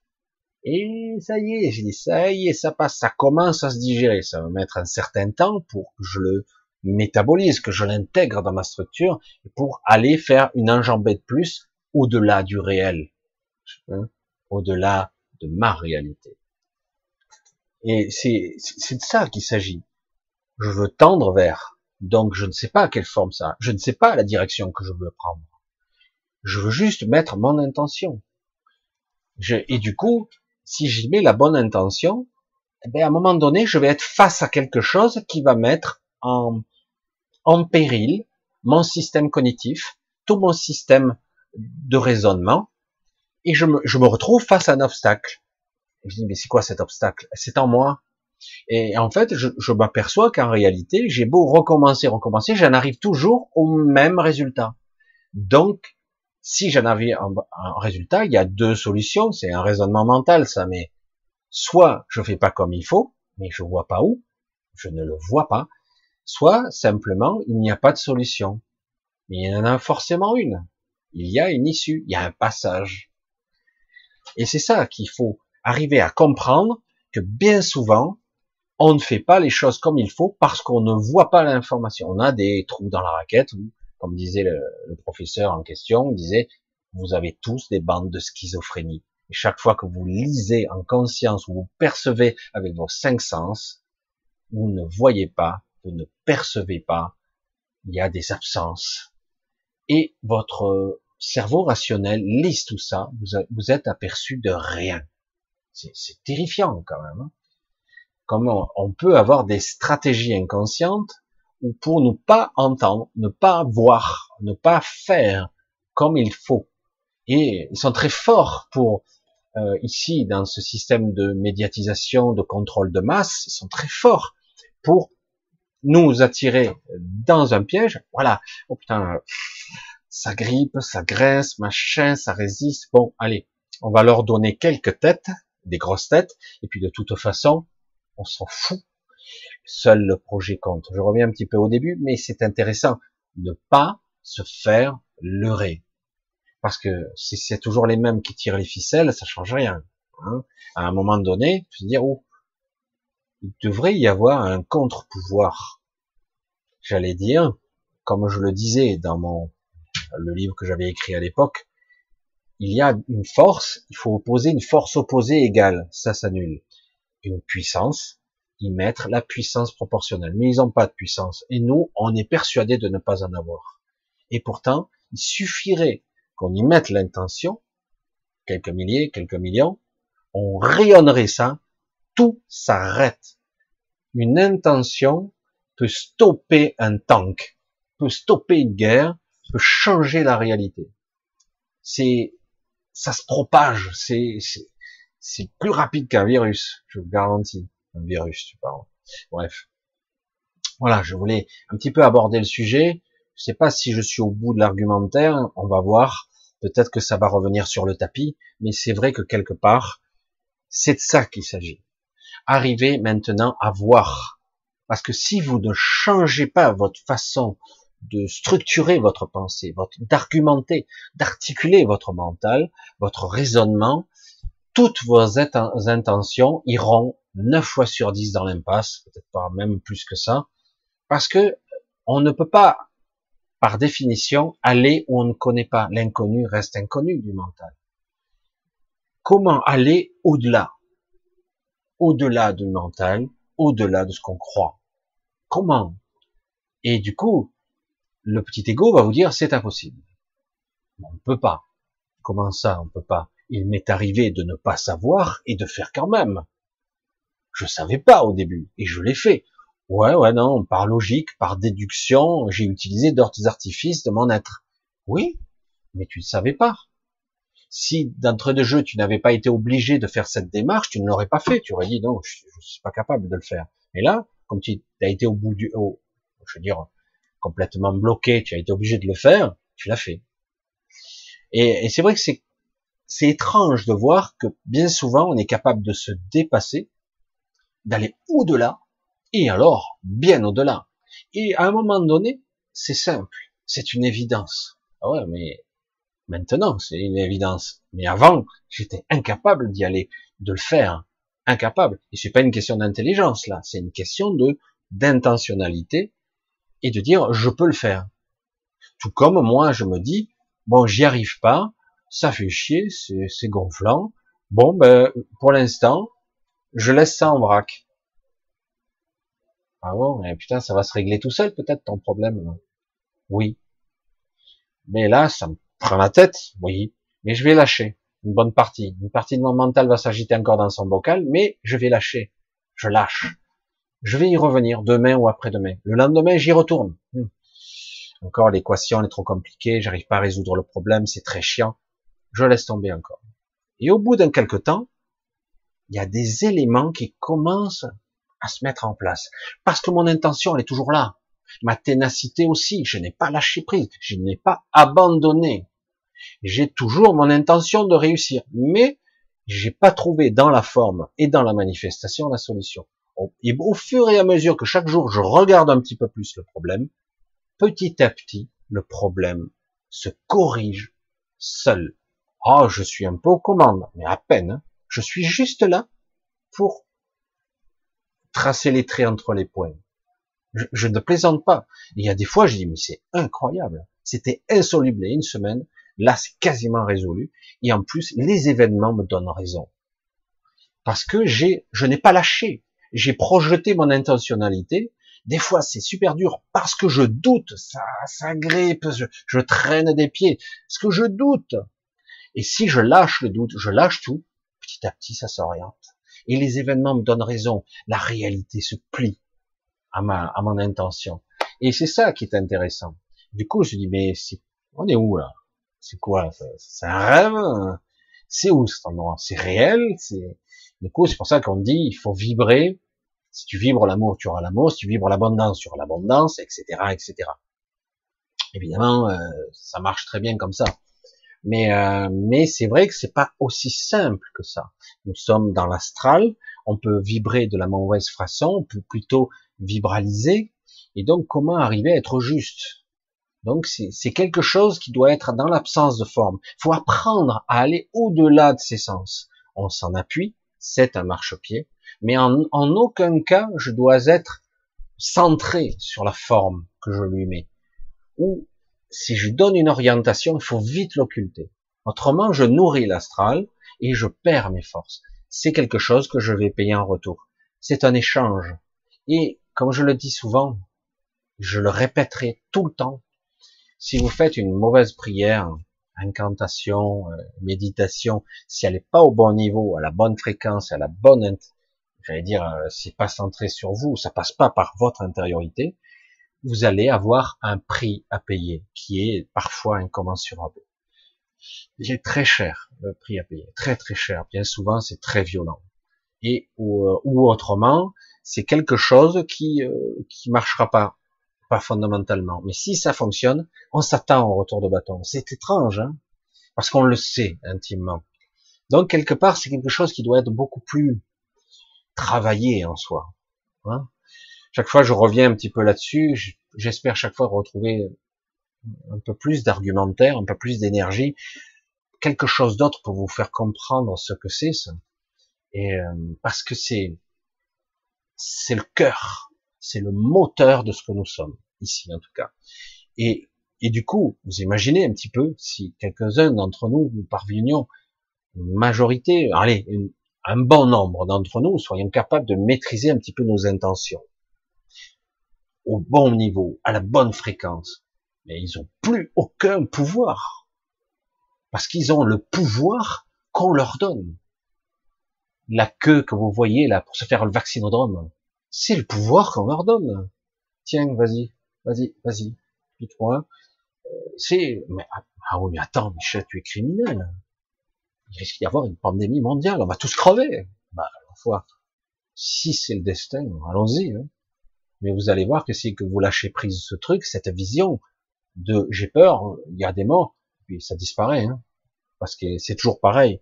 Et ça y est, j'ai dit, ça y est, ça passe, ça commence à se digérer. Ça va mettre un certain temps pour que je le métabolise, que je l'intègre dans ma structure pour aller faire une enjambée de plus au-delà du réel, hein, au-delà de ma réalité. Et c'est, de ça qu'il s'agit. Je veux tendre vers, donc je ne sais pas quelle forme ça, je ne sais pas la direction que je veux prendre. Je veux juste mettre mon intention. Je, et du coup, si j'y mets la bonne intention, eh bien, à un moment donné, je vais être face à quelque chose qui va mettre en, péril mon système cognitif, tout mon système de raisonnement, et je me, je me retrouve face à un obstacle. je dis, mais c'est quoi cet obstacle? C'est en moi. Et en fait, je, m'aperçois qu'en réalité, j'ai beau recommencer, recommencer, j'en arrive toujours au même résultat. Donc, si j'en arrive un, un résultat, il y a deux solutions. C'est un raisonnement mental, ça. Mais soit je fais pas comme il faut, mais je vois pas où, je ne le vois pas. Soit simplement, il n'y a pas de solution. Mais il y en a forcément une. Il y a une issue, il y a un passage. Et c'est ça qu'il faut arriver à comprendre que bien souvent, on ne fait pas les choses comme il faut parce qu'on ne voit pas l'information. On a des trous dans la raquette, ou, comme disait le, professeur en question, il disait, vous avez tous des bandes de schizophrénie. Et chaque fois que vous lisez en conscience, ou vous percevez avec vos cinq sens, vous ne voyez pas, vous ne percevez pas, il y a des absences. Et votre cerveau rationnel lise tout ça, vous, êtes aperçu de rien. C'est terrifiant quand même. Hein comment on peut avoir des stratégies inconscientes ou pour ne pas entendre, ne pas voir, ne pas faire comme il faut. Et ils sont très forts pour euh, ici dans ce système de médiatisation, de contrôle de masse, ils sont très forts pour nous attirer dans un piège. Voilà. Oh putain, ça grippe, ça graisse, machin, ça résiste. Bon, allez, on va leur donner quelques têtes, des grosses têtes, et puis de toute façon, on s'en fout. Seul le projet compte. Je reviens un petit peu au début, mais c'est intéressant. Ne pas se faire leurrer. Parce que si c'est toujours les mêmes qui tirent les ficelles, ça change rien. Hein. à un moment donné, se dire, oh, il devrait y avoir un contre-pouvoir. J'allais dire, comme je le disais dans mon, le livre que j'avais écrit à l'époque, il y a une force, il faut opposer une force opposée égale, ça s'annule une puissance, y mettre la puissance proportionnelle. Mais ils n'ont pas de puissance. Et nous, on est persuadé de ne pas en avoir. Et pourtant, il suffirait qu'on y mette l'intention, quelques milliers, quelques millions, on rayonnerait ça, tout s'arrête. Une intention peut stopper un tank, peut stopper une guerre, peut changer la réalité. C'est, ça se propage, c'est, c'est plus rapide qu'un virus, je vous garantis. Un virus, tu parles. Bref. Voilà, je voulais un petit peu aborder le sujet. Je sais pas si je suis au bout de l'argumentaire, on va voir. Peut-être que ça va revenir sur le tapis, mais c'est vrai que quelque part, c'est de ça qu'il s'agit. Arrivez maintenant à voir. Parce que si vous ne changez pas votre façon de structurer votre pensée, votre, d'argumenter, d'articuler votre mental, votre raisonnement, toutes vos intentions iront 9 fois sur 10 dans l'impasse, peut-être pas même plus que ça, parce que on ne peut pas, par définition, aller où on ne connaît pas. L'inconnu reste inconnu du mental. Comment aller au-delà? Au-delà du mental, au-delà de ce qu'on croit. Comment? Et du coup, le petit ego va vous dire c'est impossible. On ne peut pas. Comment ça, on ne peut pas? Il m'est arrivé de ne pas savoir et de faire quand même. Je savais pas au début et je l'ai fait. Ouais, ouais, non, par logique, par déduction, j'ai utilisé d'autres artifices de mon être. Oui, mais tu ne savais pas. Si d'entre deux jeux tu n'avais pas été obligé de faire cette démarche, tu ne l'aurais pas fait. Tu aurais dit non, je, ne suis pas capable de le faire. Et là, comme tu as été au bout du, haut, je veux dire, complètement bloqué, tu as été obligé de le faire, tu l'as fait. Et, et c'est vrai que c'est c'est étrange de voir que bien souvent on est capable de se dépasser, d'aller au-delà, et alors bien au-delà. Et à un moment donné, c'est simple, c'est une évidence. Ah ouais, mais maintenant c'est une évidence. Mais avant, j'étais incapable d'y aller, de le faire, incapable. Et c'est pas une question d'intelligence là, c'est une question de d'intentionnalité et de dire je peux le faire. Tout comme moi, je me dis bon, j'y arrive pas, ça fait chier, c'est gonflant. Bon, ben, pour l'instant, je laisse ça en vrac. Ah bon, mais putain, ça va se régler tout seul, peut-être, ton problème. Oui. Mais là, ça me prend la tête, oui. Mais je vais lâcher une bonne partie. Une partie de mon mental va s'agiter encore dans son bocal, mais je vais lâcher. Je lâche. Je vais y revenir demain ou après-demain. Le lendemain, j'y retourne. Hmm. Encore l'équation est trop compliquée, j'arrive pas à résoudre le problème, c'est très chiant je laisse tomber encore. Et au bout d'un quelque temps, il y a des éléments qui commencent à se mettre en place. Parce que mon intention, elle est toujours là. Ma ténacité aussi, je n'ai pas lâché prise, je n'ai pas abandonné. J'ai toujours mon intention de réussir, mais j'ai pas trouvé dans la forme et dans la manifestation la solution. Et au fur et à mesure que chaque jour je regarde un petit peu plus le problème, petit à petit, le problème se corrige seul. Oh, je suis un peu aux commandes, mais à peine. Hein. Je suis juste là pour tracer les traits entre les points. Je, ne plaisante pas. Il y a des fois, je dis, mais c'est incroyable. C'était insoluble et une semaine. Là, c'est quasiment résolu. Et en plus, les événements me donnent raison. Parce que j'ai, je n'ai pas lâché. J'ai projeté mon intentionnalité. Des fois, c'est super dur parce que je doute. Ça, ça grippe. Je, traîne des pieds. Parce que je doute. Et si je lâche le doute, je lâche tout, petit à petit, ça s'oriente. Et les événements me donnent raison. La réalité se plie à ma, à mon intention. Et c'est ça qui est intéressant. Du coup, je dis, mais on est où là? C'est quoi C'est un rêve C'est où cet endroit? C'est réel? C'est du coup, c'est pour ça qu'on dit, il faut vibrer. Si tu vibres l'amour, tu auras l'amour. Si tu vibres l'abondance, tu auras l'abondance, etc., etc. Évidemment, euh, ça marche très bien comme ça. Mais, euh, mais c'est vrai que c'est pas aussi simple que ça. Nous sommes dans l'astral, on peut vibrer de la mauvaise façon, on peut plutôt vibraliser. Et donc, comment arriver à être juste? Donc, c'est quelque chose qui doit être dans l'absence de forme. Il faut apprendre à aller au-delà de ses sens. On s'en appuie, c'est un marchepied, mais en, aucun cas je dois être centré sur la forme que je lui mets. Ou si je donne une orientation, il faut vite l'occulter. Autrement, je nourris l'astral et je perds mes forces. C'est quelque chose que je vais payer en retour. C'est un échange. Et comme je le dis souvent, je le répéterai tout le temps. Si vous faites une mauvaise prière, incantation, euh, méditation, si elle n'est pas au bon niveau, à la bonne fréquence, à la bonne, j'allais dire, euh, c'est pas centré sur vous, ça passe pas par votre intériorité, vous allez avoir un prix à payer qui est parfois incommensurable. Il très cher, le prix à payer, très très cher. Bien souvent, c'est très violent. Et ou, euh, autrement, c'est quelque chose qui euh, qui marchera pas, pas fondamentalement. Mais si ça fonctionne, on s'attend au retour de bâton. C'est étrange, hein parce qu'on le sait intimement. Donc quelque part, c'est quelque chose qui doit être beaucoup plus travaillé en soi. Hein chaque fois je reviens un petit peu là-dessus, j'espère chaque fois retrouver un peu plus d'argumentaire, un peu plus d'énergie, quelque chose d'autre pour vous faire comprendre ce que c'est ça. Et euh, parce que c'est c'est le cœur, c'est le moteur de ce que nous sommes ici en tout cas. Et et du coup, vous imaginez un petit peu si quelques-uns d'entre nous nous parvenions, une majorité, allez, un bon nombre d'entre nous soyons capables de maîtriser un petit peu nos intentions au bon niveau, à la bonne fréquence. Mais ils ont plus aucun pouvoir. Parce qu'ils ont le pouvoir qu'on leur donne. La queue que vous voyez là pour se faire le vaccinodrome, c'est le pouvoir qu'on leur donne. Tiens, vas-y, vas-y, vas-y, dites-moi. Euh, c'est, mais, ah, ah oui, mais attends, Michel, tu es criminel. Il risque d'y avoir une pandémie mondiale, on va tous crever. Bah, fois, si c'est le destin, allons-y. Hein. Mais vous allez voir que si que vous lâchez prise ce truc, cette vision de j'ai peur, il y a des morts, puis ça disparaît, hein, parce que c'est toujours pareil.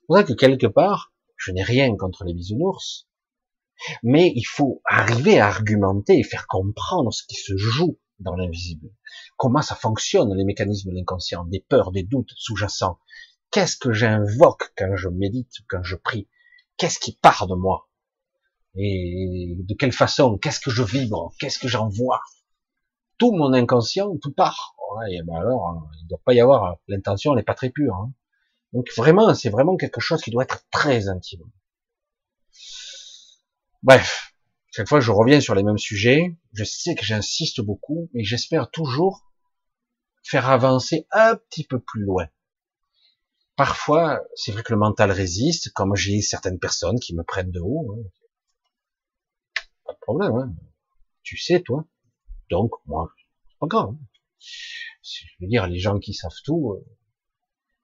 C'est pour ça que quelque part, je n'ai rien contre les bisounours, mais il faut arriver à argumenter et faire comprendre ce qui se joue dans l'invisible. Comment ça fonctionne, les mécanismes de l'inconscient, des peurs, des doutes sous-jacents? Qu'est-ce que j'invoque quand je médite, quand je prie? Qu'est-ce qui part de moi? Et de quelle façon, qu'est-ce que je vibre, qu'est-ce que j'envoie? Tout mon inconscient, tout part. Ouais, ben alors, hein, il ne doit pas y avoir, l'intention n'est pas très pure. Hein. Donc vraiment, c'est vraiment quelque chose qui doit être très intime. Bref, chaque fois je reviens sur les mêmes sujets, je sais que j'insiste beaucoup, mais j'espère toujours faire avancer un petit peu plus loin. Parfois, c'est vrai que le mental résiste, comme j'ai certaines personnes qui me prennent de haut, hein, pas de problème. Hein. Tu sais, toi. Donc, moi, c'est pas grave. Je veux dire, les gens qui savent tout, euh,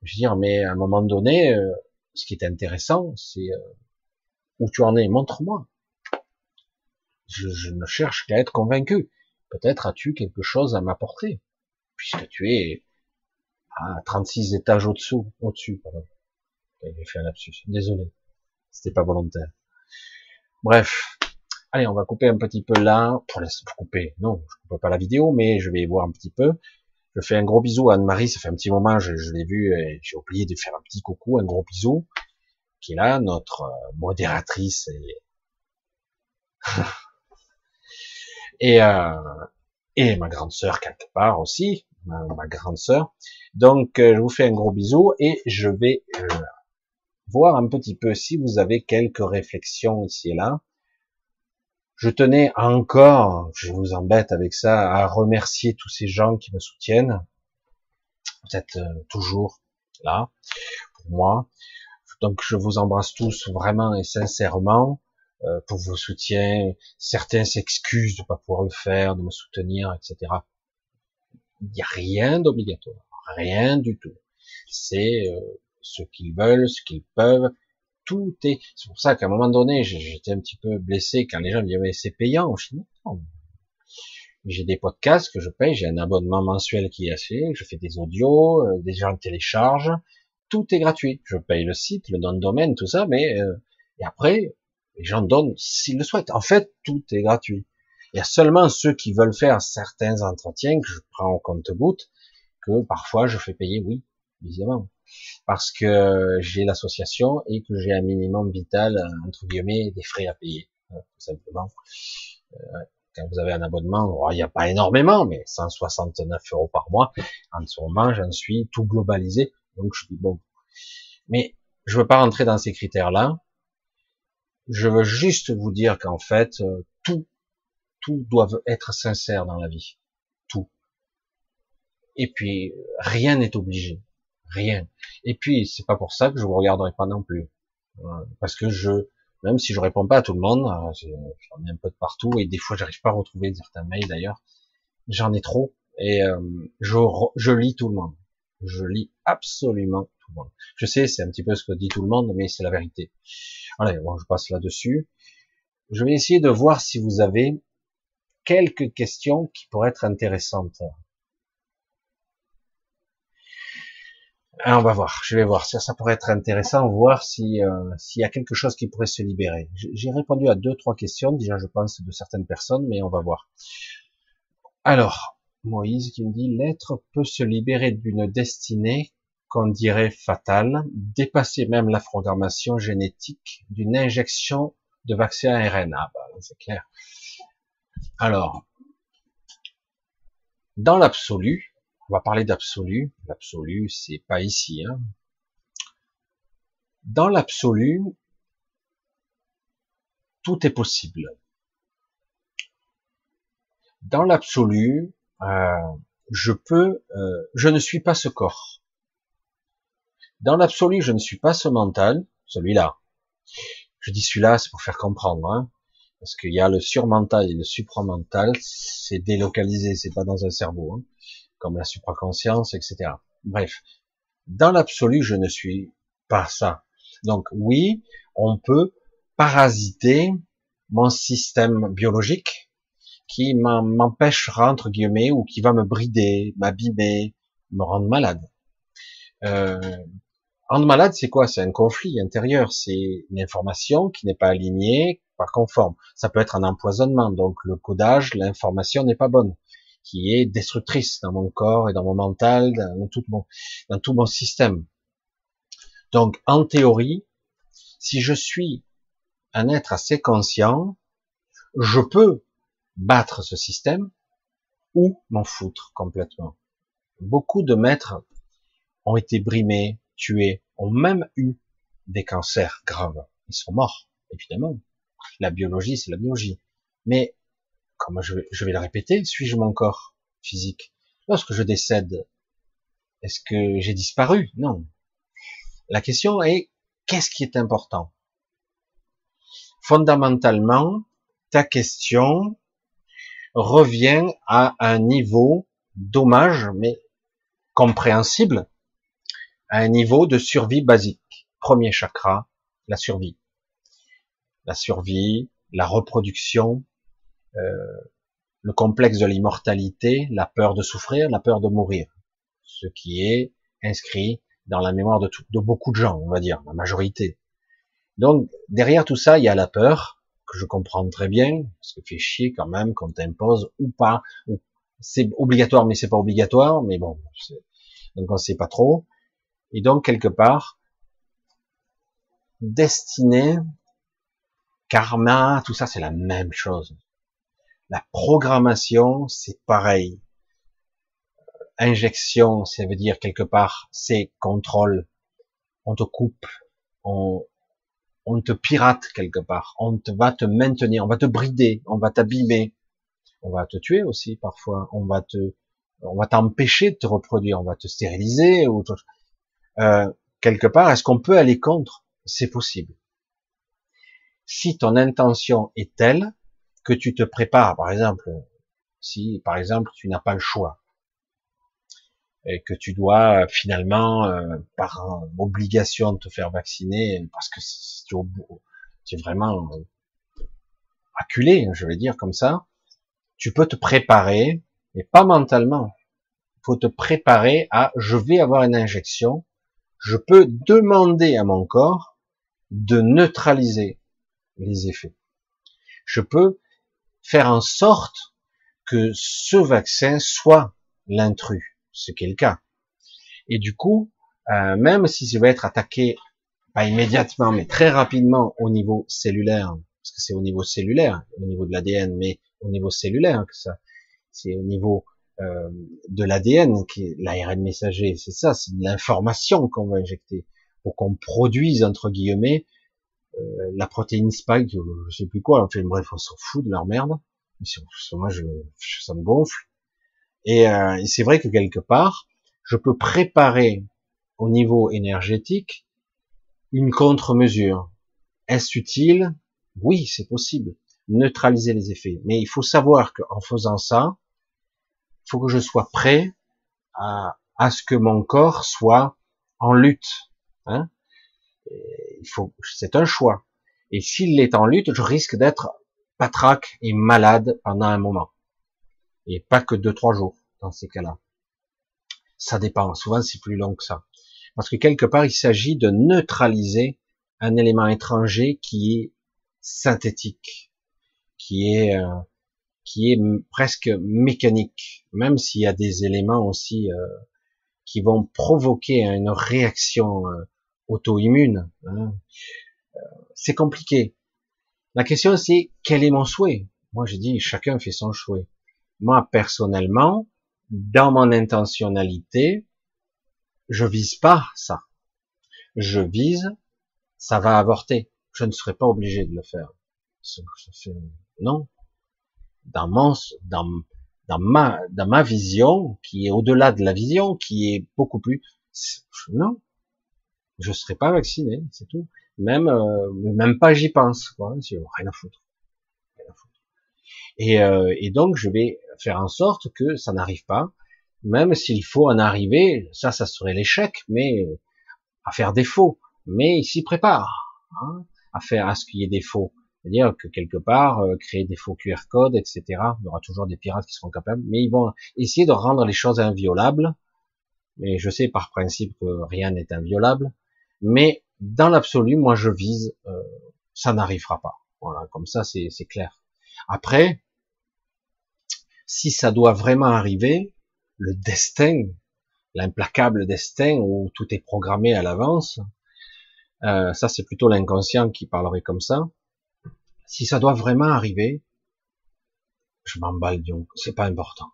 je veux dire, mais à un moment donné, euh, ce qui est intéressant, c'est euh, où tu en es, montre-moi. Je, ne cherche qu'à être convaincu. Peut-être as-tu quelque chose à m'apporter, puisque tu es à 36 étages au-dessous, au-dessus, pardon. J'ai fait un lapsus, désolé. C'était pas volontaire. Bref. Allez, on va couper un petit peu là, pour laisser couper. Non, je coupe pas la vidéo, mais je vais voir un petit peu. Je fais un gros bisou à Anne-Marie, ça fait un petit moment, je, je l'ai vu et j'ai oublié de faire un petit coucou, un gros bisou, qui est là, notre euh, modératrice et et, euh, et ma grande sœur quelque part aussi, ma, grande sœur. Donc euh, je vous fais un gros bisou et je vais euh, voir un petit peu si vous avez quelques réflexions ici et là. Je tenais encore, je vous embête avec ça, à remercier tous ces gens qui me soutiennent. Vous êtes toujours là pour moi. Donc je vous embrasse tous vraiment et sincèrement pour vos soutiens. Certains s'excusent de ne pas pouvoir le faire, de me soutenir, etc. Il n'y a rien d'obligatoire, rien du tout. C'est euh, ce qu'ils veulent, ce qu'ils peuvent. Tout est. C'est pour ça qu'à un moment donné, j'étais un petit peu blessé quand les gens me disaient mais c'est payant au final. J'ai des podcasts que je paye, j'ai un abonnement mensuel qui est assez, je fais des audios, euh, des gens téléchargent, tout est gratuit. Je paye le site, le nom de domaine, tout ça, mais euh, et après les gens donnent s'ils le souhaitent. En fait, tout est gratuit. Il y a seulement ceux qui veulent faire certains entretiens que je prends au compte-goutte que parfois je fais payer, oui, évidemment parce que j'ai l'association et que j'ai un minimum vital, entre guillemets, des frais à payer, hein, tout simplement. Euh, quand vous avez un abonnement, il n'y a pas énormément, mais 169 euros par mois, en ce moment, j'en suis tout globalisé, donc je dis bon. Mais je veux pas rentrer dans ces critères-là. Je veux juste vous dire qu'en fait, euh, tout, tout doit être sincère dans la vie. Tout. Et puis, rien n'est obligé rien. Et puis, c'est pas pour ça que je vous regarderai pas non plus. Parce que je, même si je réponds pas à tout le monde, euh, j'en ai un peu de partout, et des fois, j'arrive pas à retrouver certains mails d'ailleurs. J'en ai trop, et euh, je, je lis tout le monde. Je lis absolument Je sais, c'est un petit peu ce que dit tout le monde, mais c'est la vérité. Allez, bon, je passe là-dessus. Je vais essayer de voir si vous avez quelques questions qui pourraient être intéressantes. Ah, on va voir, je vais voir. Ça, ça pourrait être intéressant, voir si euh, s'il y a quelque chose qui pourrait se libérer. J'ai répondu à deux, trois questions, déjà je pense, de certaines personnes, mais on va voir. Alors, Moïse qui me dit, l'être peut se libérer d'une destinée qu'on dirait fatale, dépasser même la programmation génétique d'une injection de vaccin ARN. Ah bah, c'est clair. Alors, dans l'absolu, on va parler d'absolu. L'absolu, c'est pas ici. Hein. Dans l'absolu, tout est possible. Dans l'absolu, euh, je peux, euh, je ne suis pas ce corps. Dans l'absolu, je ne suis pas ce mental, celui-là. Je dis celui-là, c'est pour faire comprendre, hein, parce qu'il y a le surmental et le supramental, c'est délocalisé, c'est pas dans un cerveau. Hein comme la supraconscience, etc. Bref, dans l'absolu, je ne suis pas ça. Donc oui, on peut parasiter mon système biologique qui m'empêchera, entre guillemets, ou qui va me brider, m'abîmer, me rendre malade. Euh, rendre malade, c'est quoi? C'est un conflit intérieur, c'est une information qui n'est pas alignée, pas conforme. Ça peut être un empoisonnement, donc le codage, l'information n'est pas bonne qui est destructrice dans mon corps et dans mon mental, dans tout mon, dans tout mon système. Donc, en théorie, si je suis un être assez conscient, je peux battre ce système ou m'en foutre complètement. Beaucoup de maîtres ont été brimés, tués, ont même eu des cancers graves. Ils sont morts, évidemment. La biologie, c'est la biologie. Mais comme je, vais le répéter, suis-je mon corps physique? Lorsque je décède, est-ce que j'ai disparu? Non. La question est, qu'est-ce qui est important? Fondamentalement, ta question revient à un niveau dommage, mais compréhensible, à un niveau de survie basique. Premier chakra, la survie. La survie, la reproduction, euh, le complexe de l'immortalité, la peur de souffrir, la peur de mourir. Ce qui est inscrit dans la mémoire de, de beaucoup de gens, on va dire, la majorité. Donc, derrière tout ça, il y a la peur, que je comprends très bien, parce que fait chier quand même qu'on t'impose ou pas. C'est obligatoire, mais c'est pas obligatoire, mais bon, donc on sait pas trop. Et donc, quelque part, destiné, karma, tout ça, c'est la même chose. La programmation, c'est pareil. Injection, ça veut dire quelque part, c'est contrôle. On te coupe, on, te pirate quelque part, on va te maintenir, on va te brider, on va t'abîmer, on va te tuer aussi parfois, on va te, on va t'empêcher de te reproduire, on va te stériliser ou euh, quelque part. Est-ce qu'on peut aller contre? C'est possible. Si ton intention est telle que tu te prépares, par exemple, si par exemple tu n'as pas le choix, et que tu dois finalement, euh, par obligation, te faire vacciner parce que tu es vraiment acculé, je vais dire comme ça, tu peux te préparer, et pas mentalement. Il faut te préparer à je vais avoir une injection, je peux demander à mon corps de neutraliser les effets. Je peux faire en sorte que ce vaccin soit l'intrus ce qui est le cas. Et du coup, euh, même si je vais être attaqué, pas immédiatement, mais très rapidement au niveau cellulaire, parce que c'est au niveau cellulaire, au niveau de l'ADN, mais au niveau cellulaire que ça, c'est au niveau de l'ADN qui est l'ARN messager, c'est ça, c'est l'information qu'on va injecter pour qu'on produise entre guillemets euh, la protéine spike, je sais plus quoi, enfin bref, on s'en fout de leur merde. Moi, je, ça me gonfle. Euh, et, c'est vrai que quelque part, je peux préparer au niveau énergétique une contre-mesure. Est-ce utile? Oui, c'est possible. Neutraliser les effets. Mais il faut savoir qu'en faisant ça, il faut que je sois prêt à, ce que mon corps soit en lutte. Hein c'est un choix. Et s'il est en lutte, je risque d'être patraque et malade pendant un moment et pas que deux trois jours dans ces cas-là. Ça dépend. Souvent, c'est plus long que ça, parce que quelque part, il s'agit de neutraliser un élément étranger qui est synthétique, qui est euh, qui est presque mécanique, même s'il y a des éléments aussi euh, qui vont provoquer une réaction euh, auto-immune. Hein. C'est compliqué. La question c'est quel est mon souhait? Moi, je dis chacun fait son souhait. Moi, personnellement, dans mon intentionnalité, je vise pas ça. Je vise, ça va avorter. Je ne serai pas obligé de le faire. Non. Dans mon, dans, dans ma, dans ma vision, qui est au-delà de la vision, qui est beaucoup plus, non. Je serai pas vacciné, c'est tout. Même, euh, même pas j'y pense, quoi. Rien à foutre. Rien à foutre. Et, euh, et donc, je vais faire en sorte que ça n'arrive pas, même s'il faut en arriver, ça, ça serait l'échec, mais à faire des faux. Mais il s'y prépare, hein, à faire à ce qu'il y ait des faux. C'est-à-dire que quelque part, euh, créer des faux QR codes, etc. Il y aura toujours des pirates qui seront capables, mais ils vont essayer de rendre les choses inviolables. Mais je sais par principe que rien n'est inviolable. Mais dans l'absolu, moi je vise, euh, ça n'arrivera pas. Voilà, comme ça c'est clair. Après, si ça doit vraiment arriver, le destin, l'implacable destin où tout est programmé à l'avance, euh, ça c'est plutôt l'inconscient qui parlerait comme ça. Si ça doit vraiment arriver, je m'emballe donc, c'est pas important.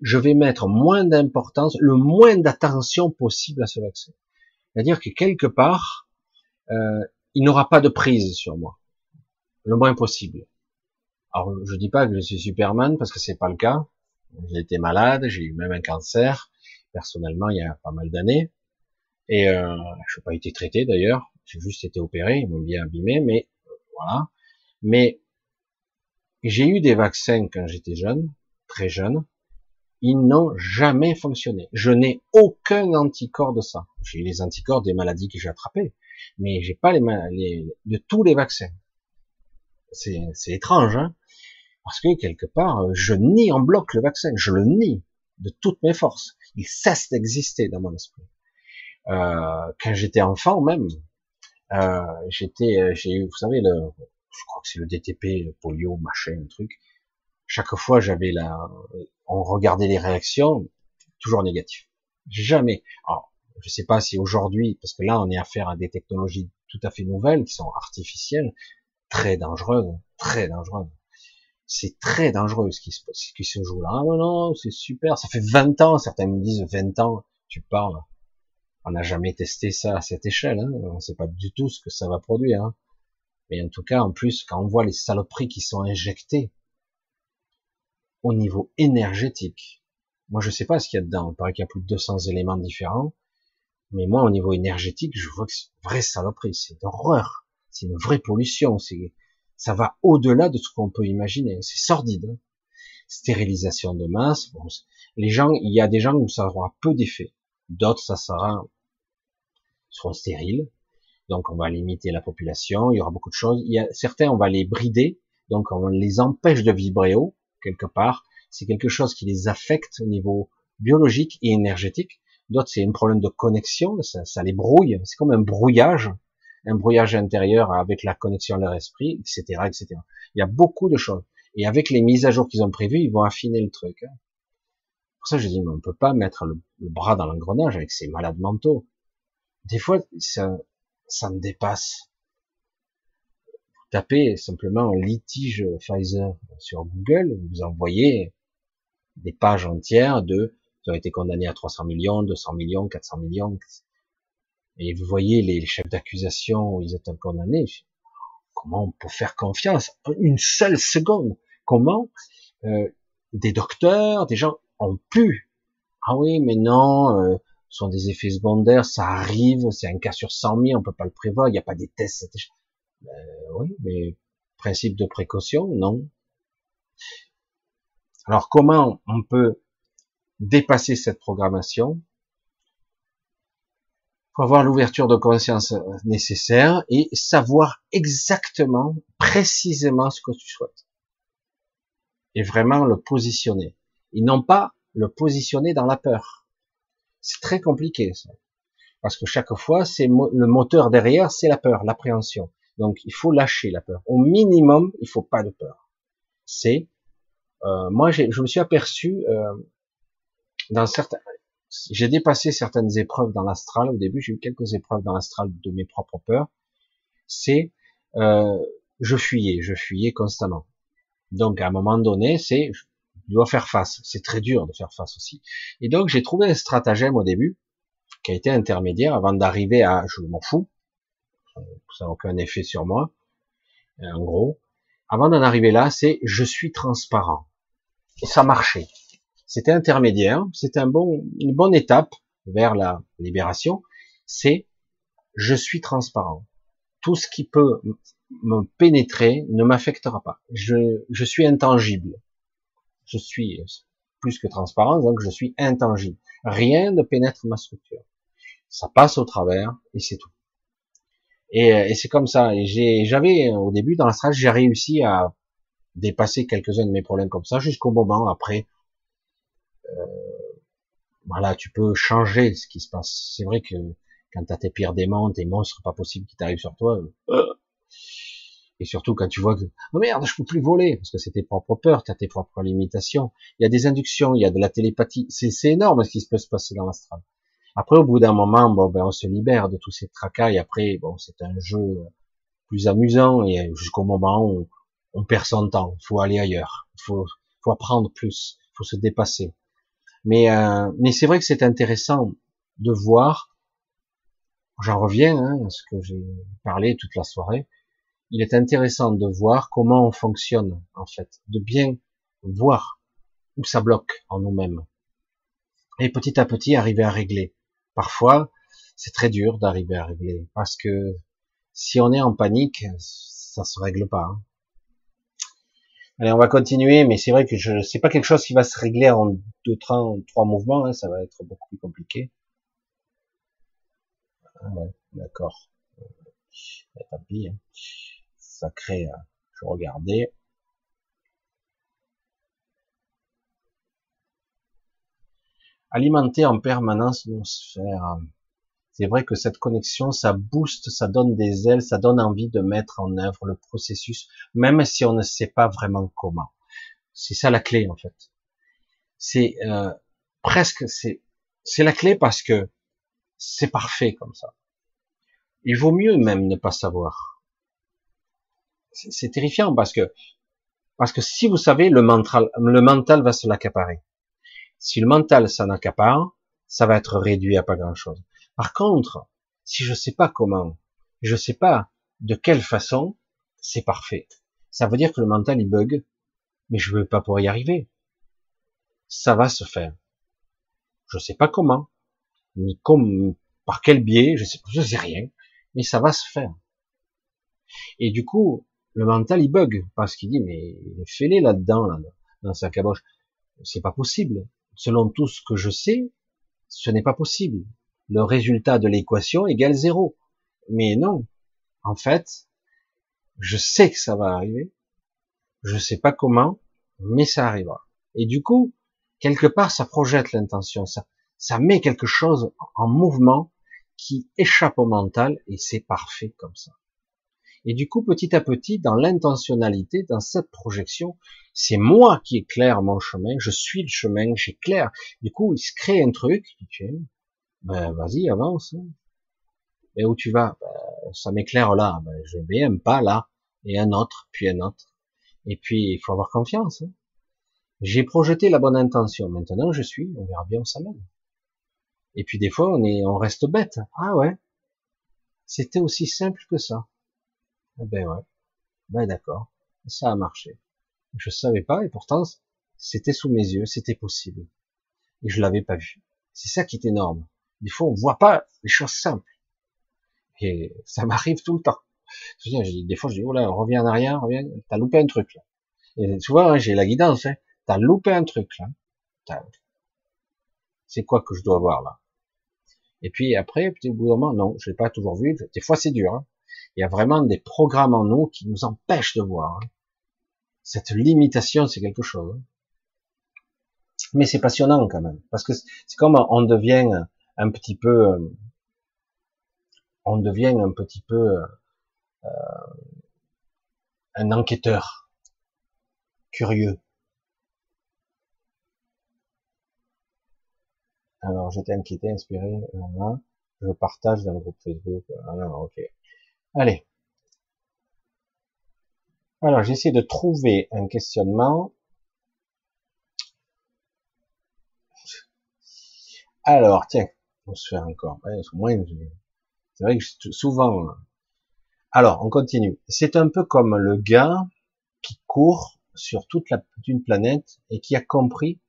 Je vais mettre moins d'importance, le moins d'attention possible à ce vaccin. C'est-à-dire que quelque part, euh, il n'aura pas de prise sur moi, le moins possible. Alors, je dis pas que je suis Superman parce que c'est pas le cas. J'ai été malade, j'ai eu même un cancer personnellement il y a pas mal d'années et euh, je n'ai pas été traité d'ailleurs. J'ai juste été opéré, ils m'ont bien abîmé, mais euh, voilà. Mais j'ai eu des vaccins quand j'étais jeune, très jeune. Ils n'ont jamais fonctionné. Je n'ai aucun anticorps de ça. J'ai les anticorps des maladies que j'ai attrapées. mais j'ai pas les, les de tous les vaccins. C'est étrange, hein parce que quelque part, je nie en bloc le vaccin, je le nie de toutes mes forces. Il cesse d'exister dans mon esprit. Euh, quand j'étais enfant même, euh, j'étais, euh, j'ai eu, vous savez, le, je crois que c'est le DTP, le polio, machin, un truc. Chaque fois, j'avais la, on regardait les réactions, toujours négatif. Jamais. Alors, je sais pas si aujourd'hui, parce que là, on est affaire à des technologies tout à fait nouvelles, qui sont artificielles, très dangereuses, très dangereuses. C'est très dangereux ce qui se, joue là. Ah non, non, c'est super. Ça fait 20 ans, certains me disent 20 ans, tu parles. On n'a jamais testé ça à cette échelle. Hein. On ne sait pas du tout ce que ça va produire. Hein. Mais en tout cas, en plus, quand on voit les saloperies qui sont injectées au niveau énergétique, moi je sais pas ce qu'il y a dedans. Il paraît qu'il y a plus de 200 éléments différents. Mais moi, au niveau énergétique, je vois que c'est une vraie saloperie. C'est d'horreur. C'est une vraie pollution. C'est, ça va au-delà de ce qu'on peut imaginer. C'est sordide. Hein. Stérilisation de masse. les gens, il y a des gens où ça aura peu d'effet. D'autres, ça sera, seront stériles. Donc, on va limiter la population. Il y aura beaucoup de choses. Il y a certains, on va les brider. Donc, on les empêche de vibrer haut, quelque part. C'est quelque chose qui les affecte au niveau biologique et énergétique. D'autres, c'est un problème de connexion. Ça, les brouille. C'est comme un brouillage un brouillage intérieur avec la connexion à leur esprit, etc., etc. Il y a beaucoup de choses. Et avec les mises à jour qu'ils ont prévues, ils vont affiner le truc. Hein pour ça, je dis, mais on peut pas mettre le, bras dans l'engrenage avec ces malades mentaux. Des fois, ça, ça me dépasse. Vous tapez simplement litige Pfizer sur Google, vous envoyez des pages entières de, ils ont été condamnés à 300 millions, 200 millions, 400 millions. Et vous voyez les chefs d'accusation où ils étaient condamnés. Comment on peut faire confiance Une seule seconde? Comment euh, des docteurs, des gens ont pu? Ah oui, mais non, euh, ce sont des effets secondaires, ça arrive, c'est un cas sur 100 000, on peut pas le prévoir, il n'y a pas des tests. Ben, oui, mais principe de précaution, non. Alors comment on peut dépasser cette programmation? Faut avoir l'ouverture de conscience nécessaire et savoir exactement, précisément ce que tu souhaites. Et vraiment le positionner. Ils n'ont pas le positionner dans la peur. C'est très compliqué, ça. Parce que chaque fois, c'est le moteur derrière, c'est la peur, l'appréhension. Donc, il faut lâcher la peur. Au minimum, il faut pas de peur. C'est, euh, moi, je me suis aperçu euh, dans certains, j'ai dépassé certaines épreuves dans l'astral. Au début, j'ai eu quelques épreuves dans l'astral de mes propres peurs. C'est, euh, je fuyais, je fuyais constamment. Donc, à un moment donné, c'est, il doit faire face. C'est très dur de faire face aussi. Et donc j'ai trouvé un stratagème au début qui a été intermédiaire avant d'arriver à je m'en fous, ça n'a aucun effet sur moi. En gros, avant d'en arriver là, c'est je suis transparent. Ça marchait. C'était intermédiaire, c'était un bon, une bonne étape vers la libération. C'est je suis transparent. Tout ce qui peut me pénétrer ne m'affectera pas. Je, je suis intangible je suis plus que transparent, donc je suis intangible. Rien ne pénètre ma structure. Ça passe au travers et c'est tout. Et, c'est comme ça. Et j'avais au début dans la stratégie, j'ai réussi à dépasser quelques-uns de mes problèmes comme ça jusqu'au moment après. Euh, voilà, tu peux changer ce qui se passe. C'est vrai que quand t'as tes pires démons, tes monstres, pas possible qu'ils t'arrivent sur toi. Euh, et surtout quand tu vois que oh merde, je peux plus voler parce que c'est tes propres peurs, tu as tes propres limitations. Il y a des inductions, il y a de la télépathie. C'est énorme ce qui peut se passer dans l'astral. Après, au bout d'un moment, bon, ben, on se libère de tous ces tracas et après, bon, c'est un jeu plus amusant et jusqu'au moment où on perd son temps. Faut aller ailleurs. Il faut, faut apprendre plus. Faut se dépasser. Mais, euh, mais c'est vrai que c'est intéressant de voir. J'en reviens hein, à ce que j'ai parlé toute la soirée il est intéressant de voir comment on fonctionne, en fait, de bien voir où ça bloque en nous-mêmes. Et petit à petit, arriver à régler. Parfois, c'est très dur d'arriver à régler, parce que si on est en panique, ça se règle pas. Hein. Allez, on va continuer, mais c'est vrai que je c'est pas quelque chose qui va se régler en deux, trois, trois mouvements, hein, ça va être beaucoup plus compliqué. Ah ouais, d'accord. tant pis. Hein. Ça crée, euh, je regardais. Alimenter en permanence nos sphères. C'est vrai que cette connexion, ça booste, ça donne des ailes, ça donne envie de mettre en œuvre le processus, même si on ne sait pas vraiment comment. C'est ça la clé en fait. C'est euh, presque c'est c'est la clé parce que c'est parfait comme ça. Il vaut mieux même ne pas savoir. C'est terrifiant parce que parce que si vous savez, le mental, le mental va se l'accaparer. Si le mental s'en accapare, ça va être réduit à pas grand chose. Par contre, si je sais pas comment, je sais pas de quelle façon, c'est parfait. Ça veut dire que le mental il bug, mais je veux pas pour y arriver. Ça va se faire. Je sais pas comment, ni comme, par quel biais, je sais, je sais rien, mais ça va se faire. Et du coup, le mental il bug parce qu'il dit mais fais-les là-dedans, là, dans sa caboche. C'est pas possible. Selon tout ce que je sais, ce n'est pas possible. Le résultat de l'équation égale zéro. Mais non. En fait, je sais que ça va arriver. Je sais pas comment, mais ça arrivera. Et du coup, quelque part, ça projette l'intention, ça, ça met quelque chose en mouvement qui échappe au mental et c'est parfait comme ça. Et du coup, petit à petit, dans l'intentionnalité, dans cette projection, c'est moi qui éclaire mon chemin, je suis le chemin, j'éclaire. Du coup, il se crée un truc, ben vas-y, avance. Et où tu vas? Ben, Ça m'éclaire là, ben, je vais un pas là, et un autre, puis un autre. Et puis, il faut avoir confiance. Hein. J'ai projeté la bonne intention, maintenant je suis, on verra bien où ça mène. Et puis des fois, on est, on reste bête. Ah ouais, c'était aussi simple que ça. Eh ben ouais, ben d'accord, ça a marché. Je savais pas et pourtant c'était sous mes yeux, c'était possible. Et je l'avais pas vu. C'est ça qui est énorme. Des fois, on voit pas les choses simples. Et ça m'arrive tout le temps. Je des fois, je dis, oh là, reviens en arrière, reviens, t'as loupé un truc, là. Et souvent, hein, j'ai la guidance, hein. T'as loupé un truc, là. C'est quoi que je dois voir, là? Et puis après, petit bout moment, non, je l'ai pas toujours vu. Des fois, c'est dur. Hein. Il y a vraiment des programmes en nous qui nous empêchent de voir. Hein. Cette limitation, c'est quelque chose. Mais c'est passionnant quand même, parce que c'est comme on devient un petit peu, euh, on devient un petit peu euh, un enquêteur curieux. Alors, j'étais inquiété, inspiré. je partage dans le groupe Facebook. Alors, ok. Allez. Alors, j'essaie de trouver un questionnement. Alors, tiens, on se faire encore. c'est vrai que souvent. Alors, on continue. C'est un peu comme le gars qui court sur toute la, une planète et qui a compris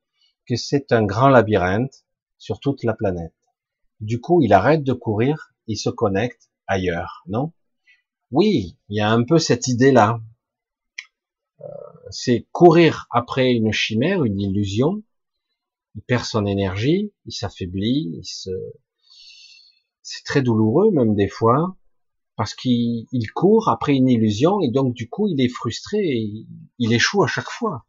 que c'est un grand labyrinthe sur toute la planète. Du coup, il arrête de courir, il se connecte ailleurs, non? Oui, il y a un peu cette idée-là. Euh, c'est courir après une chimère, une illusion. Il perd son énergie, il s'affaiblit, il se... c'est très douloureux même des fois, parce qu'il court après une illusion et donc du coup il est frustré il échoue à chaque fois.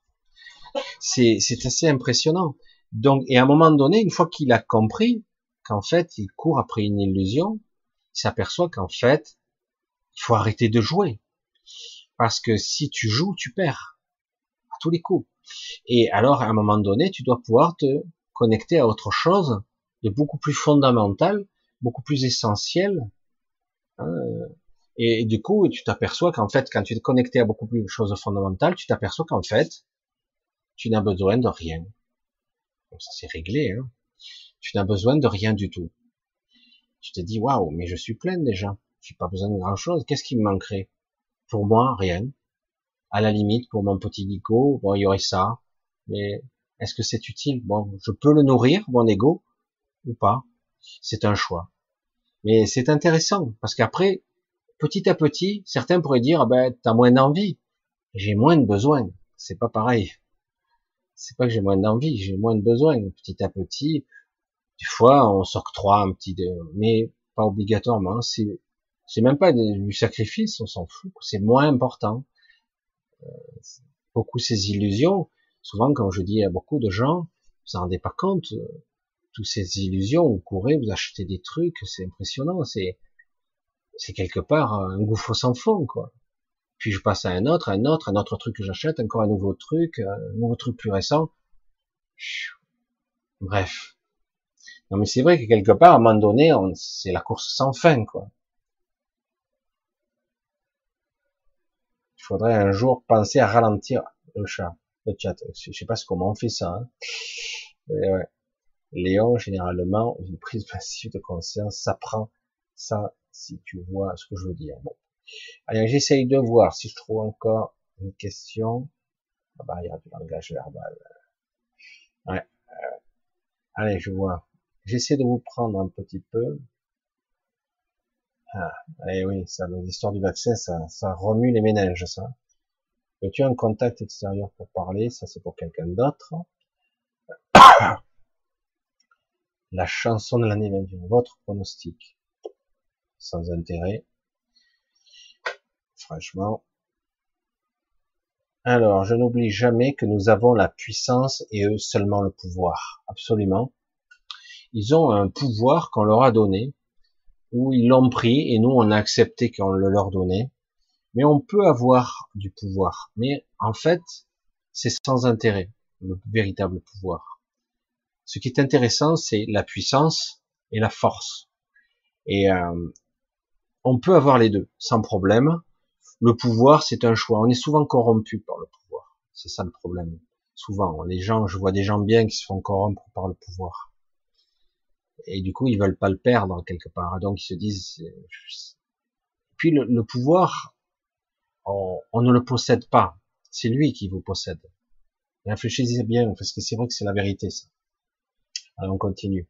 C'est assez impressionnant. Donc, et à un moment donné, une fois qu'il a compris qu'en fait, il court après une illusion, il s'aperçoit qu'en fait, il faut arrêter de jouer. Parce que si tu joues, tu perds. À tous les coups. Et alors, à un moment donné, tu dois pouvoir te connecter à autre chose de beaucoup plus fondamental, beaucoup plus essentiel. Hein. Et, du coup, tu t'aperçois qu'en fait, quand tu es connecté à beaucoup plus de choses fondamentales, tu t'aperçois qu'en fait, tu n'as besoin de rien ça c'est réglé. Hein. Tu n'as besoin de rien du tout. Tu te dis waouh, mais je suis plein déjà. J'ai pas besoin de grand chose. Qu'est-ce qui me manquerait? Pour moi, rien. À la limite, pour mon petit Nico, bon, il y aurait ça. Mais est-ce que c'est utile? Bon, je peux le nourrir, mon ego, ou pas? C'est un choix. Mais c'est intéressant parce qu'après, petit à petit, certains pourraient dire ah ben t'as moins d'envie, j'ai moins de besoin. C'est pas pareil c'est pas que j'ai moins d'envie, j'ai moins de besoin. Petit à petit, des fois, on s'octroie un petit, de, mais pas obligatoirement. C'est, C'est même pas du sacrifice, on s'en fout, c'est moins important. Euh, beaucoup ces illusions, souvent quand je dis à beaucoup de gens, vous vous rendez pas compte, euh, toutes ces illusions, vous courez, vous achetez des trucs, c'est impressionnant, c'est c'est quelque part un gouffre sans fond, quoi. Puis je passe à un autre, un autre, un autre truc que j'achète, encore un nouveau truc, un nouveau truc plus récent. Bref. Non mais c'est vrai que quelque part, à un moment donné, c'est la course sans fin, quoi. Il faudrait un jour penser à ralentir le chat, le chat. Je sais pas comment on fait ça. Hein. Léon, généralement, une prise passive de conscience, ça prend ça, si tu vois ce que je veux dire. Bon. Allez, j'essaye de voir si je trouve encore une question. Ah bah, il y a du langage verbal. Ouais. Euh, allez, je vois. J'essaie de vous prendre un petit peu. Ah, eh oui, ça, l'histoire du vaccin, ça, ça remue les méninges, ça. Veux-tu un contact extérieur pour parler Ça, c'est pour quelqu'un d'autre. La chanson de l'année 21. Votre pronostic. Sans intérêt. Franchement. Alors, je n'oublie jamais que nous avons la puissance et eux seulement le pouvoir. Absolument. Ils ont un pouvoir qu'on leur a donné où ils l'ont pris et nous on a accepté qu'on le leur donnait. Mais on peut avoir du pouvoir. Mais en fait, c'est sans intérêt, le véritable pouvoir. Ce qui est intéressant, c'est la puissance et la force. Et euh, on peut avoir les deux sans problème. Le pouvoir, c'est un choix. On est souvent corrompu par le pouvoir. C'est ça le problème. Souvent, les gens, je vois des gens bien qui se font corrompre par le pouvoir et du coup ils veulent pas le perdre quelque part. Donc ils se disent. Puis le, pouvoir, on, ne le possède pas. C'est lui qui vous possède. Réfléchissez bien parce que c'est vrai que c'est la vérité ça. Alors on continue.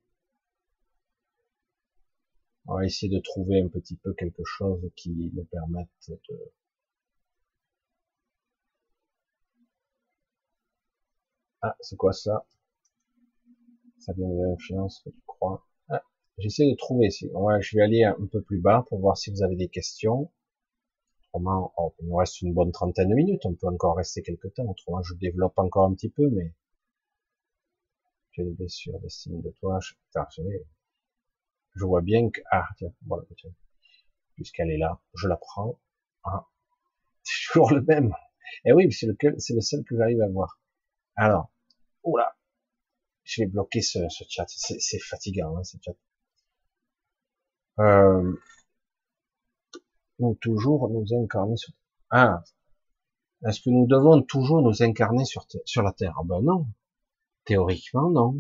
On va essayer de trouver un petit peu quelque chose qui nous permette de Ah, c'est quoi ça? Ça vient de l'influence, tu crois. Ah, J'essaie de trouver. Je vais aller un peu plus bas pour voir si vous avez des questions. Autrement, oh, il nous reste une bonne trentaine de minutes. On peut encore rester quelques temps. Autrement, je développe encore un petit peu, mais j'ai des blessures, des signes de toi. Je... je vois bien que ah tiens, voilà, tiens. puisqu'elle est là, je la prends. Ah, c'est toujours le même. Et eh oui, c'est le, c'est le seul que j'arrive à voir. Alors, oula, je vais bloquer ce, ce chat. C'est fatigant, hein, ce chat. Euh, nous toujours nous incarner sur. Ah, est-ce que nous devons toujours nous incarner sur sur la Terre? Ah Ben non. Théoriquement, non.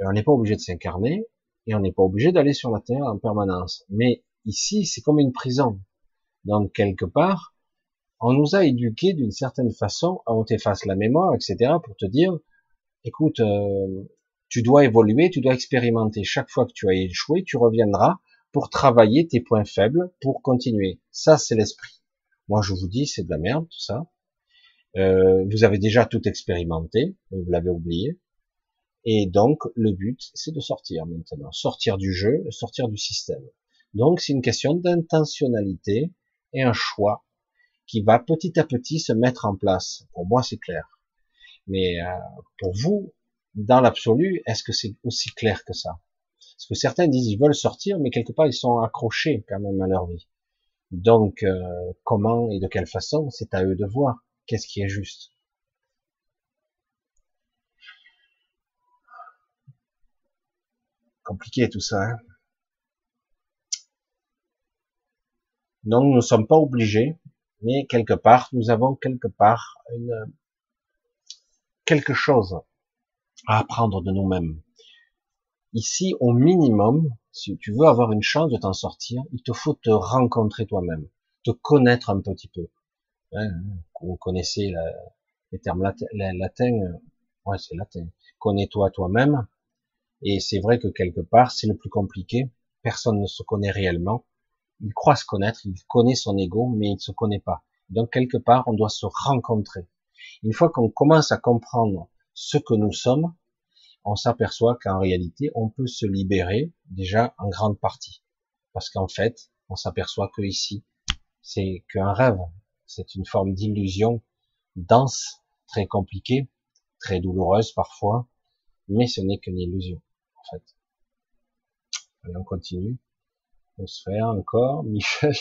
Euh, on n'est pas obligé de s'incarner et on n'est pas obligé d'aller sur la Terre en permanence. Mais ici, c'est comme une prison. Donc quelque part, on nous a éduqués d'une certaine façon, on t'efface la mémoire, etc., pour te dire, écoute, euh, tu dois évoluer, tu dois expérimenter. Chaque fois que tu as échoué, tu reviendras pour travailler tes points faibles, pour continuer. Ça, c'est l'esprit. Moi, je vous dis, c'est de la merde, tout ça. Euh, vous avez déjà tout expérimenté, vous l'avez oublié. Et donc, le but, c'est de sortir maintenant. Sortir du jeu, sortir du système. Donc, c'est une question d'intentionnalité et un choix qui va petit à petit se mettre en place. Pour moi, c'est clair. Mais euh, pour vous, dans l'absolu, est-ce que c'est aussi clair que ça? Parce que certains disent ils veulent sortir, mais quelque part ils sont accrochés quand même à leur vie. Donc euh, comment et de quelle façon, c'est à eux de voir qu'est-ce qui est juste. Compliqué tout ça. Hein Donc nous ne sommes pas obligés, mais quelque part, nous avons quelque part une, quelque chose à apprendre de nous-mêmes. Ici, au minimum, si tu veux avoir une chance de t'en sortir, il te faut te rencontrer toi-même, te connaître un petit peu. Hein, vous connaissez la, les termes latins, ouais, c'est latin. Connais-toi toi-même. Et c'est vrai que quelque part, c'est le plus compliqué. Personne ne se connaît réellement. Il croit se connaître, il connaît son ego, mais il ne se connaît pas. Donc quelque part, on doit se rencontrer. Une fois qu'on commence à comprendre ce que nous sommes, on s'aperçoit qu'en réalité, on peut se libérer déjà en grande partie. Parce qu'en fait, On s'aperçoit que ici, c'est qu'un rêve, c'est une forme d'illusion dense, très compliquée, très douloureuse parfois, mais ce n'est qu'une illusion, en fait. Allez, on continue. On se fait encore. Michel,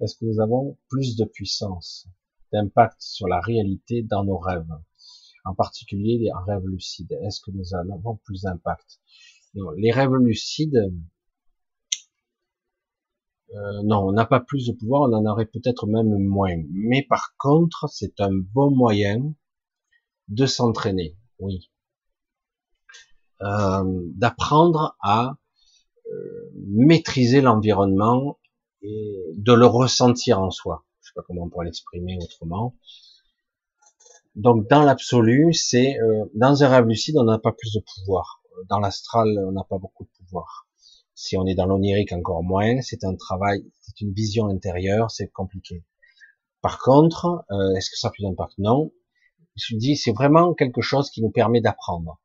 est-ce que nous avons plus de puissance, d'impact sur la réalité dans nos rêves En particulier les rêves lucides. Est-ce que nous en avons plus d'impact? Les rêves lucides, euh, non, on n'a pas plus de pouvoir, on en aurait peut-être même moins. Mais par contre, c'est un bon moyen de s'entraîner, oui. Euh, d'apprendre à euh, maîtriser l'environnement et de le ressentir en soi. Comment on pourrait l'exprimer autrement. Donc dans l'absolu, c'est euh, dans un rêve lucide, on n'a pas plus de pouvoir. Dans l'astral, on n'a pas beaucoup de pouvoir. Si on est dans l'onirique, encore moins. C'est un travail, c'est une vision intérieure, c'est compliqué. Par contre, euh, est-ce que ça a plus d'impact? Non. Je dis, c'est vraiment quelque chose qui nous permet d'apprendre.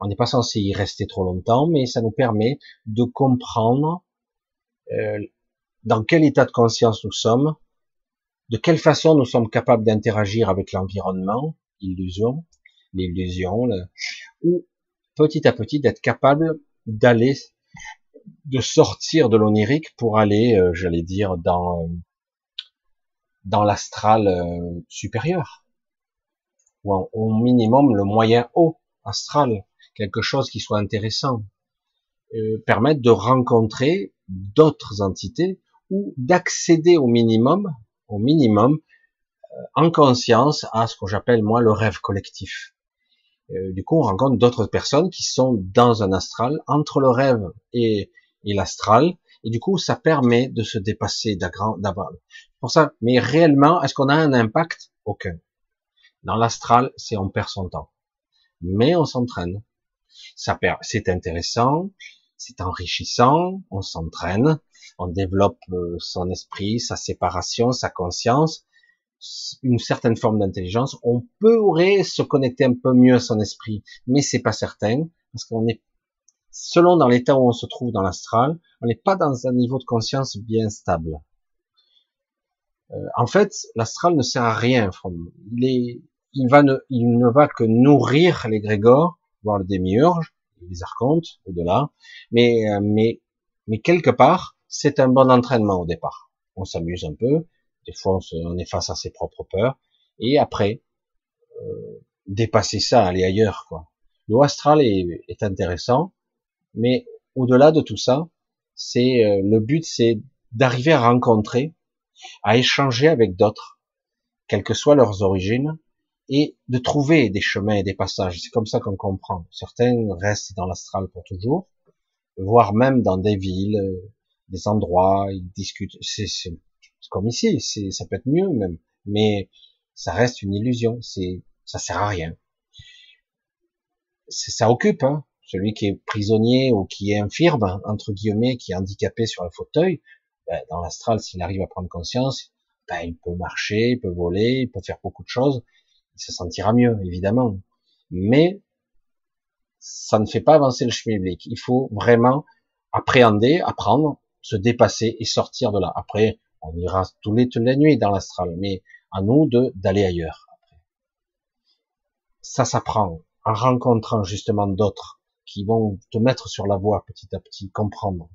On n'est pas censé y rester trop longtemps, mais ça nous permet de comprendre euh, dans quel état de conscience nous sommes, de quelle façon nous sommes capables d'interagir avec l'environnement, l'illusion, l'illusion, ou petit à petit d'être capable d'aller, de sortir de l'onirique pour aller, euh, j'allais dire, dans dans l'astral euh, supérieur, ou au minimum le moyen haut astral, quelque chose qui soit intéressant, euh, permettre de rencontrer d'autres entités ou d'accéder au minimum, au minimum, euh, en conscience à ce que j'appelle moi le rêve collectif. Euh, du coup, on rencontre d'autres personnes qui sont dans un astral entre le rêve et, et l'astral, et du coup, ça permet de se dépasser d'abord. Pour ça, mais réellement, est-ce qu'on a un impact? Aucun. Dans l'astral, c'est on perd son temps, mais on s'entraîne. Ça c'est intéressant, c'est enrichissant, on s'entraîne, on développe euh, son esprit, sa séparation, sa conscience, une certaine forme d'intelligence. On pourrait se connecter un peu mieux à son esprit, mais c'est pas certain parce qu'on est selon dans l'état où on se trouve dans l'astral, on n'est pas dans un niveau de conscience bien stable. Euh, en fait, l'astral ne sert à rien. Il, est, il, va ne, il ne va que nourrir les grégores voir le démiurge, les archontes, au-delà. Mais, euh, mais, mais quelque part, c'est un bon entraînement au départ. On s'amuse un peu, des fois on, est face à ses propres peurs, et après, euh, dépasser ça, aller ailleurs, quoi. Le astral est, est intéressant, mais au-delà de tout ça, c'est euh, le but, c'est d'arriver à rencontrer, à échanger avec d'autres, quelles que soient leurs origines, et de trouver des chemins et des passages. C'est comme ça qu'on comprend. Certains restent dans l'astral pour toujours, voire même dans des villes, des endroits, ils discutent. C'est comme ici, ça peut être mieux même, mais ça reste une illusion. C'est ça sert à rien. Ça occupe hein. celui qui est prisonnier ou qui est infirme entre guillemets, qui est handicapé sur un fauteuil. Ben, dans l'astral, s'il arrive à prendre conscience, ben, il peut marcher, il peut voler, il peut faire beaucoup de choses il se sentira mieux, évidemment. Mais ça ne fait pas avancer le chemin public. Il faut vraiment appréhender, apprendre, se dépasser et sortir de là. Après, on ira tous les, toutes les nuits dans l'astral, mais à nous de d'aller ailleurs. Après. Ça s'apprend en rencontrant justement d'autres qui vont te mettre sur la voie petit à petit, comprendre.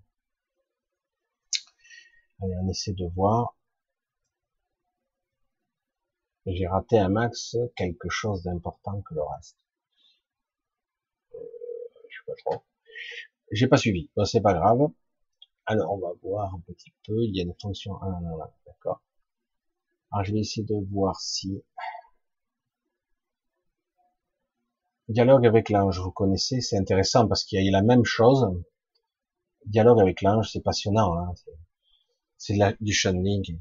Allez, on essaie de voir j'ai raté un max quelque chose d'important que le reste. Euh, je sais pas trop. J'ai pas suivi. Bon, c'est pas grave. Alors, on va voir un petit peu. Il y a une fonction 1 là, d'accord. Alors, je vais essayer de voir si dialogue avec l'ange. Vous connaissez, c'est intéressant parce qu'il y a la même chose. Dialogue avec l'ange, c'est passionnant. Hein c'est du channeling.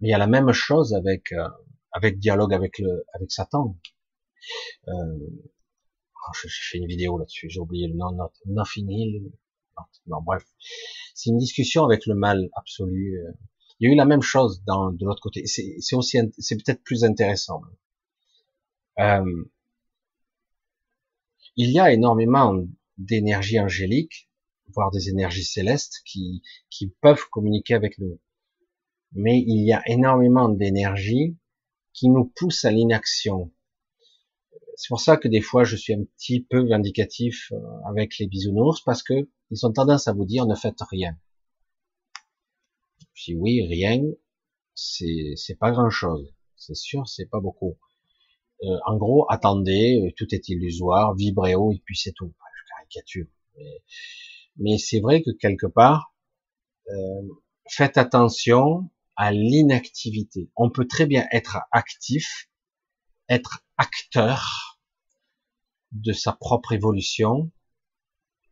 Mais il y a la même chose avec euh, avec dialogue avec le avec Satan. Euh, oh, j'ai fait une vidéo là-dessus, j'ai oublié le nom, nothing hill. Non, bref, c'est une discussion avec le mal absolu. Il y a eu la même chose dans de l'autre côté. C'est aussi, c'est peut-être plus intéressant. Euh, il y a énormément d'énergie angélique, voire des énergies célestes qui, qui peuvent communiquer avec nous. mais il y a énormément d'énergie qui nous pousse à l'inaction. C'est pour ça que des fois je suis un petit peu vindicatif euh, avec les bisounours parce que ils ont tendance à vous dire ne faites rien. Dis oui, rien, c'est c'est pas grand chose. C'est sûr, c'est pas beaucoup. Euh, en gros, attendez, euh, tout est illusoire, vibrez haut et puis c'est tout. Je caricature. Mais, c'est vrai que quelque part, euh, faites attention à l'inactivité. On peut très bien être actif, être acteur de sa propre évolution,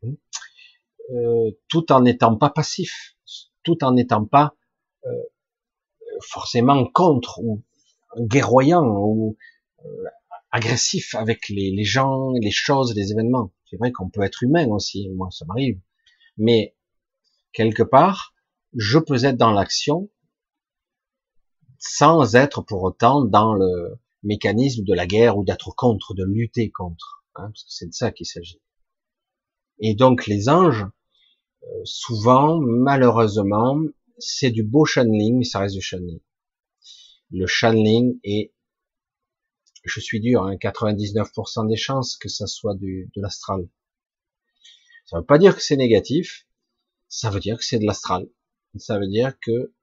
euh, tout en n'étant pas passif, tout en n'étant pas euh, forcément contre ou guerroyant ou euh, agressif avec les, les, gens, les choses, les événements. C'est vrai qu'on peut être humain aussi, moi ça m'arrive. Mais quelque part, je peux être dans l'action sans être pour autant dans le mécanisme de la guerre ou d'être contre, de lutter contre. Hein, parce que c'est de ça qu'il s'agit. Et donc les anges, euh, souvent, malheureusement, c'est du beau channeling, mais ça reste du channeling. Le channeling est je suis dur, hein, 99% des chances que ça soit du, de l'astral. Ça veut pas dire que c'est négatif, ça veut dire que c'est de l'astral. Ça veut dire que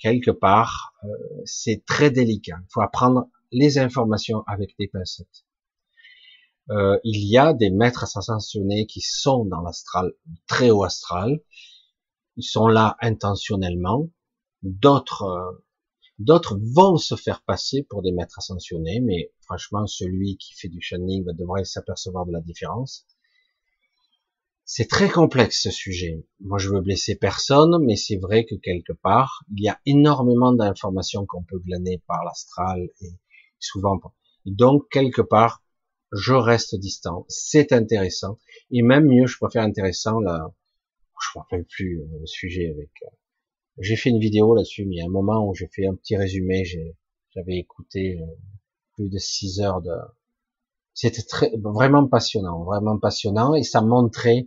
quelque part, euh, c'est très délicat. Il faut apprendre les informations avec des pincettes. Euh, il y a des maîtres ascensionnés qui sont dans l'astral, très haut astral. Ils sont là intentionnellement. D'autres euh, D'autres vont se faire passer pour des maîtres ascensionnés, mais franchement, celui qui fait du channeling devrait s'apercevoir de la différence. C'est très complexe ce sujet. Moi, je veux blesser personne, mais c'est vrai que quelque part, il y a énormément d'informations qu'on peut glaner par l'astral et souvent. Donc, quelque part, je reste distant. C'est intéressant. Et même mieux, je préfère intéressant là. Je me rappelle plus euh, le sujet avec euh, j'ai fait une vidéo là-dessus, mais il y a un moment où j'ai fait un petit résumé, j'avais écouté euh, plus de six heures de... C'était très, vraiment passionnant, vraiment passionnant, et ça montrait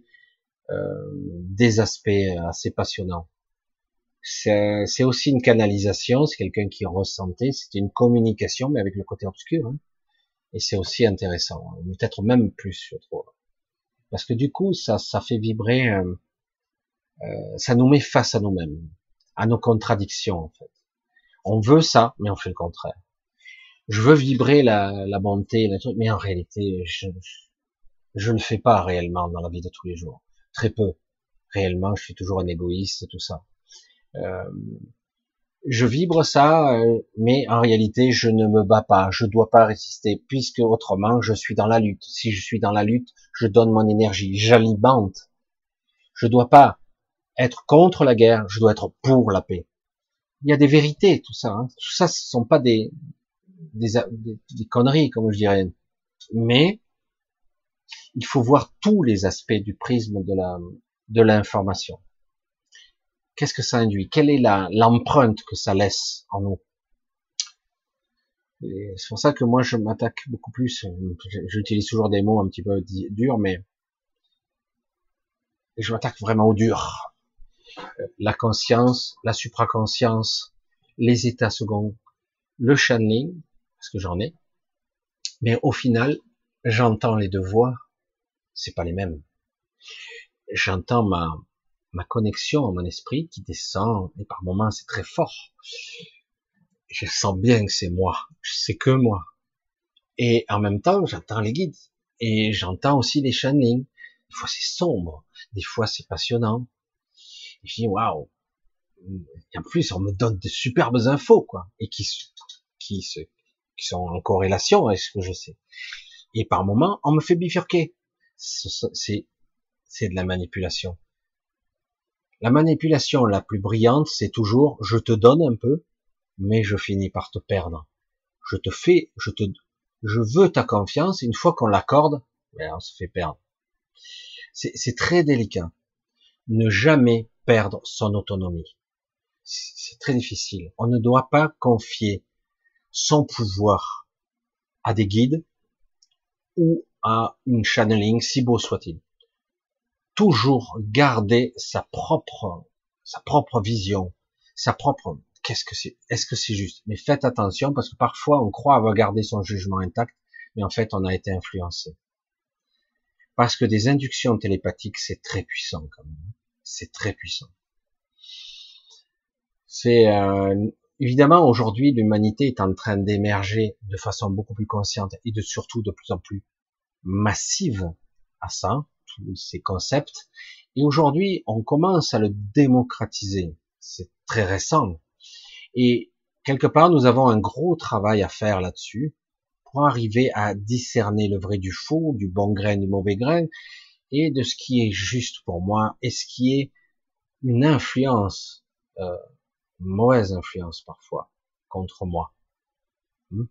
des aspects assez passionnants. C'est aussi une canalisation, c'est quelqu'un qui ressentait, c'était une communication, mais avec le côté obscur. Hein. Et c'est aussi intéressant, hein. peut-être même plus, je trouve. Parce que du coup, ça, ça fait vibrer, euh, euh ça nous met face à nous-mêmes à nos contradictions en fait. On veut ça, mais on fait le contraire. Je veux vibrer la, la bonté, la truc, mais en réalité, je, je ne le fais pas réellement dans la vie de tous les jours. Très peu. Réellement, je suis toujours un égoïste, tout ça. Euh, je vibre ça, euh, mais en réalité, je ne me bats pas, je dois pas résister, puisque autrement, je suis dans la lutte. Si je suis dans la lutte, je donne mon énergie, j'alimente. Je dois pas être contre la guerre, je dois être pour la paix. Il y a des vérités, tout ça. Hein. Tout ça, ce sont pas des, des, des, conneries, comme je dirais. Mais il faut voir tous les aspects du prisme de la de l'information. Qu'est-ce que ça induit? Quelle est l'empreinte que ça laisse en nous? C'est pour ça que moi je m'attaque beaucoup plus. J'utilise toujours des mots un petit peu durs, mais je m'attaque vraiment au dur la conscience, la supraconscience, les états seconds, le channeling, parce que j'en ai. Mais au final, j'entends les deux voix, c'est pas les mêmes. J'entends ma, ma connexion à mon esprit qui descend, et par moments c'est très fort. Je sens bien que c'est moi, c'est que moi. Et en même temps, j'entends les guides. Et j'entends aussi les channelings. Des fois c'est sombre, des fois c'est passionnant, je dis waouh. Et en plus, on me donne de superbes infos, quoi, et qui qui se qui sont en corrélation avec ce que je sais. Et par moment, on me fait bifurquer. C'est de la manipulation. La manipulation la plus brillante, c'est toujours je te donne un peu, mais je finis par te perdre. Je te fais, je te, je veux ta confiance. Une fois qu'on l'accorde, ben on se fait perdre. C'est très délicat. Ne jamais perdre son autonomie. C'est très difficile. On ne doit pas confier son pouvoir à des guides ou à une channeling, si beau soit-il. Toujours garder sa propre, sa propre vision, sa propre, qu'est-ce que c'est Est-ce que c'est juste? Mais faites attention parce que parfois on croit avoir gardé son jugement intact, mais en fait on a été influencé. Parce que des inductions télépathiques, c'est très puissant quand même. C'est très puissant. C'est euh, évidemment aujourd'hui l'humanité est en train d'émerger de façon beaucoup plus consciente et de surtout de plus en plus massive à ça, tous ces concepts. Et aujourd'hui, on commence à le démocratiser. C'est très récent. Et quelque part, nous avons un gros travail à faire là-dessus pour arriver à discerner le vrai du faux, du bon grain du mauvais grain, et de ce qui est juste pour moi et ce qui est une influence, euh, mauvaise influence parfois, contre moi. Hmm?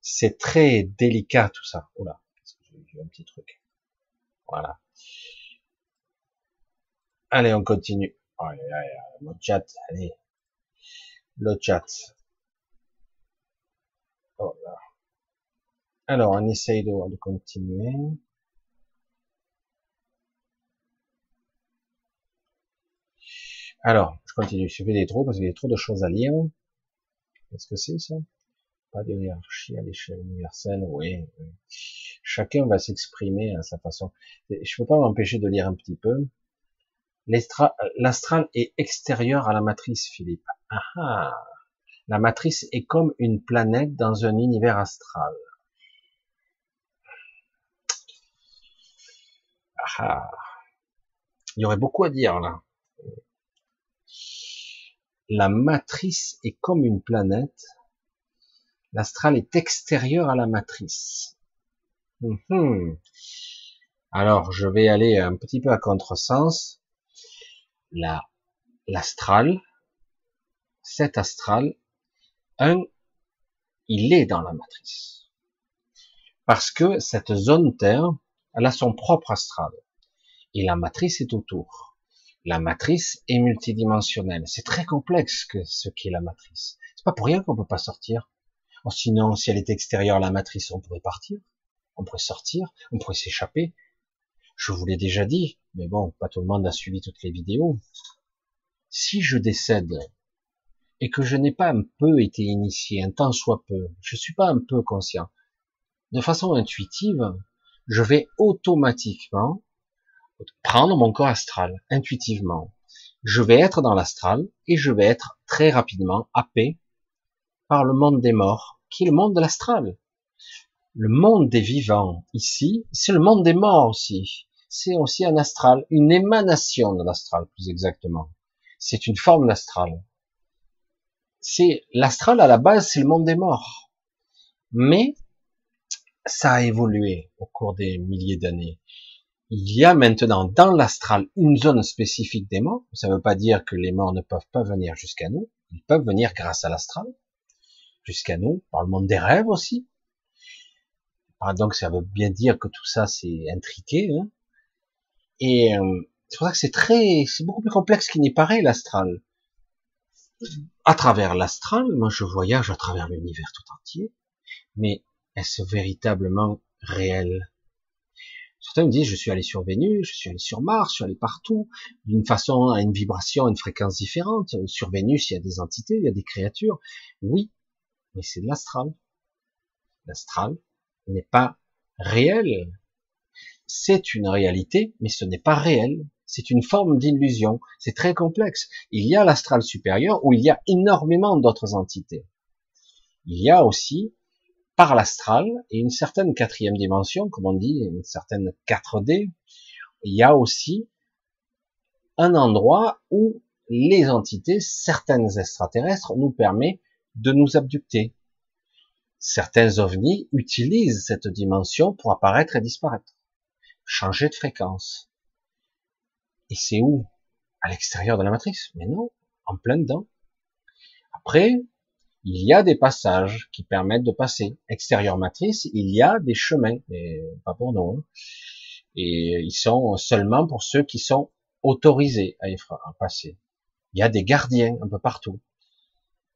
C'est très délicat tout ça. Un petit truc. Voilà. Allez, on continue. Allez, le chat, allez. Le chat. Oh. Alors, on essaye de, de continuer. Alors, je continue. Je fais des trous parce qu'il y a trop de choses à lire. Qu'est-ce que c'est ça? Pas de hiérarchie à l'échelle universelle. Oui, Chacun va s'exprimer à sa façon. Je ne peux pas m'empêcher de lire un petit peu. L'astral est extérieur à la matrice, Philippe. Ah, ah La matrice est comme une planète dans un univers astral. Ah, ah. Il y aurait beaucoup à dire là la matrice est comme une planète, l'astral est extérieur à la matrice. Mhm. Alors, je vais aller un petit peu à contresens. La, l'astral, cet astral, un, il est dans la matrice. Parce que cette zone Terre, elle a son propre astral. Et la matrice est autour. La matrice est multidimensionnelle. C'est très complexe que ce qu'est la matrice. C'est pas pour rien qu'on peut pas sortir. Sinon, si elle était extérieure à la matrice, on pourrait partir, on pourrait sortir, on pourrait s'échapper. Je vous l'ai déjà dit, mais bon, pas tout le monde a suivi toutes les vidéos. Si je décède et que je n'ai pas un peu été initié, un temps soit peu, je suis pas un peu conscient, de façon intuitive, je vais automatiquement prendre mon corps astral intuitivement. Je vais être dans l'astral et je vais être très rapidement happé par le monde des morts, qui est le monde de l'astral. Le monde des vivants ici, c'est le monde des morts aussi. C'est aussi un astral, une émanation de l'astral plus exactement. C'est une forme d'astral. C'est l'astral à la base, c'est le monde des morts. Mais ça a évolué au cours des milliers d'années il y a maintenant dans l'astral une zone spécifique des morts. Ça ne veut pas dire que les morts ne peuvent pas venir jusqu'à nous. Ils peuvent venir grâce à l'astral, jusqu'à nous, par le monde des rêves aussi. donc ça veut bien dire que tout ça c'est intriqué. Hein. Et euh, c'est pour ça que c'est très, c'est beaucoup plus complexe qu'il n'y paraît l'astral. À travers l'astral, moi je voyage à travers l'univers tout entier, mais est-ce véritablement réel? Certains me disent, je suis allé sur Vénus, je suis allé sur Mars, je suis allé partout, d'une façon, à une vibration, à une fréquence différente. Sur Vénus, il y a des entités, il y a des créatures. Oui, mais c'est de l'astral. L'astral n'est pas réel. C'est une réalité, mais ce n'est pas réel. C'est une forme d'illusion. C'est très complexe. Il y a l'astral supérieur où il y a énormément d'autres entités. Il y a aussi par l'astral et une certaine quatrième dimension, comme on dit, une certaine 4D, il y a aussi un endroit où les entités, certaines extraterrestres, nous permet de nous abducter. Certains ovnis utilisent cette dimension pour apparaître et disparaître, changer de fréquence. Et c'est où? À l'extérieur de la matrice Mais non, en plein dedans. Après, il y a des passages qui permettent de passer. Extérieur matrice, il y a des chemins, mais pas pour nous. Hein. Et ils sont seulement pour ceux qui sont autorisés à y passer. Il y a des gardiens un peu partout.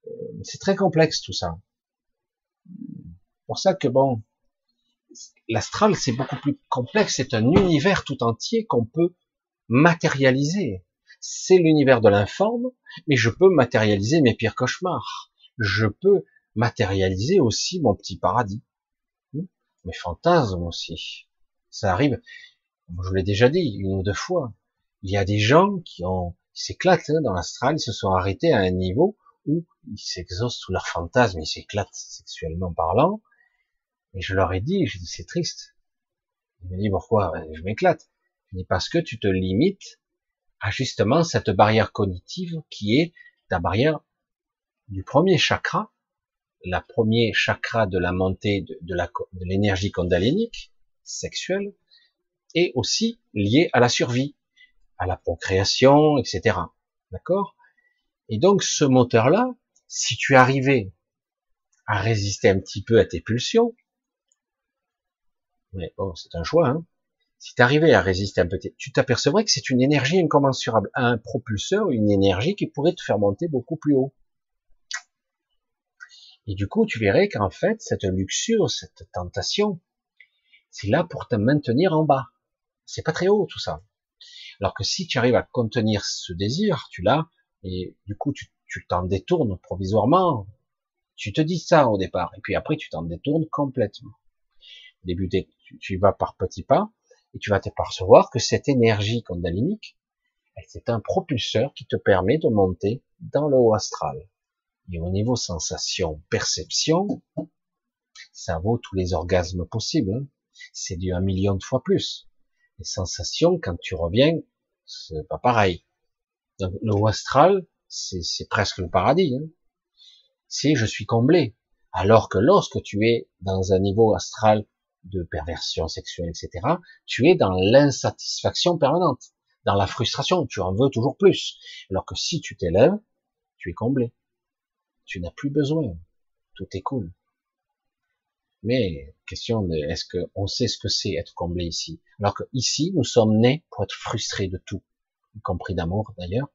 Euh, c'est très complexe tout ça. Pour ça que bon, l'astral c'est beaucoup plus complexe. C'est un univers tout entier qu'on peut matérialiser. c'est l'univers de l'informe, mais je peux matérialiser mes pires cauchemars. Je peux matérialiser aussi mon petit paradis. Hmm? Mes fantasmes aussi. Ça arrive. Je vous l'ai déjà dit une ou deux fois. Il y a des gens qui ont, s'éclatent hein, dans l'astral, ils se sont arrêtés à un niveau où ils s'exaucent sous leurs fantasmes, ils s'éclatent sexuellement parlant. Et je leur ai dit, je dis c'est triste. Ils me disent pourquoi? Ben, Je m'éclate. Je dis parce que tu te limites à justement cette barrière cognitive qui est ta barrière du premier chakra, la premier chakra de la montée de, de l'énergie kundalinique sexuelle, et aussi lié à la survie, à la procréation, etc. D'accord? Et donc ce moteur-là, si tu arrivais à résister un petit peu à tes pulsions, mais bon, c'est un choix, hein, si tu arrivais à résister un peu, tu t'apercevrais que c'est une énergie incommensurable, un propulseur, une énergie qui pourrait te faire monter beaucoup plus haut. Et du coup, tu verrais qu'en fait, cette luxure, cette tentation, c'est là pour te maintenir en bas. C'est pas très haut tout ça. Alors que si tu arrives à contenir ce désir, tu l'as, et du coup tu t'en détournes provisoirement. Tu te dis ça au départ, et puis après tu t'en détournes complètement. Au début, tu, tu vas par petits pas, et tu vas t'apercevoir que cette énergie kundalinique, c'est un propulseur qui te permet de monter dans le haut astral. Et au niveau sensation, perception, ça vaut tous les orgasmes possibles. Hein. C'est du un million de fois plus. Les sensations, quand tu reviens, c'est pas pareil. Le haut astral, c'est presque le paradis. Hein. C'est je suis comblé. Alors que lorsque tu es dans un niveau astral de perversion sexuelle, etc., tu es dans l'insatisfaction permanente, dans la frustration, tu en veux toujours plus. Alors que si tu t'élèves, tu es comblé. Tu n'as plus besoin. Tout est cool. Mais, question de, est-ce qu'on sait ce que c'est être comblé ici? Alors que ici, nous sommes nés pour être frustrés de tout, y compris d'amour d'ailleurs.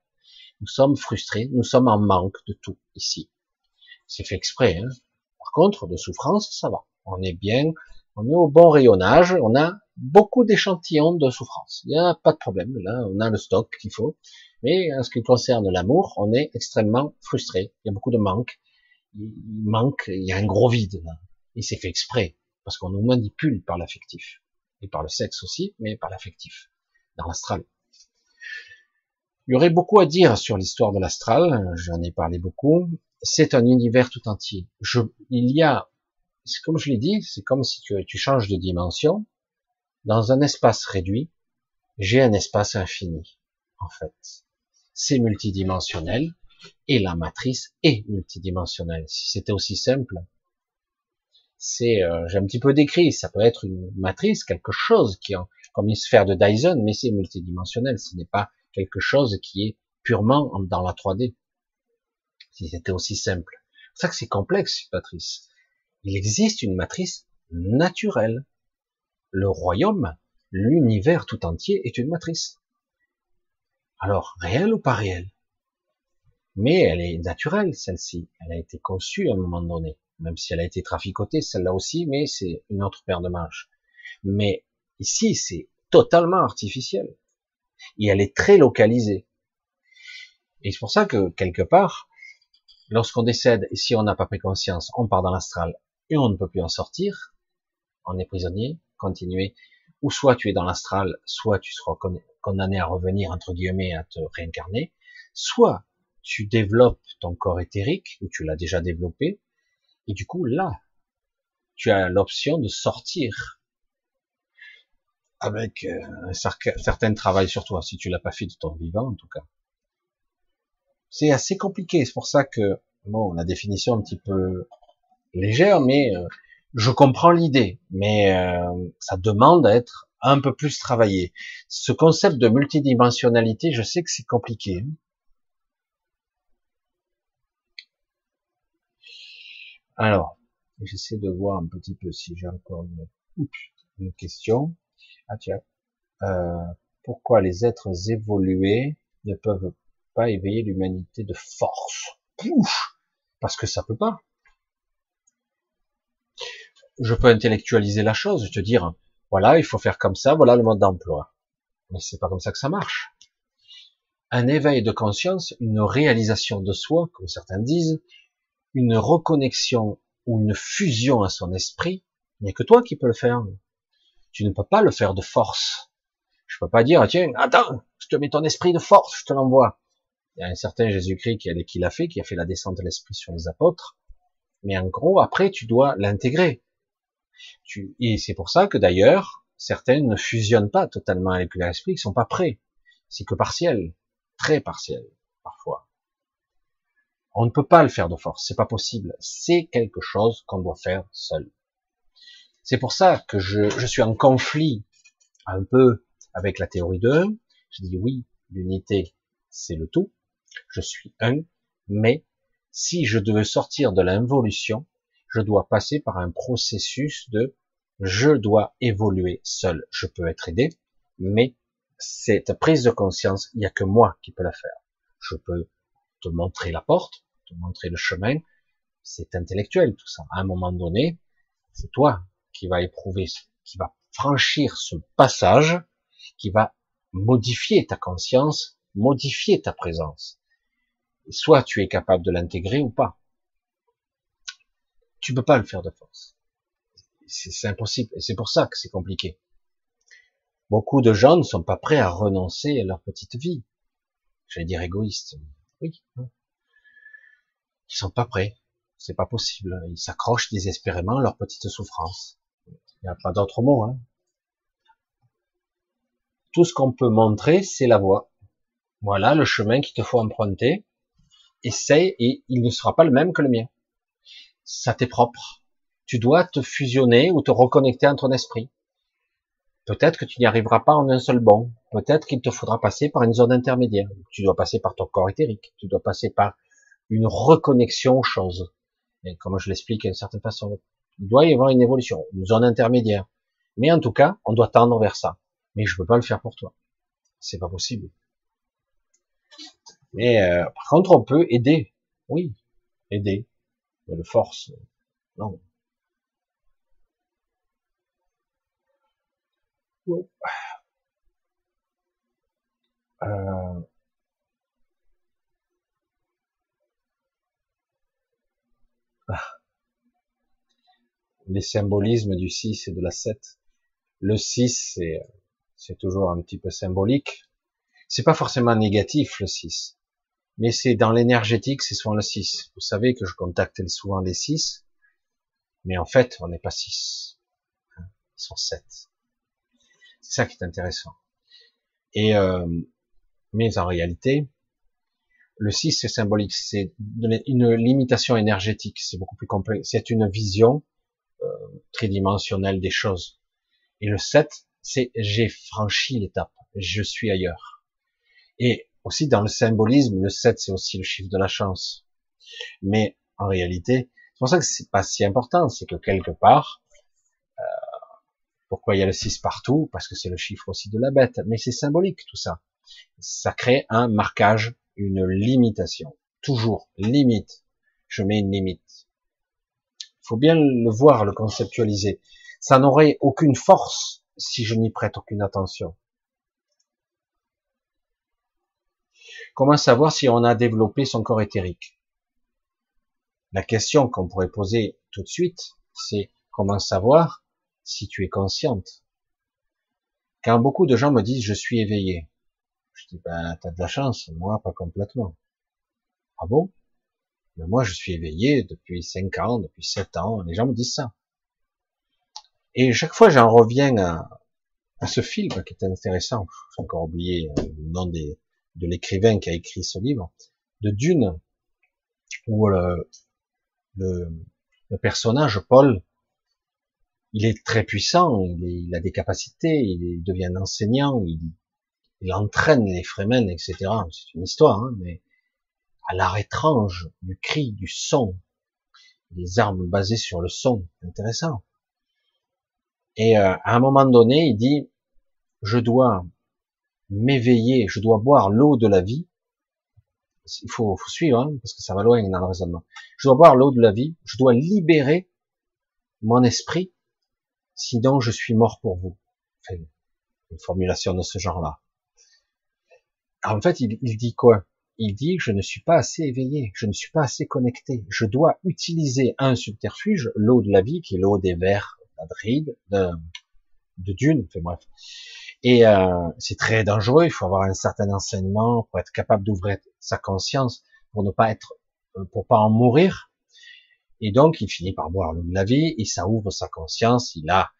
Nous sommes frustrés, nous sommes en manque de tout ici. C'est fait exprès, hein. Par contre, de souffrance, ça va. On est bien, on est au bon rayonnage, on a beaucoup d'échantillons de souffrance. Il n'y a pas de problème, là, on a le stock qu'il faut. Mais en ce qui concerne l'amour, on est extrêmement frustré. Il y a beaucoup de manque. Il manque, il y a un gros vide, là. Et c'est fait exprès, parce qu'on nous manipule par l'affectif. Et par le sexe aussi, mais par l'affectif. Dans l'astral. Il y aurait beaucoup à dire sur l'histoire de l'astral, j'en ai parlé beaucoup. C'est un univers tout entier. Je, il y a comme je l'ai dit, c'est comme si tu, tu changes de dimension. Dans un espace réduit, j'ai un espace infini, en fait. C'est multidimensionnel, et la matrice est multidimensionnelle. Si c'était aussi simple, c'est, euh, j'ai un petit peu décrit, ça peut être une matrice, quelque chose qui comme une sphère de Dyson, mais c'est multidimensionnel, ce n'est pas quelque chose qui est purement dans la 3D. Si c'était aussi simple. C'est ça que c'est complexe, matrice. Il existe une matrice naturelle. Le royaume, l'univers tout entier est une matrice. Alors, réelle ou pas réelle? Mais elle est naturelle, celle-ci. Elle a été conçue à un moment donné. Même si elle a été traficotée, celle-là aussi, mais c'est une autre paire de manches. Mais ici, c'est totalement artificiel. Et elle est très localisée. Et c'est pour ça que, quelque part, lorsqu'on décède, et si on n'a pas pris conscience, on part dans l'astral, et on ne peut plus en sortir, on est prisonnier, continuer, ou soit tu es dans l'astral, soit tu seras condamné à revenir, entre guillemets, à te réincarner, soit tu développes ton corps éthérique, ou tu l'as déjà développé, et du coup, là, tu as l'option de sortir avec euh, un certain travail sur toi, si tu l'as pas fait de ton vivant, en tout cas. C'est assez compliqué, c'est pour ça que, bon, la définition un petit peu légère, mais euh, je comprends l'idée, mais euh, ça demande à être un peu plus travaillé. Ce concept de multidimensionnalité, je sais que c'est compliqué. Hein. Alors, j'essaie de voir un petit peu si j'ai encore une, question. Ah tiens, euh, pourquoi les êtres évolués ne peuvent pas éveiller l'humanité de force? Parce que ça peut pas je peux intellectualiser la chose, te dire, voilà, il faut faire comme ça, voilà le mode d'emploi. Mais c'est pas comme ça que ça marche. un éveil de conscience, une réalisation de soi, comme certains disent, une reconnexion ou une fusion à son esprit, il n'y a que toi qui peux le faire. Tu ne peux pas le faire de force. Je peux pas dire, tiens, attends, je te mets ton esprit de force, je te l'envoie. Il y a un certain Jésus-Christ qui l'a fait, qui a fait la descente de l'esprit sur les apôtres. Mais en gros, après, tu dois l'intégrer. Et c'est pour ça que d'ailleurs, certains ne fusionnent pas totalement avec l'esprit, ils sont pas prêts. C'est que partiel, très partiel, parfois. On ne peut pas le faire de force, c'est pas possible. C'est quelque chose qu'on doit faire seul. C'est pour ça que je, suis en conflit un peu avec la théorie de 1. Je dis oui, l'unité, c'est le tout. Je suis un, mais si je devais sortir de l'involution, je dois passer par un processus de je dois évoluer seul. Je peux être aidé, mais cette prise de conscience, il n'y a que moi qui peux la faire. Je peux te montrer la porte, te montrer le chemin. C'est intellectuel tout ça. À un moment donné, c'est toi qui va éprouver, qui va franchir ce passage, qui va modifier ta conscience, modifier ta présence. Soit tu es capable de l'intégrer ou pas. Tu peux pas le faire de force. C'est impossible. Et c'est pour ça que c'est compliqué. Beaucoup de gens ne sont pas prêts à renoncer à leur petite vie. J'allais dire égoïste. Oui. Ils sont pas prêts. C'est pas possible. Ils s'accrochent désespérément à leur petite souffrance. Il n'y a pas d'autre mot. Hein. Tout ce qu'on peut montrer, c'est la voie. Voilà le chemin qu'il te faut emprunter essaye et il ne sera pas le même que le mien. Ça t'est propre. Tu dois te fusionner ou te reconnecter à ton esprit. Peut-être que tu n'y arriveras pas en un seul bond. Peut-être qu'il te faudra passer par une zone intermédiaire. Tu dois passer par ton corps éthérique. Tu dois passer par une reconnexion aux choses. Comme je l'explique d'une certaine façon, il doit y avoir une évolution, une zone intermédiaire. Mais en tout cas, on doit tendre vers ça. Mais je peux pas le faire pour toi. C'est pas possible. Mais euh, par contre, on peut aider. Oui, aider. Mais de force, non. Euh... Ah. Les symbolismes du 6 et de la 7. Le 6, c'est, toujours un petit peu symbolique. C'est pas forcément négatif, le 6 mais c'est dans l'énergétique, c'est souvent le 6. Vous savez que je contacte souvent les 6, mais en fait, on n'est pas 6. Hein, ils sont 7. C'est ça qui est intéressant. Et euh, mais en réalité, le 6 c'est symbolique, c'est une limitation énergétique, c'est beaucoup plus complexe, c'est une vision euh, tridimensionnelle des choses. Et le 7, c'est j'ai franchi l'étape, je suis ailleurs. Et aussi dans le symbolisme, le 7 c'est aussi le chiffre de la chance. Mais en réalité, c'est pour ça que c'est pas si important, c'est que quelque part, euh, pourquoi il y a le 6 partout? Parce que c'est le chiffre aussi de la bête. Mais c'est symbolique tout ça. Ça crée un marquage, une limitation. Toujours, limite. Je mets une limite. Il faut bien le voir, le conceptualiser. Ça n'aurait aucune force si je n'y prête aucune attention. Comment savoir si on a développé son corps éthérique? La question qu'on pourrait poser tout de suite, c'est comment savoir si tu es consciente? Quand beaucoup de gens me disent je suis éveillé, je dis ben t'as de la chance, moi pas complètement. Ah bon? Mais moi je suis éveillé depuis 5 ans, depuis 7 ans, les gens me disent ça. Et chaque fois j'en reviens à, à ce film qui est intéressant, j'ai encore oublié euh, le nom des, de l'écrivain qui a écrit ce livre, de Dune, où le, le, personnage, Paul, il est très puissant, il, a des capacités, il devient enseignant, il, il entraîne les Fremen, etc. C'est une histoire, hein, mais à l'art étrange du cri, du son, des armes basées sur le son, intéressant. Et euh, à un moment donné, il dit, je dois m'éveiller, je dois boire l'eau de la vie. Il faut, faut suivre, hein, parce que ça va loin dans le raisonnement. Je dois boire l'eau de la vie, je dois libérer mon esprit, sinon je suis mort pour vous. Enfin, une formulation de ce genre-là. en fait, il, il dit quoi? Il dit je ne suis pas assez éveillé, je ne suis pas assez connecté. Je dois utiliser un subterfuge, l'eau de la vie, qui est l'eau des vers d'Adride, de, de Dune, enfin bref. Et euh, c'est très dangereux. Il faut avoir un certain enseignement pour être capable d'ouvrir sa conscience, pour ne pas être, euh, pour pas en mourir. Et donc, il finit par boire l'eau de la vie et ça ouvre sa conscience. Il a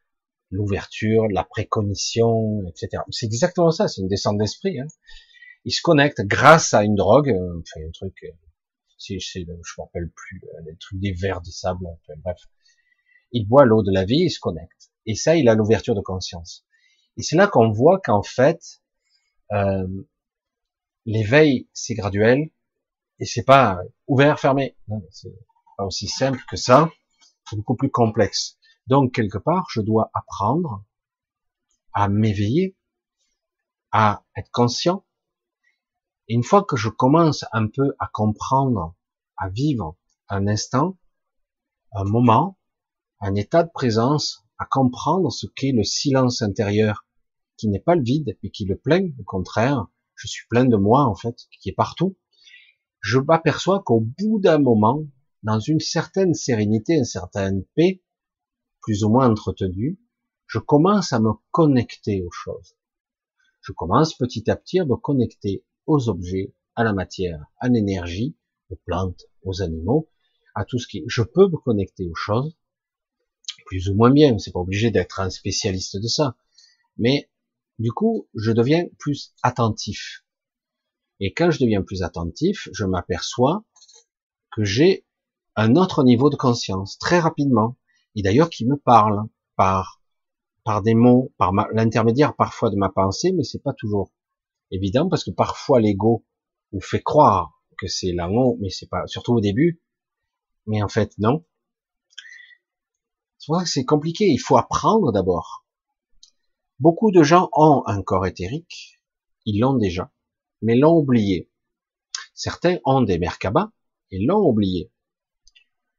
l'ouverture, la précognition, etc. C'est exactement ça. C'est une descente d'esprit. Hein. Il se connecte grâce à une drogue, euh, enfin un truc, euh, si je sais, je me rappelle plus, des trucs des verres, des sables, enfin, bref. Il boit l'eau de la vie, il se connecte. Et ça, il a l'ouverture de conscience. Et c'est là qu'on voit qu'en fait, euh, l'éveil, c'est graduel, et c'est pas ouvert, fermé. C'est pas aussi simple que ça. C'est beaucoup plus complexe. Donc, quelque part, je dois apprendre à m'éveiller, à être conscient. Et une fois que je commence un peu à comprendre, à vivre un instant, un moment, un état de présence, à comprendre ce qu'est le silence intérieur, qui n'est pas le vide, mais qui le plein, au contraire, je suis plein de moi, en fait, qui est partout, je m'aperçois qu'au bout d'un moment, dans une certaine sérénité, une certaine paix, plus ou moins entretenue, je commence à me connecter aux choses. Je commence petit à petit à me connecter aux objets, à la matière, à l'énergie, aux plantes, aux animaux, à tout ce qui, je peux me connecter aux choses, plus ou moins bien, c'est pas obligé d'être un spécialiste de ça. Mais du coup, je deviens plus attentif. Et quand je deviens plus attentif, je m'aperçois que j'ai un autre niveau de conscience très rapidement, et d'ailleurs qui me parle par par des mots, par l'intermédiaire parfois de ma pensée, mais c'est pas toujours évident parce que parfois l'ego vous fait croire que c'est l'amour, mais c'est pas surtout au début, mais en fait non. C'est compliqué, il faut apprendre d'abord. Beaucoup de gens ont un corps éthérique, ils l'ont déjà, mais l'ont oublié. Certains ont des Merkabah et l'ont oublié.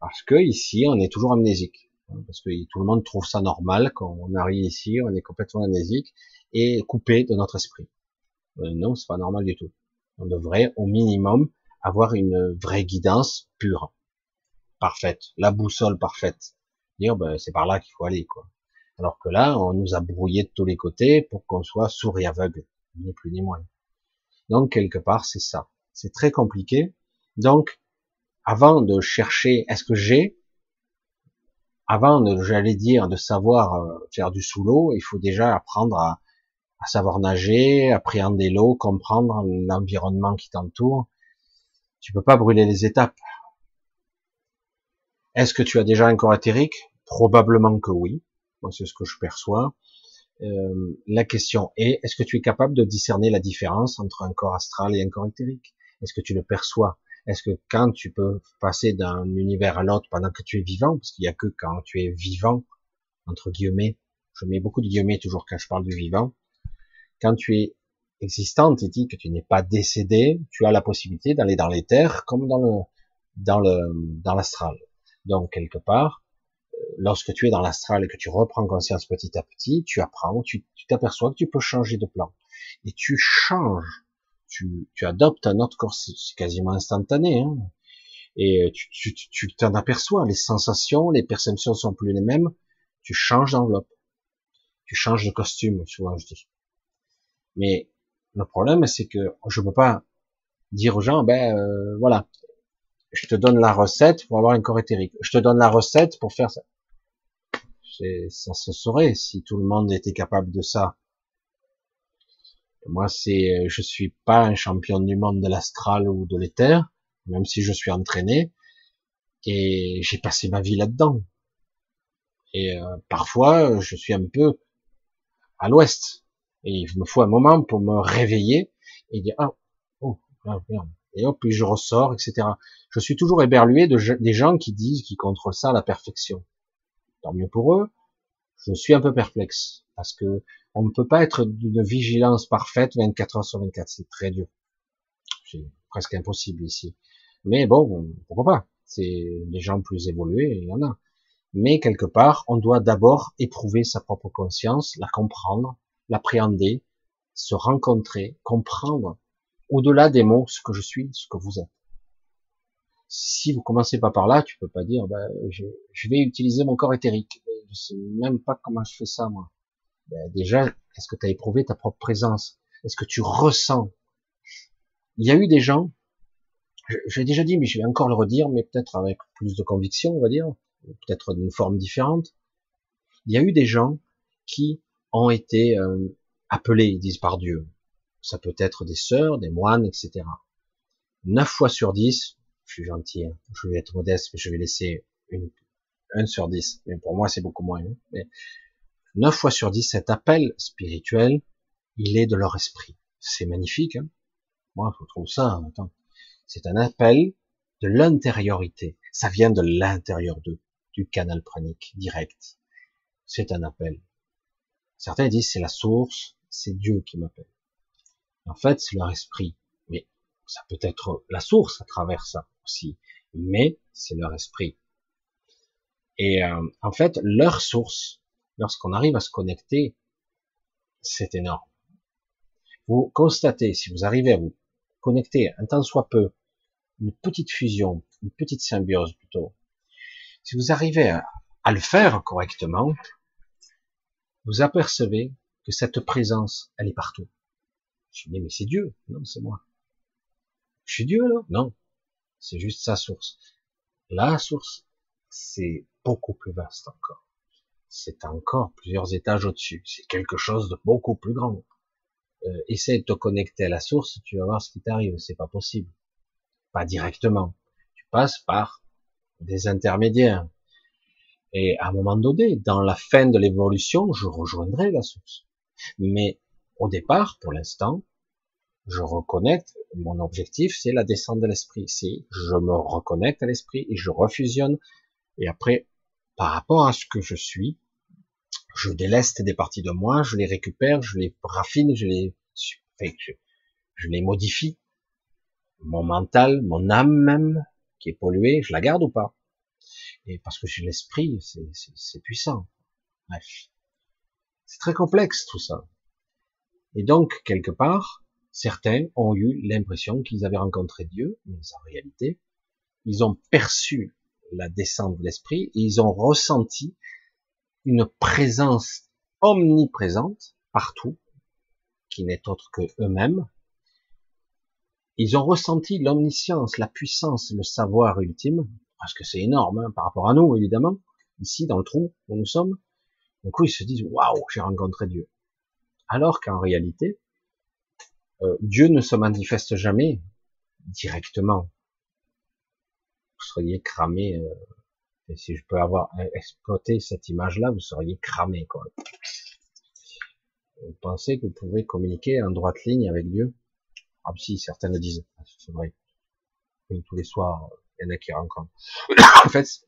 Parce que ici, on est toujours amnésique. Parce que tout le monde trouve ça normal quand on arrive ici, on est complètement amnésique et coupé de notre esprit. Euh, non, c'est pas normal du tout. On devrait, au minimum, avoir une vraie guidance pure, parfaite, la boussole parfaite dire ben, c'est par là qu'il faut aller quoi. Alors que là, on nous a brouillé de tous les côtés pour qu'on soit sourd et aveugle, ni plus ni moins. Donc quelque part, c'est ça. C'est très compliqué. Donc, avant de chercher, est-ce que j'ai, avant de, j'allais dire, de savoir euh, faire du sous l'eau, il faut déjà apprendre à, à savoir nager, appréhender l'eau, comprendre l'environnement qui t'entoure. Tu peux pas brûler les étapes. Est-ce que tu as déjà un corps éthérique? Probablement que oui. Moi, c'est ce que je perçois. Euh, la question est, est-ce que tu es capable de discerner la différence entre un corps astral et un corps éthérique? Est-ce que tu le perçois? Est-ce que quand tu peux passer d'un univers à l'autre pendant que tu es vivant, parce qu'il n'y a que quand tu es vivant, entre guillemets, je mets beaucoup de guillemets toujours quand je parle du vivant, quand tu es existant, tu dis que tu n'es pas décédé, tu as la possibilité d'aller dans terres comme dans le dans le dans l'astral. Donc, quelque part, euh, lorsque tu es dans l'astral et que tu reprends conscience petit à petit, tu apprends, tu t'aperçois que tu peux changer de plan. Et tu changes, tu, tu adoptes un autre corps, c'est quasiment instantané. Hein. Et tu, tu, t'en aperçois, les sensations, les perceptions sont plus les mêmes, tu changes d'enveloppe, tu changes de costume, souvent je dis. Mais le problème, c'est que je peux pas dire aux gens, ben euh, voilà, je te donne la recette pour avoir un corps éthérique. Je te donne la recette pour faire ça. Ça se saurait si tout le monde était capable de ça. Moi, c'est, je suis pas un champion du monde de l'astral ou de l'éther, même si je suis entraîné, et j'ai passé ma vie là-dedans. Et euh, parfois, je suis un peu à l'ouest, et il me faut un moment pour me réveiller et dire ah oh ah, merde, et hop, puis je ressors, etc. Je suis toujours éberlué de, des gens qui disent qu'ils contrôlent ça à la perfection. Tant mieux pour eux. Je suis un peu perplexe parce que on ne peut pas être d'une vigilance parfaite 24 heures sur 24. C'est très dur. C'est presque impossible ici. Mais bon, pourquoi pas? C'est des gens plus évolués, il y en a. Mais quelque part, on doit d'abord éprouver sa propre conscience, la comprendre, l'appréhender, se rencontrer, comprendre au-delà des mots, ce que je suis, ce que vous êtes. Si vous commencez pas par là, tu peux pas dire, ben, je, vais utiliser mon corps éthérique. Je sais même pas comment je fais ça, moi. Ben, déjà, est-ce que tu as éprouvé ta propre présence? Est-ce que tu ressens? Il y a eu des gens, j'ai déjà dit, mais je vais encore le redire, mais peut-être avec plus de conviction, on va dire, peut-être d'une forme différente. Il y a eu des gens qui ont été euh, appelés, ils disent par Dieu. Ça peut être des sœurs, des moines, etc. Neuf fois sur dix, je suis gentil, hein, je vais être modeste, mais je vais laisser une, un sur dix. Mais pour moi, c'est beaucoup moins. Hein. 9 fois sur 10, cet appel spirituel, il est de leur esprit. C'est magnifique. Hein Moi, je trouve ça. C'est un appel de l'intériorité. Ça vient de l'intérieur d'eux, du canal pranique direct. C'est un appel. Certains disent c'est la source, c'est Dieu qui m'appelle. En fait, c'est leur esprit. Mais ça peut être la source à travers ça aussi. Mais c'est leur esprit. Et euh, en fait, leur source, lorsqu'on arrive à se connecter, c'est énorme. Vous constatez, si vous arrivez à vous connecter un temps soit peu, une petite fusion, une petite symbiose plutôt, si vous arrivez à, le faire correctement, vous apercevez que cette présence, elle est partout. Je dis, mais c'est Dieu. Non, c'est moi. Je suis Dieu, là? Non. C'est juste sa source. La source, c'est beaucoup plus vaste encore c'est encore plusieurs étages au-dessus. C'est quelque chose de beaucoup plus grand. Euh, essaie de te connecter à la source, tu vas voir ce qui t'arrive. C'est pas possible. Pas directement. Tu passes par des intermédiaires. Et à un moment donné, dans la fin de l'évolution, je rejoindrai la source. Mais au départ, pour l'instant, je reconnecte, mon objectif, c'est la descente de l'esprit. C'est, je me reconnecte à l'esprit et je refusionne. Et après, par rapport à ce que je suis, je déleste des parties de moi, je les récupère, je les raffine, je les, je, les modifie. Mon mental, mon âme même, qui est polluée, je la garde ou pas? Et parce que j'ai l'esprit, c'est puissant. Bref, c'est très complexe tout ça. Et donc quelque part, certains ont eu l'impression qu'ils avaient rencontré Dieu, mais en réalité, ils ont perçu la descente de l'esprit et ils ont ressenti une présence omniprésente partout, qui n'est autre que eux-mêmes. Ils ont ressenti l'omniscience, la puissance, le savoir ultime, parce que c'est énorme hein, par rapport à nous, évidemment, ici dans le trou où nous sommes. Du coup, ils se disent waouh, j'ai rencontré Dieu. Alors qu'en réalité, euh, Dieu ne se manifeste jamais directement. Vous seriez cramé euh, et si je peux avoir exploité cette image-là, vous seriez cramé, quoi. Vous pensez que vous pouvez communiquer en droite ligne avec Dieu? Ah si, certains le disent, c'est vrai. tous les soirs, il y en a qui rencontrent. en fait, ce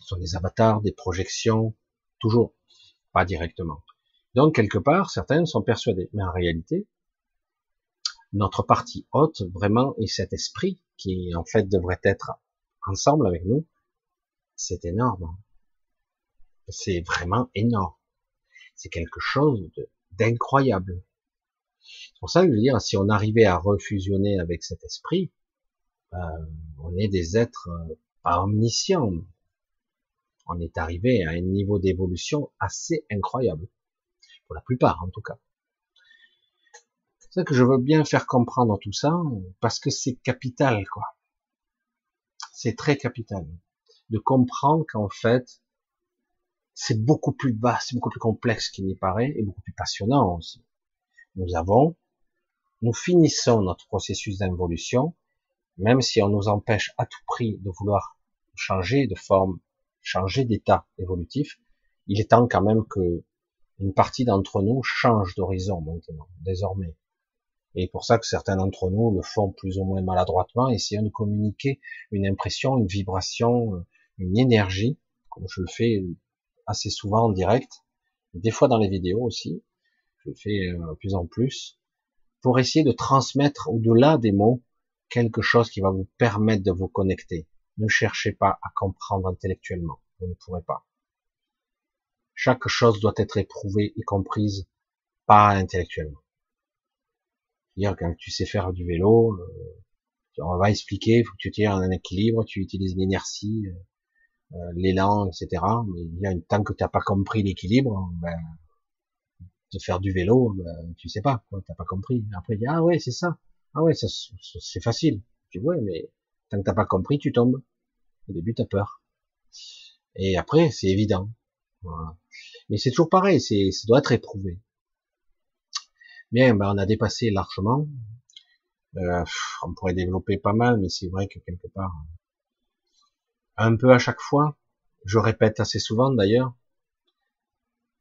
sont des avatars, des projections, toujours, pas directement. Donc, quelque part, certains sont persuadés. Mais en réalité, notre partie haute, vraiment, est cet esprit qui, en fait, devrait être ensemble avec nous, c'est énorme. C'est vraiment énorme. C'est quelque chose d'incroyable. C'est pour ça que je veux dire, si on arrivait à refusionner avec cet esprit, euh, on est des êtres euh, pas omniscients. On est arrivé à un niveau d'évolution assez incroyable. Pour la plupart, en tout cas. C'est ça que je veux bien faire comprendre tout ça, parce que c'est capital, quoi. C'est très capital de comprendre qu'en fait, c'est beaucoup plus bas, c'est beaucoup plus complexe qu'il n'y paraît, et beaucoup plus passionnant aussi. Nous avons, nous finissons notre processus d'involution, même si on nous empêche à tout prix de vouloir changer de forme, changer d'état évolutif, il est temps quand même que une partie d'entre nous change d'horizon maintenant, désormais. Et pour ça que certains d'entre nous le font plus ou moins maladroitement, essayant de communiquer une impression, une vibration, une énergie, comme je le fais assez souvent en direct, des fois dans les vidéos aussi, je le fais euh, plus en plus, pour essayer de transmettre au-delà des mots quelque chose qui va vous permettre de vous connecter. Ne cherchez pas à comprendre intellectuellement, vous ne pourrez pas. Chaque chose doit être éprouvée et comprise pas intellectuellement. Dire quand tu sais faire du vélo, euh, on va expliquer, il faut que tu tires un équilibre, tu utilises l'inertie, euh, euh, l'élan, etc. Mais il y a une, tant que tu n'as pas compris l'équilibre, ben, de faire du vélo, ben, tu sais pas, quoi, t'as pas compris. Après, il dit, ah ouais, c'est ça. Ah ouais, ça, c'est facile. Tu vois, mais tant que t'as pas compris, tu tombes. Au début, t'as peur. Et après, c'est évident. Mais c'est toujours pareil, c'est, ça doit être éprouvé. Bien, ben, on a dépassé largement. Euh, on pourrait développer pas mal, mais c'est vrai que quelque part, un peu à chaque fois, je répète assez souvent d'ailleurs.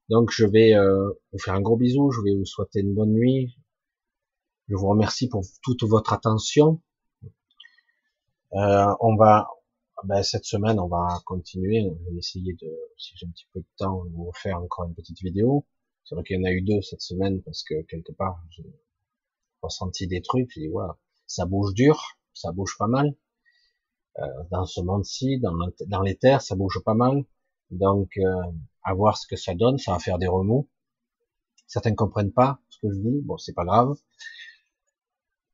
Donc je vais euh, vous faire un gros bisou, je vais vous souhaiter une bonne nuit. Je vous remercie pour toute votre attention. Euh, on va, ben, cette semaine, on va continuer. On va essayer de, si j'ai un petit peu de temps, vous faire encore une petite vidéo. C'est vrai qu'il y en a eu deux cette semaine parce que quelque part, j'ai ressenti des trucs. J'ai dit, voilà, ça bouge dur, ça bouge pas mal. Euh, dans ce monde-ci, dans, dans les terres, ça bouge pas mal. Donc, euh, à voir ce que ça donne, ça va faire des remous. Certains comprennent pas ce que je dis, bon, c'est pas grave.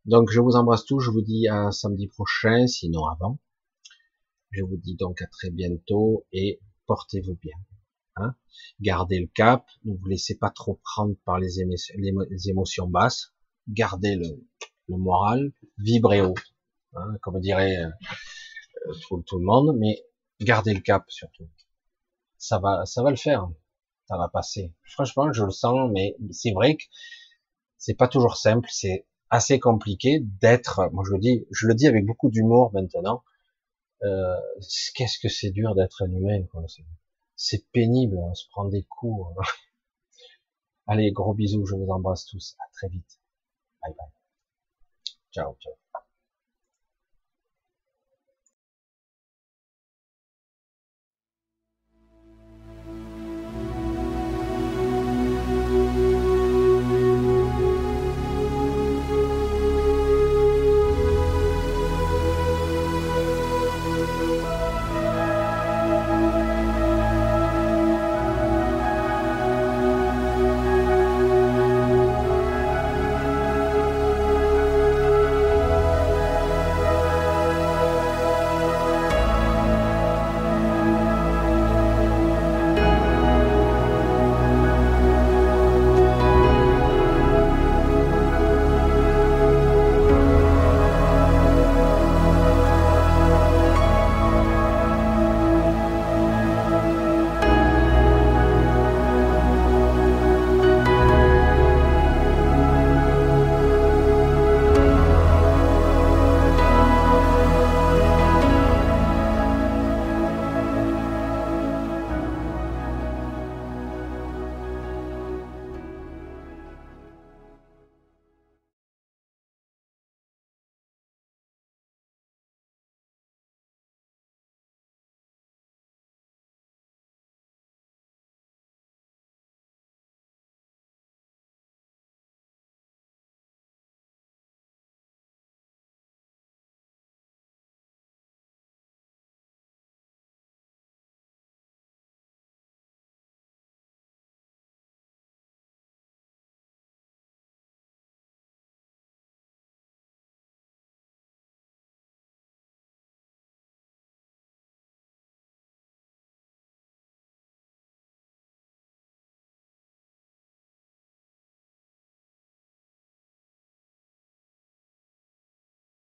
Donc, je vous embrasse tous, je vous dis à samedi prochain, sinon avant. Je vous dis donc à très bientôt et portez-vous bien. Hein. Gardez le cap, ne vous laissez pas trop prendre par les, émotions basses, gardez le, moral, vibrez haut, hein, comme dirait euh, tout, tout, le monde, mais gardez le cap surtout. Ça va, ça va le faire, ça va passer. Franchement, je le sens, mais c'est vrai que c'est pas toujours simple, c'est assez compliqué d'être, moi je le dis, je le dis avec beaucoup d'humour maintenant, euh, qu'est-ce que c'est dur d'être un humain, c'est pénible, on se prend des coups. Allez, gros bisous, je vous embrasse tous. À très vite. Bye bye. Ciao, ciao.